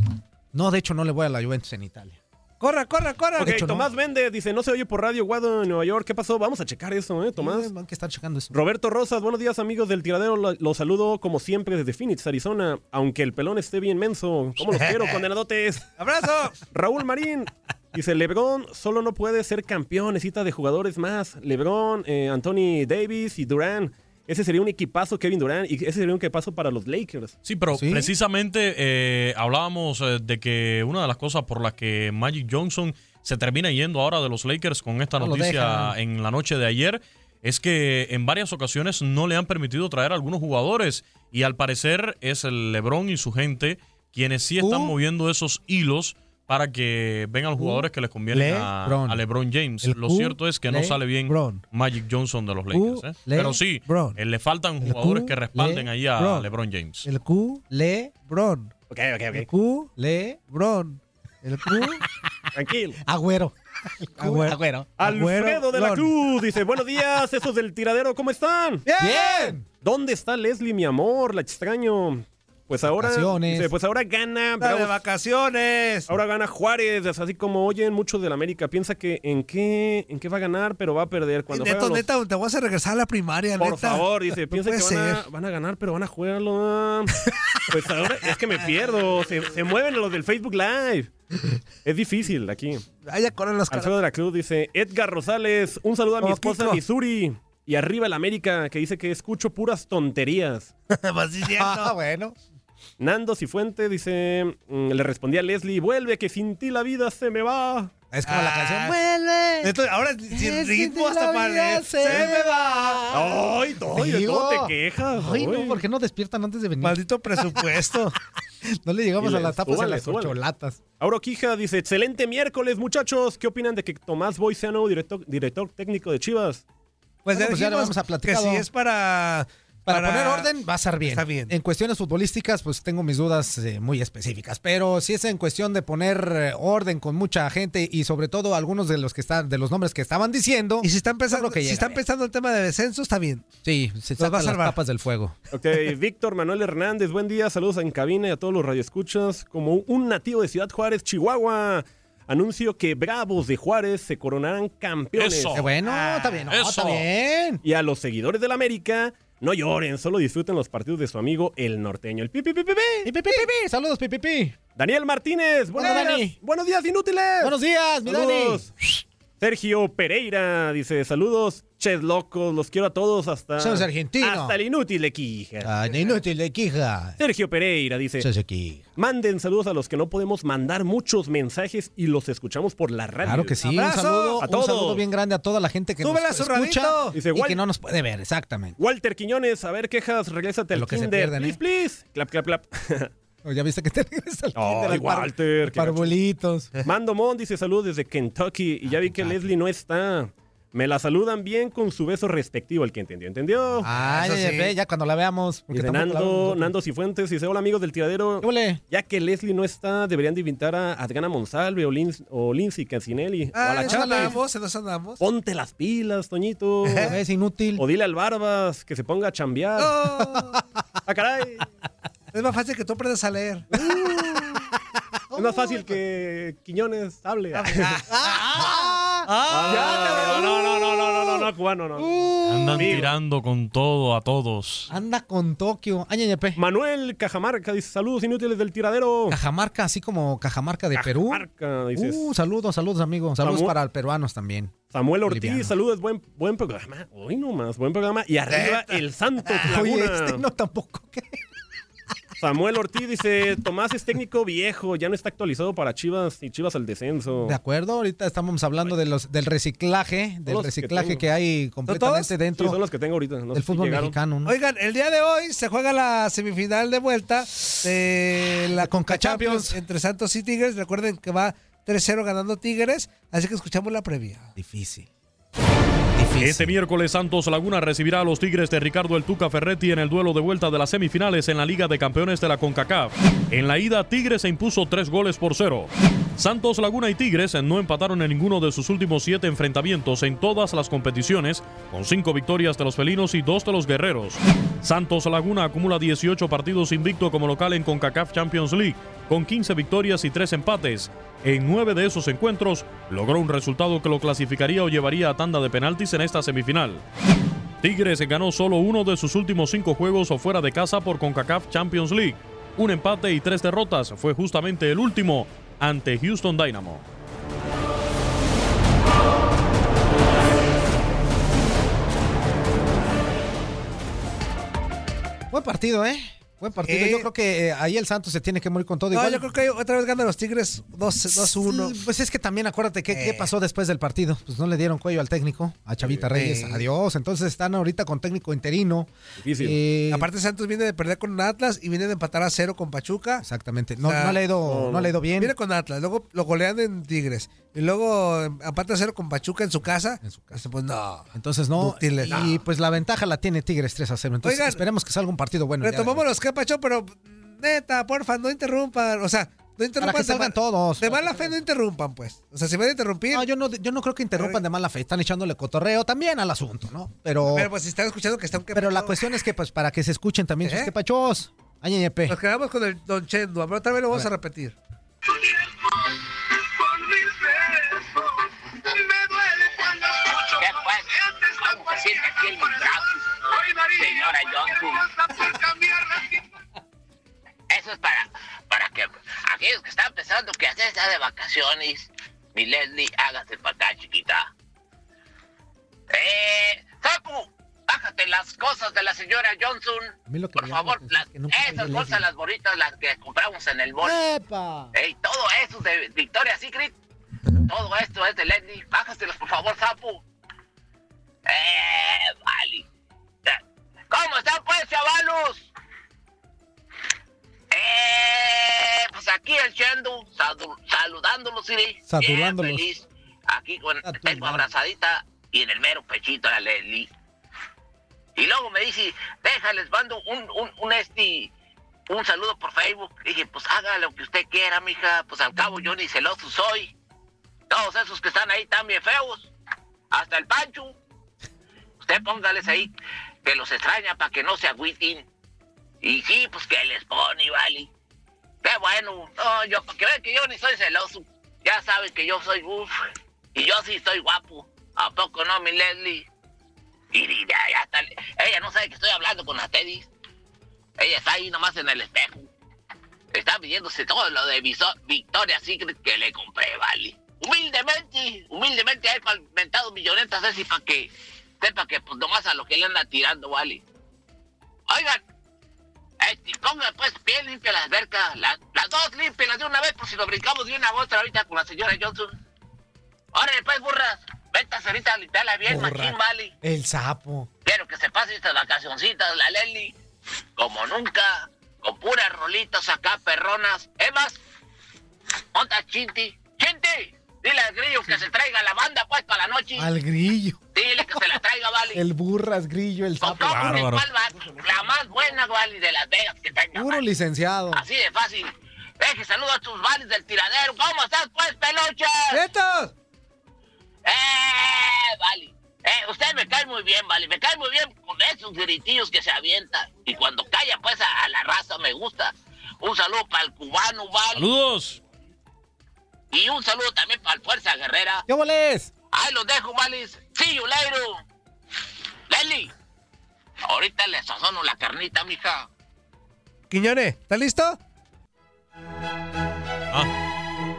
No, de hecho, no le voy a la Juventus en Italia. Corra, corra, corra. Ok, De hecho, no. Tomás Méndez dice, no se oye por Radio Guado en Nueva York. ¿Qué pasó? Vamos a checar eso, ¿eh, Tomás? Sí, Van que estar checando eso. Roberto Rosas, buenos días amigos del tiradero, Lo- los saludo como siempre desde Phoenix, Arizona, aunque el pelón esté bien menso, ¿cómo los quiero, condenadotes? ¡Abrazo! Raúl Marín, dice, Lebron solo no puede ser campeón, necesita de jugadores más, Lebron, eh, Anthony Davis y Durán, ese sería un equipazo Kevin Durán y ese sería un equipazo para los Lakers. Sí, pero precisamente eh, hablábamos eh, de que una de las cosas por las que Magic Johnson se termina yendo ahora de los Lakers con esta No noticia en la noche de ayer es que en varias ocasiones no le han permitido traer a algunos jugadores y al parecer es el LeBron y su gente quienes sí están Uh. moviendo esos hilos para que vengan los jugadores que les convienen a, LeBron. a LeBron James. El Lo Q, cierto es que no sale bien. Magic Johnson de los Lakers. ¿eh? Pero sí, Bron. eh, le faltan El jugadores Q, que respalden ahí a LeBron. LeBron James. El Q, LeBron. Ok, ok, El ok. Q, LeBron. El Q, Tranquilo. Agüero. Agüero. Agüero. Alfredo de la. Cruz dice, buenos días, esos del tiradero, ¿cómo están? Bien. ¿Dónde está Leslie, mi amor? La extraño. Pues ahora, Vacaciones. dice, pues ahora gana, Está de Bravos- vacaciones. ahora gana Juárez, es así como oyen muchos del América, piensa que en qué, en qué va a ganar, pero va a perder cuando Neto, los- neta, te vas a regresar a la primaria, Por neta. favor, dice, No piensa que van a, van a ganar, pero van a jugarlo. Pues ahora es que me pierdo, se, se mueven los del Facebook Live. Es difícil aquí. Ahí ya corren los. Alfredo de la Cruz dice, Edgar Rosales, un saludo a mi Oh, esposa Kiko. Missouri. Y arriba el América, que dice que escucho puras tonterías. Pues sí, cierto. Ah, bueno. Nando Cifuente dice, mm, le respondía a Leslie, vuelve que sin ti la vida se me va. Es como la canción. Ah. Vuelve. Entonces, ahora sin ritmo que hasta para se, me va. Ay, Toy, ¿de Digo. cómo te quejas? Ay, no. ¿por qué no despiertan antes de venir? Maldito presupuesto. No le llegamos a las tapas súbale, a las súbale. cholatas. Auro Quija dice, excelente miércoles, muchachos. ¿Qué opinan de que Tomás Boy sea nuevo director, director técnico de Chivas? Pues Bueno, ya pues ya le vamos a que platicar. si es para... Para, poner orden va a estar bien. Está bien. En cuestiones futbolísticas, pues tengo mis dudas eh, muy específicas. Pero si es en cuestión de poner eh, orden con mucha gente y sobre todo algunos de los que están, de los nombres que estaban diciendo. Y si están pensando, que si están pensando el tema de descenso, está bien. Sí, se va a sacan las salvar. papas del fuego. Ok, Víctor Manuel Hernández, buen día, saludos en cabina y a todos los radioescuchas. Como un nativo de Ciudad Juárez, Chihuahua, anuncio que Bravos de Juárez se coronarán campeones. Eso. Qué bueno, está bien, no, está bien. Y a los seguidores del América, no lloren, solo disfruten los partidos de su amigo el norteño. El pi, pi, pi, pi, pi. Pi, pi, pi, pi, pi. Saludos, pipipi. Daniel Martínez, buenos días. Buenos días, inútiles. Buenos días, mi Dani. Sergio Pereira dice, saludos, ches locos, los quiero a todos hasta... Hasta el inútil de Quija. Ah, inútil de quija. Sergio Pereira dice, Sos aquí. manden saludos a los que no podemos mandar muchos mensajes y los escuchamos por la radio. Claro que sí. Un saludo, a un todos. saludo bien grande a toda la gente que Súbele nos escucha. Dice, y que no nos puede ver, exactamente. Walter Quiñones, a ver quejas, regrésate al lo que se pierden, ¿eh? please, please. Clap, clap, clap. Oh, Ya viste que te regresa al kinder, par- Walter, gacho. Parvuelitos. Mando Mon dice saludos desde Kentucky y ya vi que Leslie no está. Me la saludan bien con su beso respectivo. El que entendió, entendió. Ya, sí. ve, ya cuando la veamos. Nando. Nando Cifuentes dice, hola amigos del tiradero. Ya que Leslie no está, deberían de invitar a Adriana Monsalve o, Lin- o Lindsay Cancinelli o a Ah, la Chávez. andamos, eso andamos. Ponte las pilas, Toñito. Es inútil. o dile al Barbas que se ponga a chambear. Oh, ¡Ah, caray! Es más fácil que tú aprendas a leer. Es más fácil que Quiñones hable. Ah, Ah, no, no, no, no, no, no, no, cubano, no. Andan Amigo. tirando con todo a todos. Anda con Tokio. Ay, ñeñepe. Manuel Cajamarca dice, saludos inútiles del tiradero. Cajamarca, así como Cajamarca de Perú. Cajamarca, dices. Uh, saludos, saludos, amigos. Saludos Samu- para los peruanos también. Samuel Ortiz, saludos, buen, buen programa. Hoy nomás, buen programa. Y arriba el Santos Oye, este no tampoco. Samuel Ortiz dice, Tomás es técnico viejo, ya no está actualizado para Chivas y Chivas al descenso. De acuerdo, ahorita estamos hablando de los, del reciclaje, del que reciclaje que, hay completamente Sí, dentro son los que tengo ahorita. no del fútbol mexicano. ¿no? Oigan, el día de hoy se juega la semifinal de vuelta de la Conca Conca Champions entre Santos y Tigres. Recuerden que va 3-0 ganando Tigres, así que escuchamos la previa. Difícil. Este miércoles Santos Laguna recibirá a los Tigres de Ricardo El Tuca Ferretti en el duelo de vuelta de las semifinales en la Liga de Campeones de la CONCACAF. En la ida Tigres se impuso tres goles por cero. Santos Laguna y Tigres no empataron en ninguno de sus últimos siete enfrentamientos en todas las competiciones, con cinco victorias de los felinos y dos de los guerreros. Santos Laguna acumula 18 partidos invicto como local en CONCACAF Champions League, con 15 victorias y 3 empates. En nueve de esos encuentros logró un resultado que lo clasificaría o llevaría a tanda de penaltis en esta semifinal. Tigres ganó solo uno de sus últimos cinco juegos o fuera de casa por CONCACAF Champions League. Un empate y tres derrotas fue justamente el último ante Houston Dynamo. Buen partido, ¿eh? Buen partido. Eh. Yo creo que eh, ahí el Santos se tiene que morir con todo. No, Igual- yo creo que otra vez ganan los Tigres 2-1. Sí, Pues es que también acuérdate qué, qué Eh. pasó después del partido. Pues no le dieron cuello al técnico, a Chavita Reyes. Eh. Adiós. Entonces están ahorita con técnico interino. Difícil. Eh, Aparte Santos viene de perder con Atlas y viene de empatar a cero con Pachuca. exactamente. No, O sea, no le ha ido, no, le ha ido bien. Viene con Atlas, luego lo golean en Tigres. Y luego em, empata a cero con Pachuca en su casa. En su casa. Pues no. Entonces no. Dúctiles. Y pues la ventaja la tiene Tigres 3 a 0. Entonces Oigan, esperemos que salga un partido bueno. de Retomamos los que Pacho, pero neta, porfa, no interrumpan. O sea, no interrumpan. que de salgan ma- todos. De mala fe no interrumpan, pues. O sea, si van a interrumpir. No, yo no, yo no creo que interrumpan de mala fe. Están echándole cotorreo también al asunto, ¿no? Pero, Pero pues si están escuchando que está un pero la cuestión es que pues para que se escuchen también sus ¿Eh? quepachos. Ay. Nos quedamos con el Don Chendo. A ver, otra vez lo vamos a, repetir. ¿Cómo se siente aquí en mis brazos, señora Johnson? Eso es para, para que aquellos que están pensando que hacer está de vacaciones, mi Leslie, hágase para acá, chiquita. Eh, Sapu, bájate las cosas de la señora Johnson. A mí lo que Por favor, las- esas bolsas, las bonitas, las que compramos en el mall. ¡Epa! Ey, todo eso de Victoria's Secret. Todo esto es de Leslie. Bájaselos, por favor, sapo. Eh, vale. ¿Cómo están, pues, chavalos? Eh, pues aquí el Chendo, saludándolos. Bien Saludándolos. feliz. Aquí con, tengo abrazadita y en el mero pechito a Leslie. Y luego me dice, déjales, mando un, un, un este, un saludo por Facebook. Dije, pues haga lo que usted quiera, mija. Pues al cabo yo ni celoso soy. Todos esos que están ahí están bien feos. Hasta el Pancho. Usted póngales ahí que los extraña para que no se agüiten. Y sí, pues que les pone, vale. Qué bueno. No, yo, que vean que yo ni soy celoso. Ya saben que yo soy uff. Y yo sí estoy guapo. ¿A poco no, mi Leslie? Y ya está. Ella no sabe que estoy hablando con la Teddy. Ella está ahí nomás en el espejo. Está pidiéndose todo lo de Victoria Secret que le compré, vale. humildemente, humildemente el mentado millonetas así para que sepa que pues nomás a lo que le anda tirando, vale. Oigan, este, ponga pues bien limpia las albercas, las, las dos limpias de una vez por si lo brincamos de una a otra ahorita con la señora Johnson. Órale pues, burras, ventas ahorita a limpiarla bien, Burra. machín, vale. El sapo. Quiero que se pase estas vacacioncitas, la Leli, como nunca, con puras rolitas acá, perronas. Es más, monta Chinti. ¡Chinti! Dile al grillo que se traiga la banda, pues, para la noche. Al grillo. Dile que se la traiga, vale. El burras, grillo, el sapo. ¿Cuál va? La más buena, vale, de Las Vegas que tenga. Puro licenciado. Así de fácil. Deje saludos a tus vales del tiradero. ¿Cómo estás, pues, peluche? ¡Nietos! ¡Eh, vale! Eh, usted me cae muy bien, vale. Me cae muy bien con esos gritillos que se avientan. Y cuando calla, pues, a, a la raza me gusta. Un saludo para el cubano, vale. Saludos. Y un saludo también para el Fuerza Guerrera. ¿Qué boles? Ahí los dejo, vales. See you later. Leli. Ahorita le sazono la carnita, mija. Quiñones, ¿estás listo?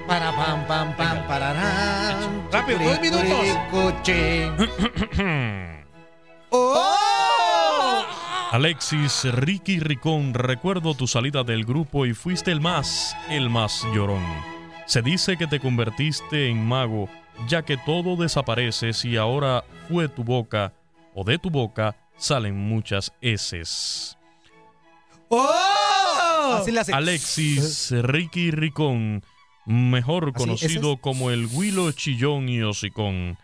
Para pam pam pam pararán. Rápido, dos minutos. ¡Oh! Alexis Ricky Ricón, recuerdo tu salida del grupo y fuiste el más, el más llorón. Se dice que te convertiste en mago, ya que todo desapareces y ahora fue tu boca, o de tu boca salen muchas heces. ¡Oh! Así le hace. Alexis Ricky Ricón, mejor Así, conocido ese como el Huilo Chillón y Hocicón.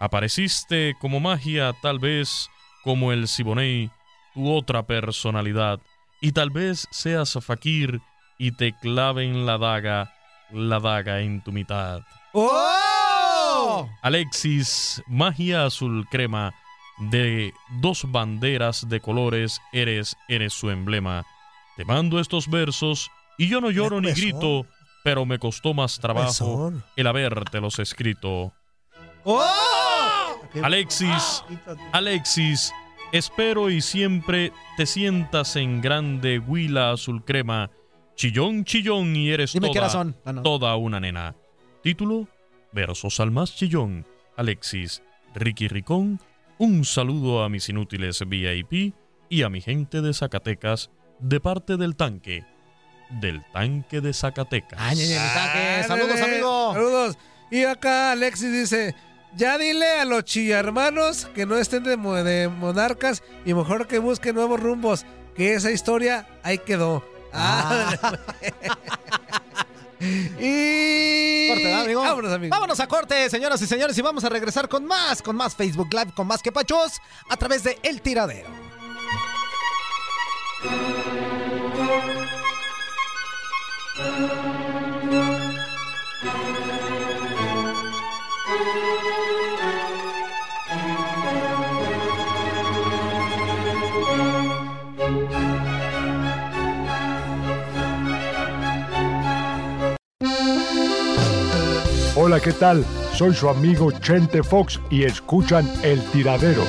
Apareciste como magia, tal vez como el Siboney, tu otra personalidad, y tal vez seas fakir y te claven la daga, la daga en tu mitad. ¡Oh! Alexis, magia azul crema, de dos banderas de colores, eres, eres su emblema. Te mando estos versos y yo no lloro ni grito, pero me costó más trabajo el habértelos escrito. ¡Oh! Alexis, Alexis, espero y siempre te sientas en grande huila azul crema, chillón, chillón y eres Dime toda. Ah, no. toda una nena. Título, versos al más chillón, Alexis, Ricky Ricón, un saludo a mis inútiles VIP y a mi gente de Zacatecas de parte del tanque, del tanque de Zacatecas. Ay, ay, ay, taque. Ah, Saludos, amigo. Saludos. Y acá Alexis dice, ya dile a los chillarmanos que no estén de, de monarcas y mejor que busquen nuevos rumbos, que esa historia ahí quedó. Ah. y... Corte, ¿verdad, amigo? Vámonos, amigo. Vámonos a corte, señoras y señores, y vamos a regresar con más, con más Facebook Live, con más que pachos, a través de El Tiradero. Hola, ¿qué tal? Soy su amigo Chente Fox y escuchan El Tiradero.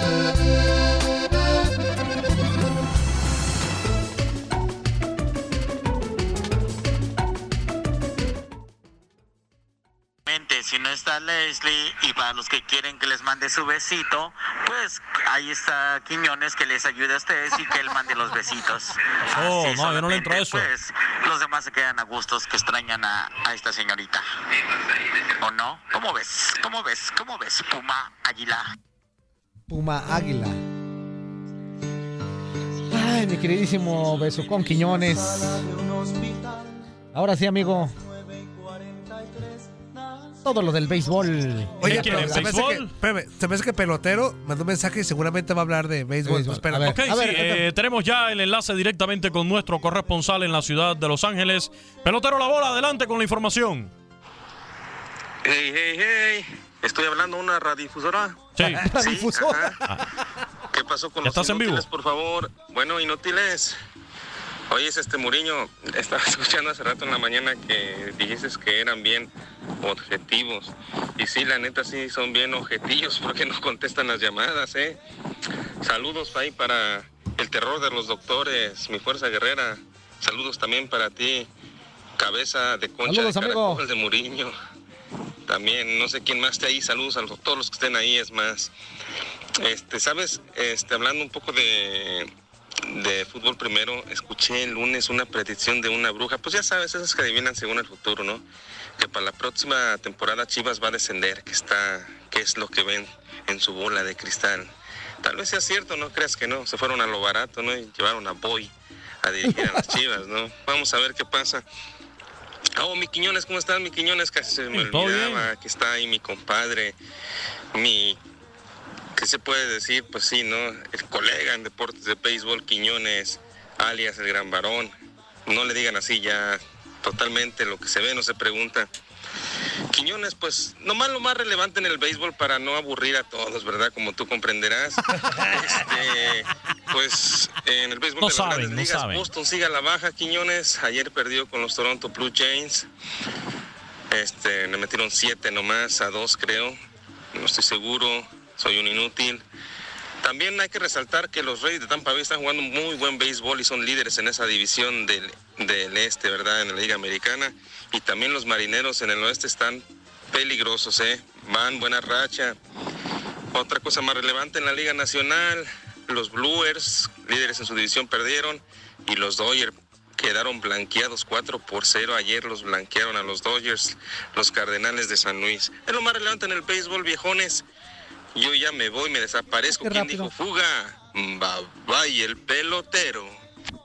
Leslie y para los que quieren que les mande su besito, pues ahí está Quiñones que les ayude a ustedes y que él mande los besitos. Oh, Así no, yo no le entro a eso. Pues los demás se quedan a gustos que extrañan a, a esta señorita. ¿O no? ¿Cómo ves? ¿Cómo ves? ¿Cómo ves? Puma, águila. Puma Águila. Ay, mi queridísimo Besucón Quiñones. Ahora sí, amigo. Todo lo del béisbol. Oye, pero se me, hace que, espérame, se me hace que pelotero mandó un mensaje y seguramente va a hablar de béisbol. Béisbol. Espera. A ver. Ok, sí, eh, tenemos ya el enlace directamente con nuestro corresponsal en la ciudad de Los Ángeles. Pelotero La Bola, adelante con la información. Hey, hey, hey. Estoy hablando a una radiodifusora. Sí. Radiodifusora. ¿Qué pasó con ¿Ya los estás en vivo? inútiles, por favor? Bueno, inútiles. Oye, es este Muriño, estaba escuchando hace rato en la mañana que dijiste que eran bien objetivos. Y sí, la neta sí son bien objetivos porque no contestan las llamadas, ¿eh? Saludos ahí para el terror de los doctores, mi fuerza guerrera. Saludos también para ti, cabeza de concha Saludos, de caracol de Muriño. también, no sé quién más esté ahí, saludos a todos los que estén ahí, es más. Este, sabes, este, hablando un poco de, de fútbol primero, escuché el lunes una predicción de una bruja, pues ya sabes, esas que adivinan según el futuro, ¿no? Que para la próxima temporada Chivas va a descender, que está, que es lo que ven en su bola de cristal. Tal vez sea cierto, no creas que no, se fueron a lo barato, ¿no? Y llevaron a Boy a dirigir a las Chivas, ¿no? Vamos a ver qué pasa. Oh, mi Quiñones, ¿cómo estás, mi Quiñones? Casi se me olvidaba. Aquí está ahí mi compadre, mi ¿qué se puede decir? Pues sí, ¿no? El colega en deportes de béisbol, Quiñones, alias el gran varón. No le digan así ya, totalmente lo que se ve no se pregunta. Quiñones, pues nomás lo más relevante en el béisbol para no aburrir a todos, ¿verdad? Como tú comprenderás. Este, pues en el béisbol No de las saben, grandes no ligas, saben. Boston sigue a la baja, Quiñones. Ayer perdió con los Toronto Blue Jays. Este, le metieron siete nomás, a dos creo. No estoy seguro, soy un inútil. También hay que resaltar que los Reyes de Tampa Bay están jugando muy buen béisbol y son líderes en esa división del, del este, ¿verdad? En la Liga Americana. Y también los marineros en el oeste están peligrosos, ¿eh? Van buena racha. Otra cosa más relevante en la Liga Nacional, los Bluers, líderes en su división, perdieron. Y los Dodgers quedaron blanqueados 4 por 0. Ayer los blanquearon a los Dodgers, los Cardenales de San Luis. Es lo más relevante en el béisbol, viejones. Yo ya me voy, me desaparezco. ¿Quién rápido. dijo fuga? Bye bye, el pelotero.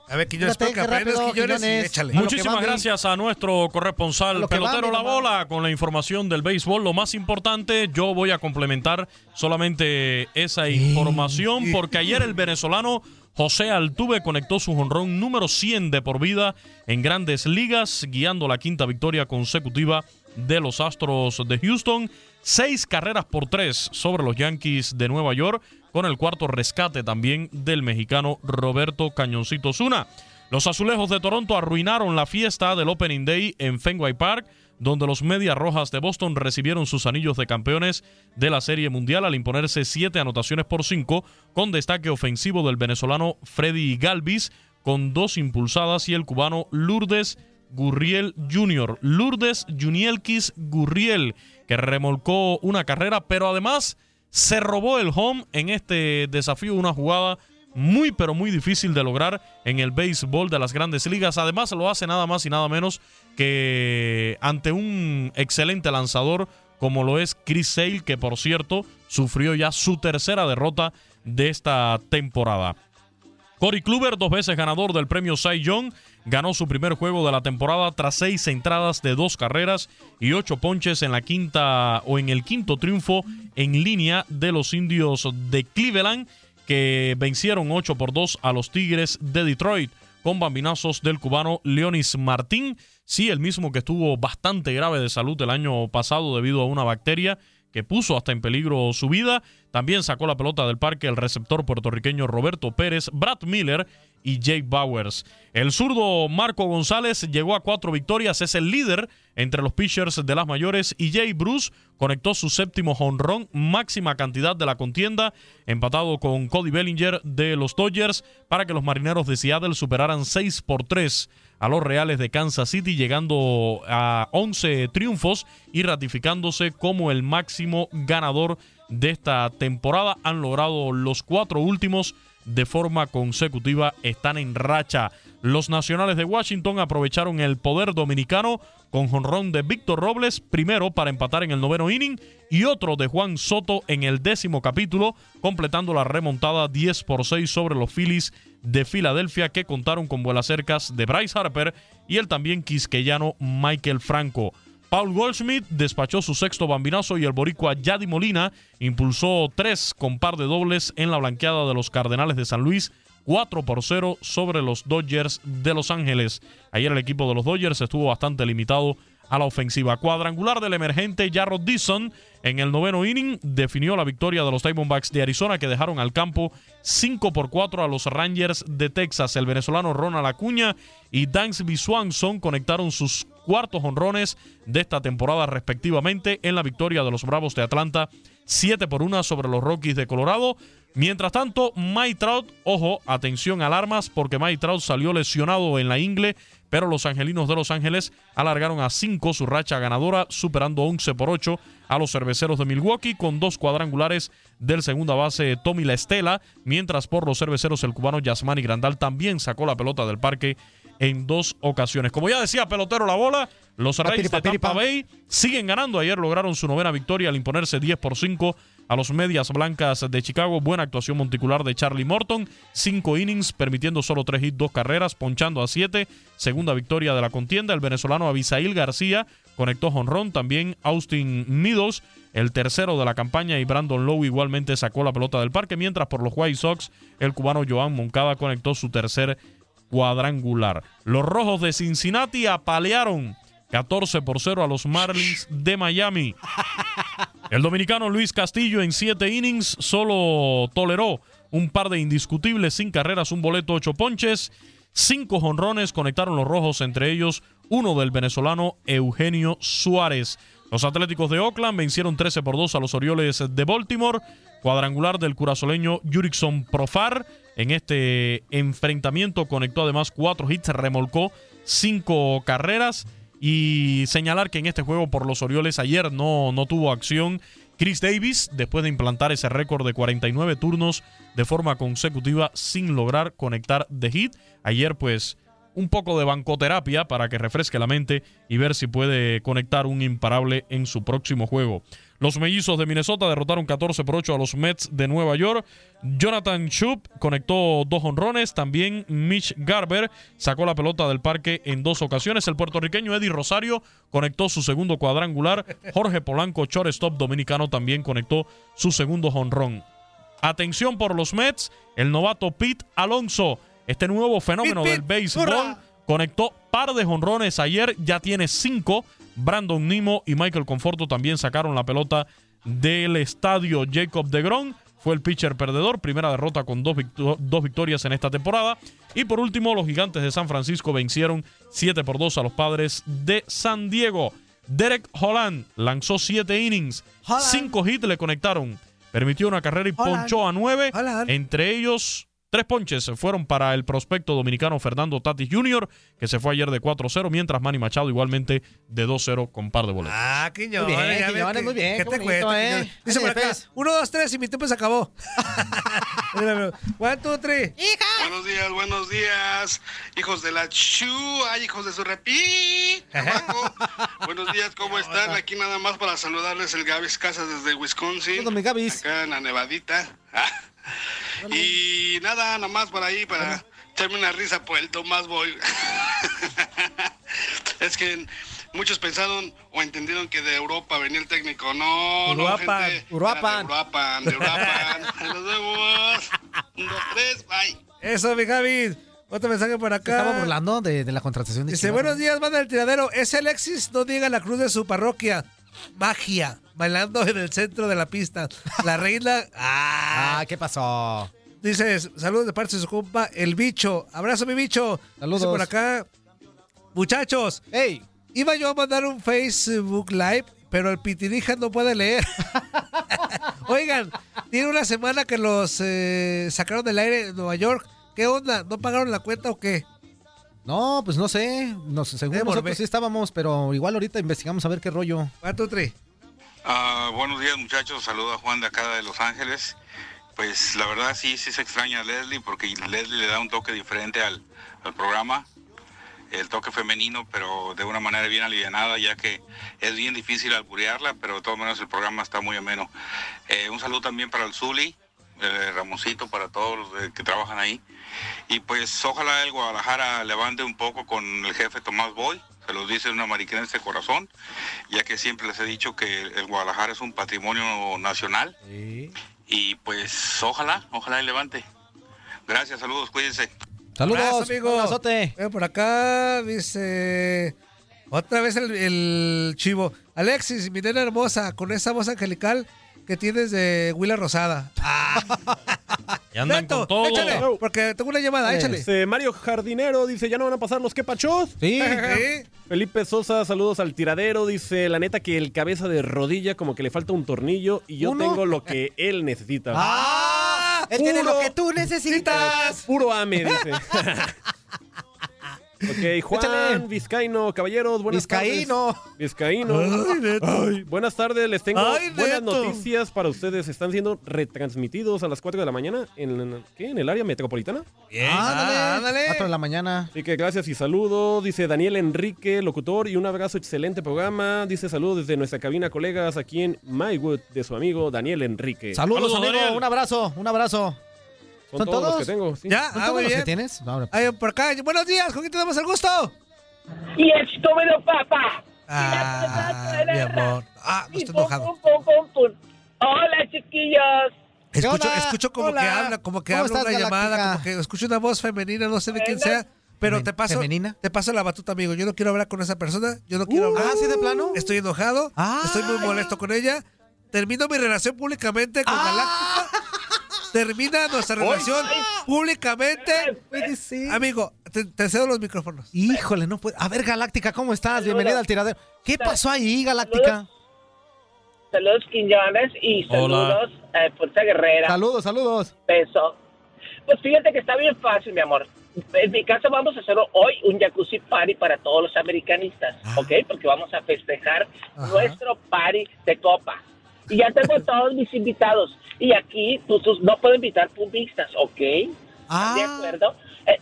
A ver, Quiñones, que rápido, Quiñones, échale. Muchísimas gracias a nuestro corresponsal va, pelotero La va. Bola con la información del béisbol. Lo más importante, yo voy a complementar solamente esa información porque ayer el venezolano José Altuve conectó su jonrón número 100 de por vida en grandes ligas, guiando la quinta victoria consecutiva de los Astros de Houston. Seis carreras por tres sobre los Yankees de Nueva York, con el cuarto rescate también del mexicano Roberto Cañoncito Zuna. Los azulejos de Toronto arruinaron la fiesta del Opening Day en Fenway Park, donde los Medias Rojas de Boston recibieron sus anillos de campeones de la Serie Mundial al imponerse siete anotaciones por cinco, con destaque ofensivo del venezolano Freddy Galvis, con dos impulsadas, y el cubano Lourdes Gurriel Jr. Lourdes Junielquis Gurriel, que remolcó una carrera, pero además se robó el home en este desafío, una jugada muy pero muy difícil de lograr en el béisbol de las grandes ligas. Además lo hace nada más y nada menos que ante un excelente lanzador como lo es Chris Sale, que por cierto sufrió ya su tercera derrota de esta temporada. Cory Kluber, dos veces ganador del premio Cy Young, ganó su primer juego de la temporada tras seis entradas de dos carreras y ocho ponches en la quinta o en el quinto triunfo en línea de los indios de Cleveland que vencieron 8 por 2 a los Tigres de Detroit con bambinazos del cubano Leonis Martín, sí, el mismo que estuvo bastante grave de salud el año pasado debido a una bacteria que puso hasta en peligro su vida. También sacó la pelota del parque el receptor puertorriqueño Roberto Pérez, Brad Miller y Jake Bowers. El zurdo Marco González llegó a cuatro victorias, es el líder entre los pitchers de las mayores y Jay Bruce conectó su séptimo jonrón, máxima cantidad de la contienda, empatado con Cody Bellinger de los Dodgers para que los marineros de Seattle superaran 6 por 3 a los Reales de Kansas City, llegando a 11 triunfos y ratificándose como el máximo ganador de esta temporada. Han logrado los cuatro últimos de forma consecutiva, están en racha. Los nacionales de Washington aprovecharon el poder dominicano con jonrón de Víctor Robles, primero para empatar en el noveno inning y otro de Juan Soto en el décimo capítulo, completando la remontada 10 por 6 sobre los Phillies de Filadelfia que contaron con vuelas cercas de Bryce Harper y el también quisqueyano Michael Franco. Paul Goldschmidt despachó su sexto bambinazo y el boricua Yadi Molina impulsó tres con par de dobles en la blanqueada de los Cardenales de San Luis, 4 por 0 sobre los Dodgers de Los Ángeles. Ayer el equipo de los Dodgers estuvo bastante limitado a la ofensiva. Cuadrangular del emergente Jarrod Dixon en el noveno inning definió la victoria de los Diamondbacks de Arizona que dejaron al campo 5 por 4 a los Rangers de Texas. El venezolano Ronald Acuña y Dansby Swanson conectaron sus cuartos honrones de esta temporada respectivamente en la victoria de los Bravos de Atlanta 7 por 1 sobre los Rockies de Colorado. Mientras tanto, Mike Trout, ojo, atención, alarmas, porque Mike Trout salió lesionado en la ingle, pero los angelinos de Los Ángeles alargaron a 5 su racha ganadora, superando 11 por 8 a los cerveceros de Milwaukee, con dos cuadrangulares del segunda base Tommy La Estela, mientras por los cerveceros el cubano Yasmani Grandal también sacó la pelota del parque en dos ocasiones. Como ya decía pelotero la bola, los Rays de Tampa Bay siguen ganando. Ayer lograron su novena victoria al imponerse 10 por 5 a los Medias Blancas de Chicago. Buena actuación monticular de Charlie Morton. Cinco innings, permitiendo solo tres hits, dos carreras, ponchando a siete. Segunda victoria de la contienda. El venezolano Abisail García conectó jonrón. También Austin Meadows, el tercero de la campaña, y Brandon Lowe igualmente sacó la pelota del parque. Mientras por los White Sox, el cubano Joan Moncada conectó su tercer cuadrangular. Los rojos de Cincinnati apalearon 14 por 0 a los Marlins de Miami. El dominicano Luis Castillo en 7 innings solo toleró un par de indiscutibles, sin carreras, un boleto, 8 ponches, 5 jonrones conectaron los rojos, entre ellos uno del venezolano Eugenio Suárez. Los Atléticos de Oakland vencieron 13 por 2 a los Orioles de Baltimore. Cuadrangular del curazoleño Jurickson Profar. En este enfrentamiento conectó además cuatro hits, remolcó cinco carreras. Y señalar que en este juego por los Orioles ayer no, no tuvo acción Chris Davis después de implantar ese récord de 49 turnos de forma consecutiva sin lograr conectar de hit. Ayer pues un poco de bancoterapia para que refresque la mente y ver si puede conectar un imparable en su próximo juego. Los mellizos de Minnesota derrotaron 14 por 8 a los Mets de Nueva York. Jonathan Shoup conectó dos honrones. También Mitch Garber sacó la pelota del parque en dos ocasiones. El puertorriqueño Eddie Rosario conectó su segundo cuadrangular. Jorge Polanco, shortstop dominicano, también conectó su segundo honrón. Atención por los Mets, el novato Pete Alonso, este nuevo fenómeno del béisbol, hurra. conectó par de honrones ayer, ya tiene cinco. Brandon Nimo y Michael Conforto también sacaron la pelota del estadio. Jacob DeGrom fue el pitcher perdedor, primera derrota con dos, victo- dos victorias en esta temporada. Y por último, los gigantes de San Francisco vencieron 7 por 2 a los padres de San Diego. Derek Holland lanzó 7 innings, 5 hits le conectaron, permitió una carrera y Holland. ponchó a 9, entre ellos Tres ponches fueron para el prospecto dominicano Fernando Tatis Jr., que se fue ayer de 4-0, mientras Manny Machado igualmente de 2-0 con par de boletos. Ah, Quiñones. Muy bien, Quiñones, que- muy bien, ¿Qué qué te cuento, eh. Quiñones? Dice por acá, pues. uno, dos, tres y mi tiempo se acabó. One, two, three. Buenos días, buenos días, hijos de la Chu, ay, hijos de su repi. Abajo. buenos días, ¿cómo están? Aquí nada más para saludarles el Gavis Casas desde Wisconsin. Saludos, mi Gavis. Acá en la Nevadita. Y nada, nada más por ahí para echarme una risa por el Tomás Boy. es que muchos pensaron o entendieron que de Europa venía el técnico. No, Uruapan, no, gente. Uruapan. De Uruapan, de Uruapan. Nos vemos. Un, dos, tres, bye. Eso, mi Javi. Otro mensaje por acá. estaba burlando de, de la contratación de Dice, Chivas, buenos ¿no? días, banda del tiradero. Ese Alexis no diga la cruz de su parroquia. Magia. Bailando en el centro de la pista. La reina. Ah, Ah, ¿qué pasó? Dice, saludos de parte de su compa, el bicho. Abrazo, mi bicho. Saludos. Dice por acá. Muchachos. Hey. Iba yo a mandar un Facebook Live, pero el pitirija no puede leer. Oigan, tiene una semana que los eh, sacaron del aire en Nueva York. ¿Qué onda? ¿No pagaron la cuenta o qué? No, pues no sé. Nos, según nosotros sí estábamos, pero igual ahorita investigamos a ver qué rollo. ¿Cuánto tres? Ah, buenos días muchachos, saludo a Juan de acá de Los Ángeles. Pues la verdad sí, sí se extraña a Leslie porque Leslie le da un toque diferente al, al programa, el toque femenino, pero de una manera bien alivianada, ya que es bien difícil alburearla, pero de todas maneras el programa está muy ameno. Eh, un saludo también para el Zuli, eh, Ramoncito, para todos los de- que trabajan ahí. Y pues ojalá el Guadalajara levante un poco con el jefe Tomás Boy, se los dice una mariquense de corazón, ya que siempre les he dicho que el Guadalajara es un patrimonio nacional. Y pues ojalá, ojalá y levante. Gracias, saludos, cuídense. Saludos, Abrazo, amigo. abrazote. Veo por acá, dice. Otra vez el, el chivo. Alexis, mi nena hermosa, con esa voz angelical que tienes de Willa Rosada. Ah. Y andan Beto, con todo. Échale, porque tengo una llamada, échale. Este, Mario Jardinero dice, ¿ya no van a pasar los quepachos? Sí. Sí. Felipe Sosa, saludos al tiradero. Dice, la neta que el cabeza de rodilla como que le falta un tornillo y yo ¿Uno? tengo lo que él necesita. ¡Ah! Él tiene lo que tú necesitas. Puro ame, dice. Ok, Juan Échale. Vizcaíno, caballeros, buenas Vizcaíno. tardes. Vizcaíno. Ay. Ay, buenas tardes, les tengo Ay, buenas Neto. noticias para ustedes. Están siendo retransmitidos a las 4 de la mañana en, ¿qué? ¿En el área metropolitana. Bien, Ándale. ándale. 4 de la mañana. Así que gracias y saludos. Dice Daniel Enrique, locutor, y un abrazo, excelente programa. Dice saludos desde nuestra cabina, colegas, aquí en Maywood, de su amigo Daniel Enrique. Saludos, Saludos, amigo. Daniel. Un abrazo, un abrazo. Son, ¿Son todos, los que tengo. sí. Ya, ¿Son ah, todos muy los que bien. tienes? Ahora, Ahí por acá. Buenos días, ¿con quién tenemos el gusto? Y es comido papá. Ah, mi amor. Ah, no estoy enojado. Hola, chiquillos. Escucho, escucho como Hola. que habla, como que ¿Cómo habla una llamada, como que escucho una voz femenina, no sé de quién sea. Pero te paso, ¿femenina? te paso la batuta, amigo. Yo no quiero hablar con esa persona. Yo no quiero Uh, hablar. ah, ¿sí de plano? Estoy enojado. Ah, estoy muy ya. molesto con ella. Termino mi relación públicamente con Ah. Galáctica. Termina nuestra relación públicamente. Puede ser. Amigo, te, te cedo los micrófonos. Híjole, no puede. A ver, Galáctica, ¿cómo estás? Bienvenida al tiradero. ¿Qué pasó ahí, Galáctica? Saludos, Quiñones, y saludos, eh, Fuerza Guerrera. Saludos, saludos. Peso. Pues fíjate que está bien fácil, mi amor. En mi caso vamos a hacer hoy un jacuzzi party para todos los americanistas, ¿ok? Porque vamos a festejar Ajá. nuestro party de copa. Y ya tengo todos mis invitados. Y aquí pues, pues, no puedo invitar pumbistas, ¿ok? ¿De Ah, acuerdo? Eh,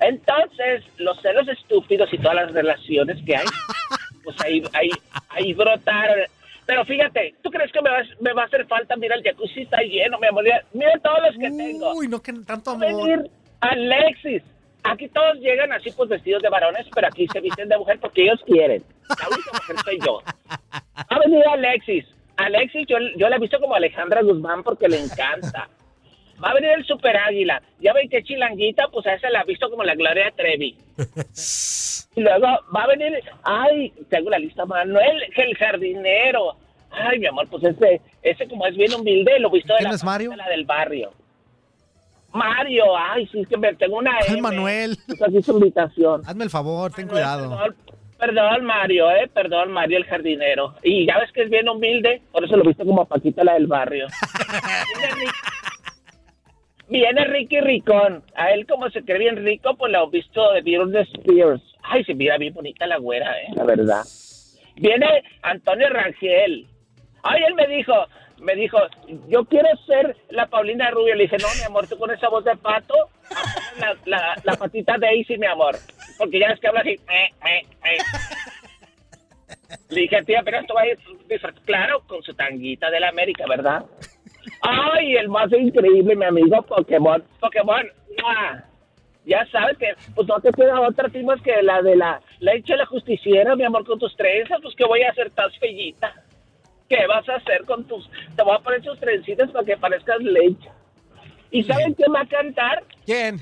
entonces, los celos estúpidos y todas las relaciones que hay, pues ahí, ahí, ahí brotaron. Pero fíjate, ¿tú crees que me va, me va a hacer falta? Mira, el jacuzzi está lleno, mi amor. Mira, todos los que tengo. uy, no que tanto amor. venir Alexis. Aquí todos llegan así pues vestidos de varones, pero aquí se visten de mujer porque ellos quieren. La única mujer soy yo. Va a venir Alexis. Alexis, yo, yo la he visto como Alejandra Guzmán porque le encanta. Va a venir el Super Águila. Ya ven que chilanguita, pues a esa la he visto como la Gloria Trevi. Y luego va a venir, ay, tengo la lista, Manuel, el jardinero. Ay, mi amor, pues ese, ese como es bien humilde, lo visto de ¿Quién la, es Mario? de la del barrio. Mario, ay, sí, es que me tengo una Ay, M. Manuel. Pues aquí su invitación. Hazme el favor, ten Manuel, cuidado. Perdón, Mario, eh, perdón, Mario el jardinero. Y ya ves que es bien humilde, por eso lo he visto como a Paquita la del barrio. Viene Rick- Viene Ricky Ricón. A él como se cree bien rico, pues lo visto de Britney Spears. Ay, se mira bien bonita la güera, eh, la verdad. Viene Antonio Rangel. Ay, él me dijo, me dijo, yo quiero ser la Paulina Rubio. Le dije, no, mi amor, tú con esa voz de pato, la, la, la patita Daisy, mi amor. Porque ya ves que habla así. eh, eh, eh. Le dije, tía, pero esto va a ir, disfrutar". claro, con su tanguita de la América, ¿verdad? Ay, el más increíble, mi amigo Pokémon. Pokémon, ¡mua! ya sabes que pues no te queda otra ti más que la de la leche de la justiciera, mi amor, con tus trenzas, pues que voy a hacer tan fellita. ¿Qué vas a hacer con tus... Te voy a poner tus trencitas para que parezcas leche. ¿Y saben quién va a cantar? ¿Quién?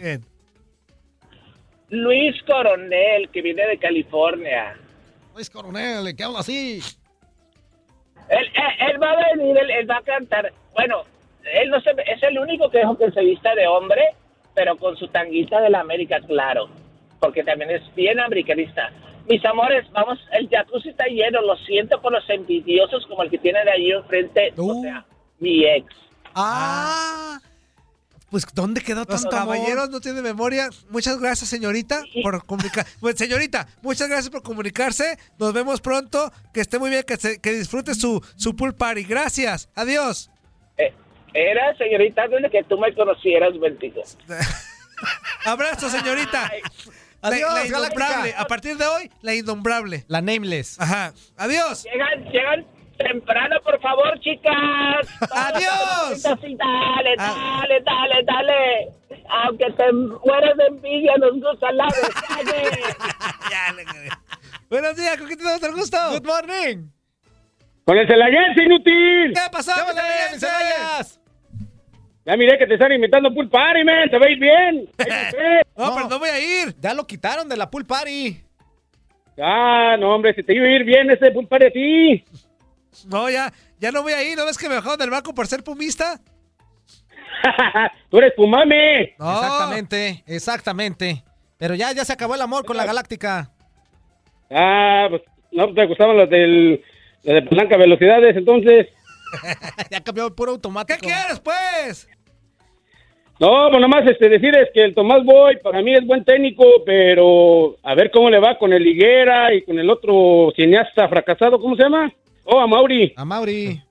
Luis Coronel, que viene de California. Luis Coronel, que habla así. Él, él- él va a venir, él, él va a cantar. Bueno, él no se, es el único que dejo que se vista de hombre, pero con su tanguita de la América, claro. Porque también es bien americanista. Mis amores, vamos, el jacuzzi está lleno. Lo siento por los envidiosos como el que tiene de ahí enfrente. O sea, mi ex. Ah. Pues, ¿dónde quedó tanto caballeros no tienen memoria. Muchas gracias, señorita, por comunicar. Pues, señorita, muchas gracias por comunicarse. Nos vemos pronto. Que esté muy bien, que, se- que disfrute su, su pool party. Gracias. Adiós. Eh, era, señorita, desde que tú me conocieras, bendigo. Abrazo, señorita. La- Adiós, la, innombrable. Galáctica. A partir de hoy, la innombrable. La nameless. Ajá. Adiós. Llegan, llegan temprano, por favor, chicas. Adiós. Sí, dale, dale, dale, dale. Aunque te mueras de envidia, nos gusta la detalle. Buenos días, ¿con quién tenemos el gusto? Good morning. Con el Celayense, inútil. ¿Qué pasó? ¿Qué Celayas? Ya miré que te están invitando a pool party, man. Te veis bien. Te. No, pero no voy a ir. Ya lo quitaron de la pool party. Ah, no, hombre, si te iba a ir bien ese pool party a ti. No, ya, ya no voy a ir. ¿No ves que me bajaron del barco por ser pumista? Tú eres Pumame. No. Exactamente, exactamente. Pero ya, ya se acabó el amor con la Galáctica. Ah, pues no te gustaban los del de palanca velocidades, entonces. ya cambió el puro ¿Qué automático. quieres, pues? No, pues nomás este, decirles que el Tomás Boy para mí es buen técnico, pero a ver cómo le va con el Higuera y con el otro cineasta fracasado, ¿cómo se llama? Oh, a Mauri. A Mauri.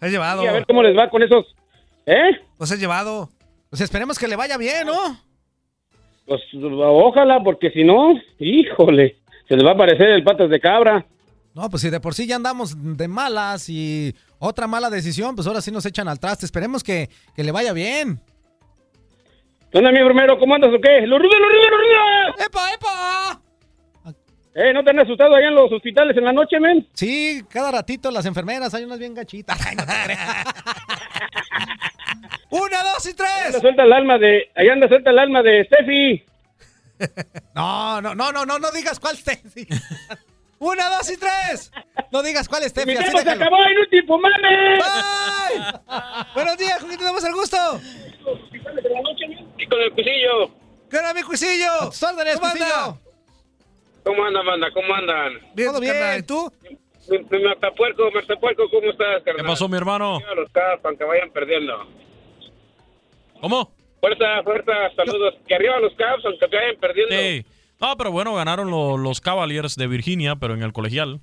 Se ha llevado. Sí, a ver cómo les va con esos. ¿Eh? Pues se ha llevado. Pues esperemos que le vaya bien, ¿no? Pues ojalá, porque si no, híjole, se les va a aparecer el patas de cabra. No, pues si de por sí ya andamos de malas y otra mala decisión, pues ahora sí nos echan al traste. Esperemos que, que le vaya bien. ¿Qué onda, mi primero? ¿Cómo andas o qué? ¡Lo rudo, lo rudo, lo rudo! ¡Epa, epa! ¿Eh? ¿No te han asustado allá en los hospitales en la noche, men? Sí, cada ratito las enfermeras, hay unas bien gachitas. Ay, no te. ¡Una, dos y Allá tres! anda suelta el alma de... Allá anda suelta el alma de Steffi. No, no, no, no, no, no digas cuál Steffi. ¡Una, dos y tres! No digas cuál Mi Steffi. así tiempo se acabó, inútil, mames. ¡Bye! Buenos días, ¿con quién tenemos el gusto? Y con el cuchillo. ¿Qué onda, mi cuisillo? A tus órdenes. Cuisillo. ¿Cómo andan, banda? ¿Cómo andan? Bien, Todo bien. carnal. ¿Y tú? Mi, mi Martapuerco, Martapuerco, ¿cómo estás, carnal? ¿Qué pasó, mi hermano? Los Caps, aunque vayan perdiendo. ¿Cómo? Fuerza, fuerza, saludos. Que arriba los Caps, aunque vayan perdiendo. Sí. No, pero bueno, ganaron lo- los Cavaliers de Virginia, pero en el colegial.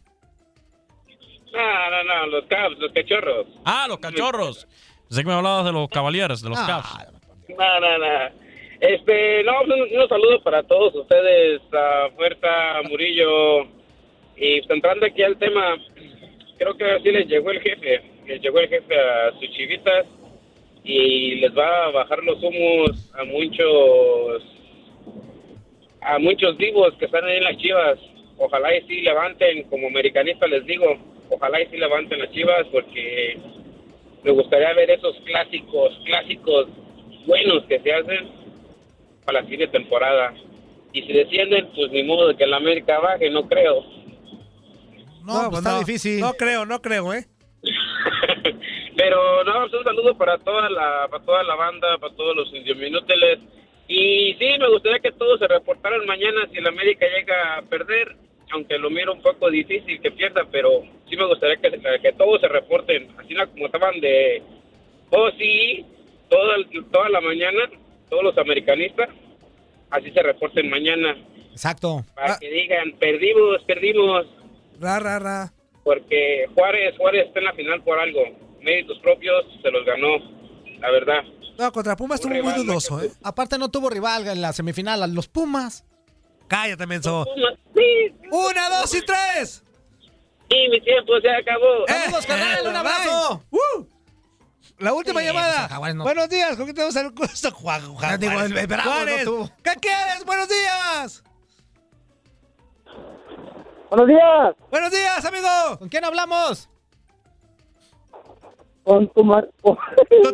No, no, no, los Caps, los cachorros. Ah, los cachorros. Sé que me hablabas de los Cavaliers, de los Ah. Cavs. No, no, no. Este, no, un, unos saludos para todos ustedes, a Fuerza, Murillo. Y pues, entrando aquí al tema, creo que así les llegó el jefe. Les llegó el jefe a sus chivitas y les va a bajar los humos a muchos a muchos vivos que están ahí en las chivas. Ojalá y sí levanten, como americanista les digo, ojalá y sí levanten las chivas porque me gustaría ver esos clásicos, clásicos buenos que se hacen para la siguiente temporada. Y si descienden, pues ni modo de que la América baje, no creo. No, pues está difícil. No creo, no creo, ¿eh? Pero no, pues, un saludo para toda la para toda la banda, para todos los indiominútiles. Y sí, me gustaría que todos se reportaran mañana si el América llega a perder, aunque lo miro un poco difícil que pierda, pero sí me gustaría que, que todos se reporten, así como estaban de, oh sí, toda, toda la mañana, todos los americanistas, así se reporten mañana, Exacto. para que digan, perdimos, perdimos, Ra, ra, ra. porque Juárez, Juárez está en la final por algo, méritos propios, se los ganó, la verdad. No, contra Pumas estuvo muy dudoso, ¿eh? Aparte no tuvo rival en la semifinal, a los Pumas. Cállate, menso. Sí, ¡Una, dos y tres! y mi tiempo se acabó. Saludos, carnal, un bye. abrazo. ¡Uh! La última Sí, llamada. pues, no- Buenos días, ¿con quién tenemos el gusto? Juan, Juan Ya digo, Juárez. el- el Bravo, Juárez, no. ¿Qué quieres? Buenos días. Buenos días. Buenos días, amigo. ¿Con quién hablamos? Con tu mar... Con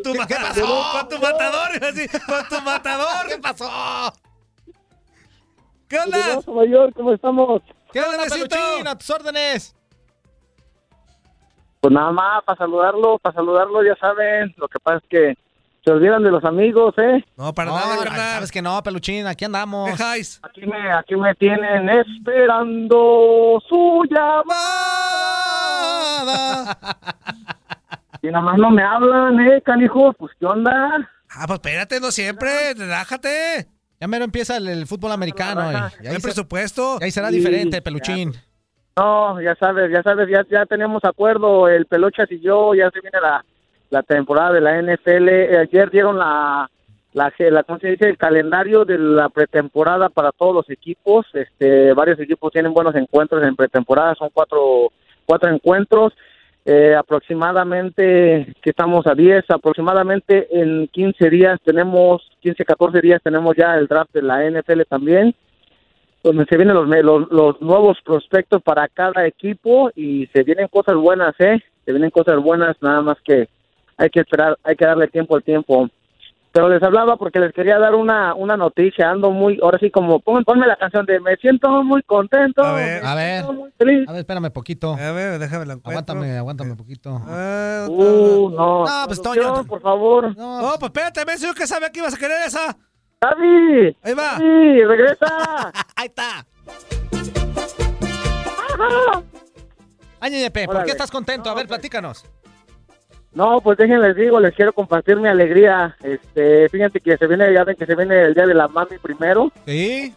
tu, ¿Qué- qué pasó? con tu matador, iba a decir, con tu matador. ¿Qué pasó? ¿Qué onda? Mayor, ¿cómo estamos? ¿Qué onda, Necesito? Peluchín? A tus órdenes. Pues nada más, para saludarlo, para saludarlo, ya saben. Lo que pasa es que se olvidan de los amigos, ¿eh? No, para No, nada, sabes que no, Peluchín, aquí andamos. ¿Qué jais? Aquí me, aquí me tienen esperando su Nada. Y nada más no me hablan, ¿eh, canijos? Pues, ¿qué onda? Ah, pues espérate, no siempre. Relájate. Ya mero empieza el, el fútbol americano. eh. Y ahí, El presupuesto. y ahí será Sí, diferente, Peluchín. No, ya sabes, ya sabes, ya, ya tenemos acuerdo, el Pelochas y yo, ya se viene la, la temporada de la NFL. Ayer dieron la, la, la, ¿cómo se dice? El calendario de la pretemporada para todos los equipos. Este, varios equipos tienen buenos encuentros en pretemporada, son cuatro, cuatro encuentros. Eh, aproximadamente, que estamos a 10, aproximadamente en 15 días tenemos, 15, 14 días tenemos ya el draft de la NFL también donde se vienen los, me- los, los nuevos prospectos para cada equipo y se vienen cosas buenas, ¿eh? Se vienen cosas buenas, nada más que hay que esperar, hay que darle tiempo al tiempo. Pero les hablaba porque les quería dar una, una noticia, ando muy, ahora sí como, pon- ponme la canción de Me siento muy contento, A ver. me A ver. siento muy feliz. A ver, espérame poquito. A ver, déjame la. Aguántame, aguántame un poquito. Ah, Uh, no, No, pues, Toño, por favor. No, No, pues espérate, menso, que sabía que ibas a querer esa. David, Ahí va. sí, regresa. ahí está. Ay, Ñeñepe, ¿por qué estás contento? A ver, No, pues. platícanos. No, pues déjenles digo, les quiero compartir mi alegría. Este, fíjense que se viene, ya ven que se viene el día de la mami primero. Sí.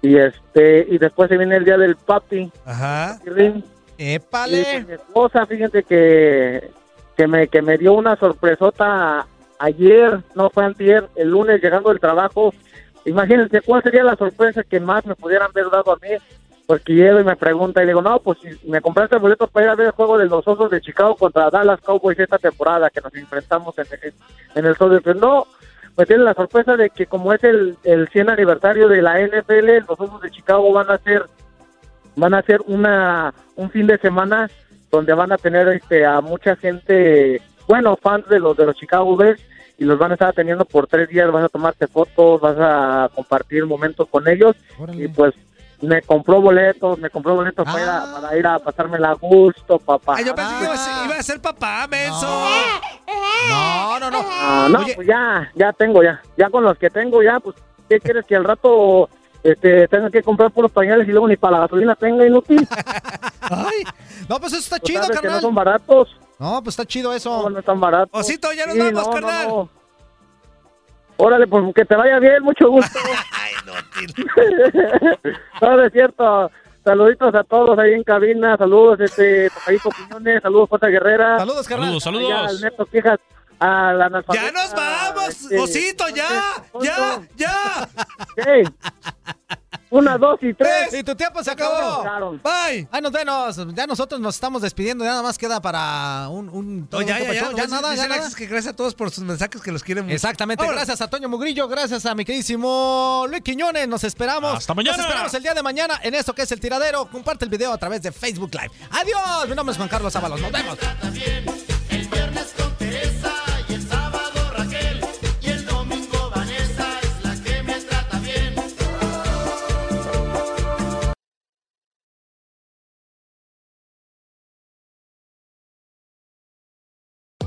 Y este, y después se viene el día del papi. Ajá. Y Épale. pues, mi esposa, fíjense que, que me, que me dio una sorpresota ayer, no fue antier, el lunes llegando del trabajo. Imagínense cuál sería la sorpresa que más me pudieran haber dado a mí. Porque llego y me pregunta y le digo, no, pues si me compraste el boleto para ir a ver el juego de los Osos de Chicago contra Dallas Cowboys esta temporada que nos enfrentamos en, en, en el Sol de No, pues tiene la sorpresa de que como es el, el 100 aniversario de la NFL, los Osos de Chicago van a hacer van a hacer una un fin de semana donde van a tener este a mucha gente, bueno, fans de los de los Chicago Bears y los van a estar teniendo por tres días, vas a tomarte fotos, vas a compartir momentos con ellos y pues me compró boletos, me compró boletos para, ir a, para ir a pasármela a gusto, papá. Ay, yo pensé que iba a ser, iba a ser papá, menso. No, no, no. Ah, no, pues ya, ya tengo, ya. Ya con los que tengo, ya, pues, ¿qué quieres que al rato este, tenga que comprar puros pañales y luego ni para la gasolina tenga inútil? Ay, no, pues eso está Tú chido, sabes que carnal. no son baratos. No, pues está chido eso. No, no están baratos. Osito, ya nos Sí, vamos, no, no, carnal. no. Órale, pues que te vaya bien, mucho gusto. no, no es cierto. Saluditos a todos ahí en cabina, saludos, este, Tocadito Quiñones, saludos, Jota Guerrera. Saludos, carnal. Saludos, saludos. Al Neto Quejas, a la analfabeta, Ya nos vamos, este, Osito, ya, ya, ya. ¿Qué? Una, dos y tres. Y tu tiempo se acabó. Bye. Ay, nos vemos. Ya nosotros nos estamos despidiendo. Ya nada más queda para un. un No, ya, ya, ya, ya no, nada, ya nada. Que gracias a todos por sus mensajes que los quieren mucho. Exactamente, gracias a Toño Mugrillo, gracias a mi queridísimo Luis Quiñones, nos esperamos. Hasta mañana. Nos esperamos el día de mañana en esto que es el tiradero. Comparte el video a través de Facebook Live. Adiós, mi nombre es Juan Carlos Ábalos, nos vemos.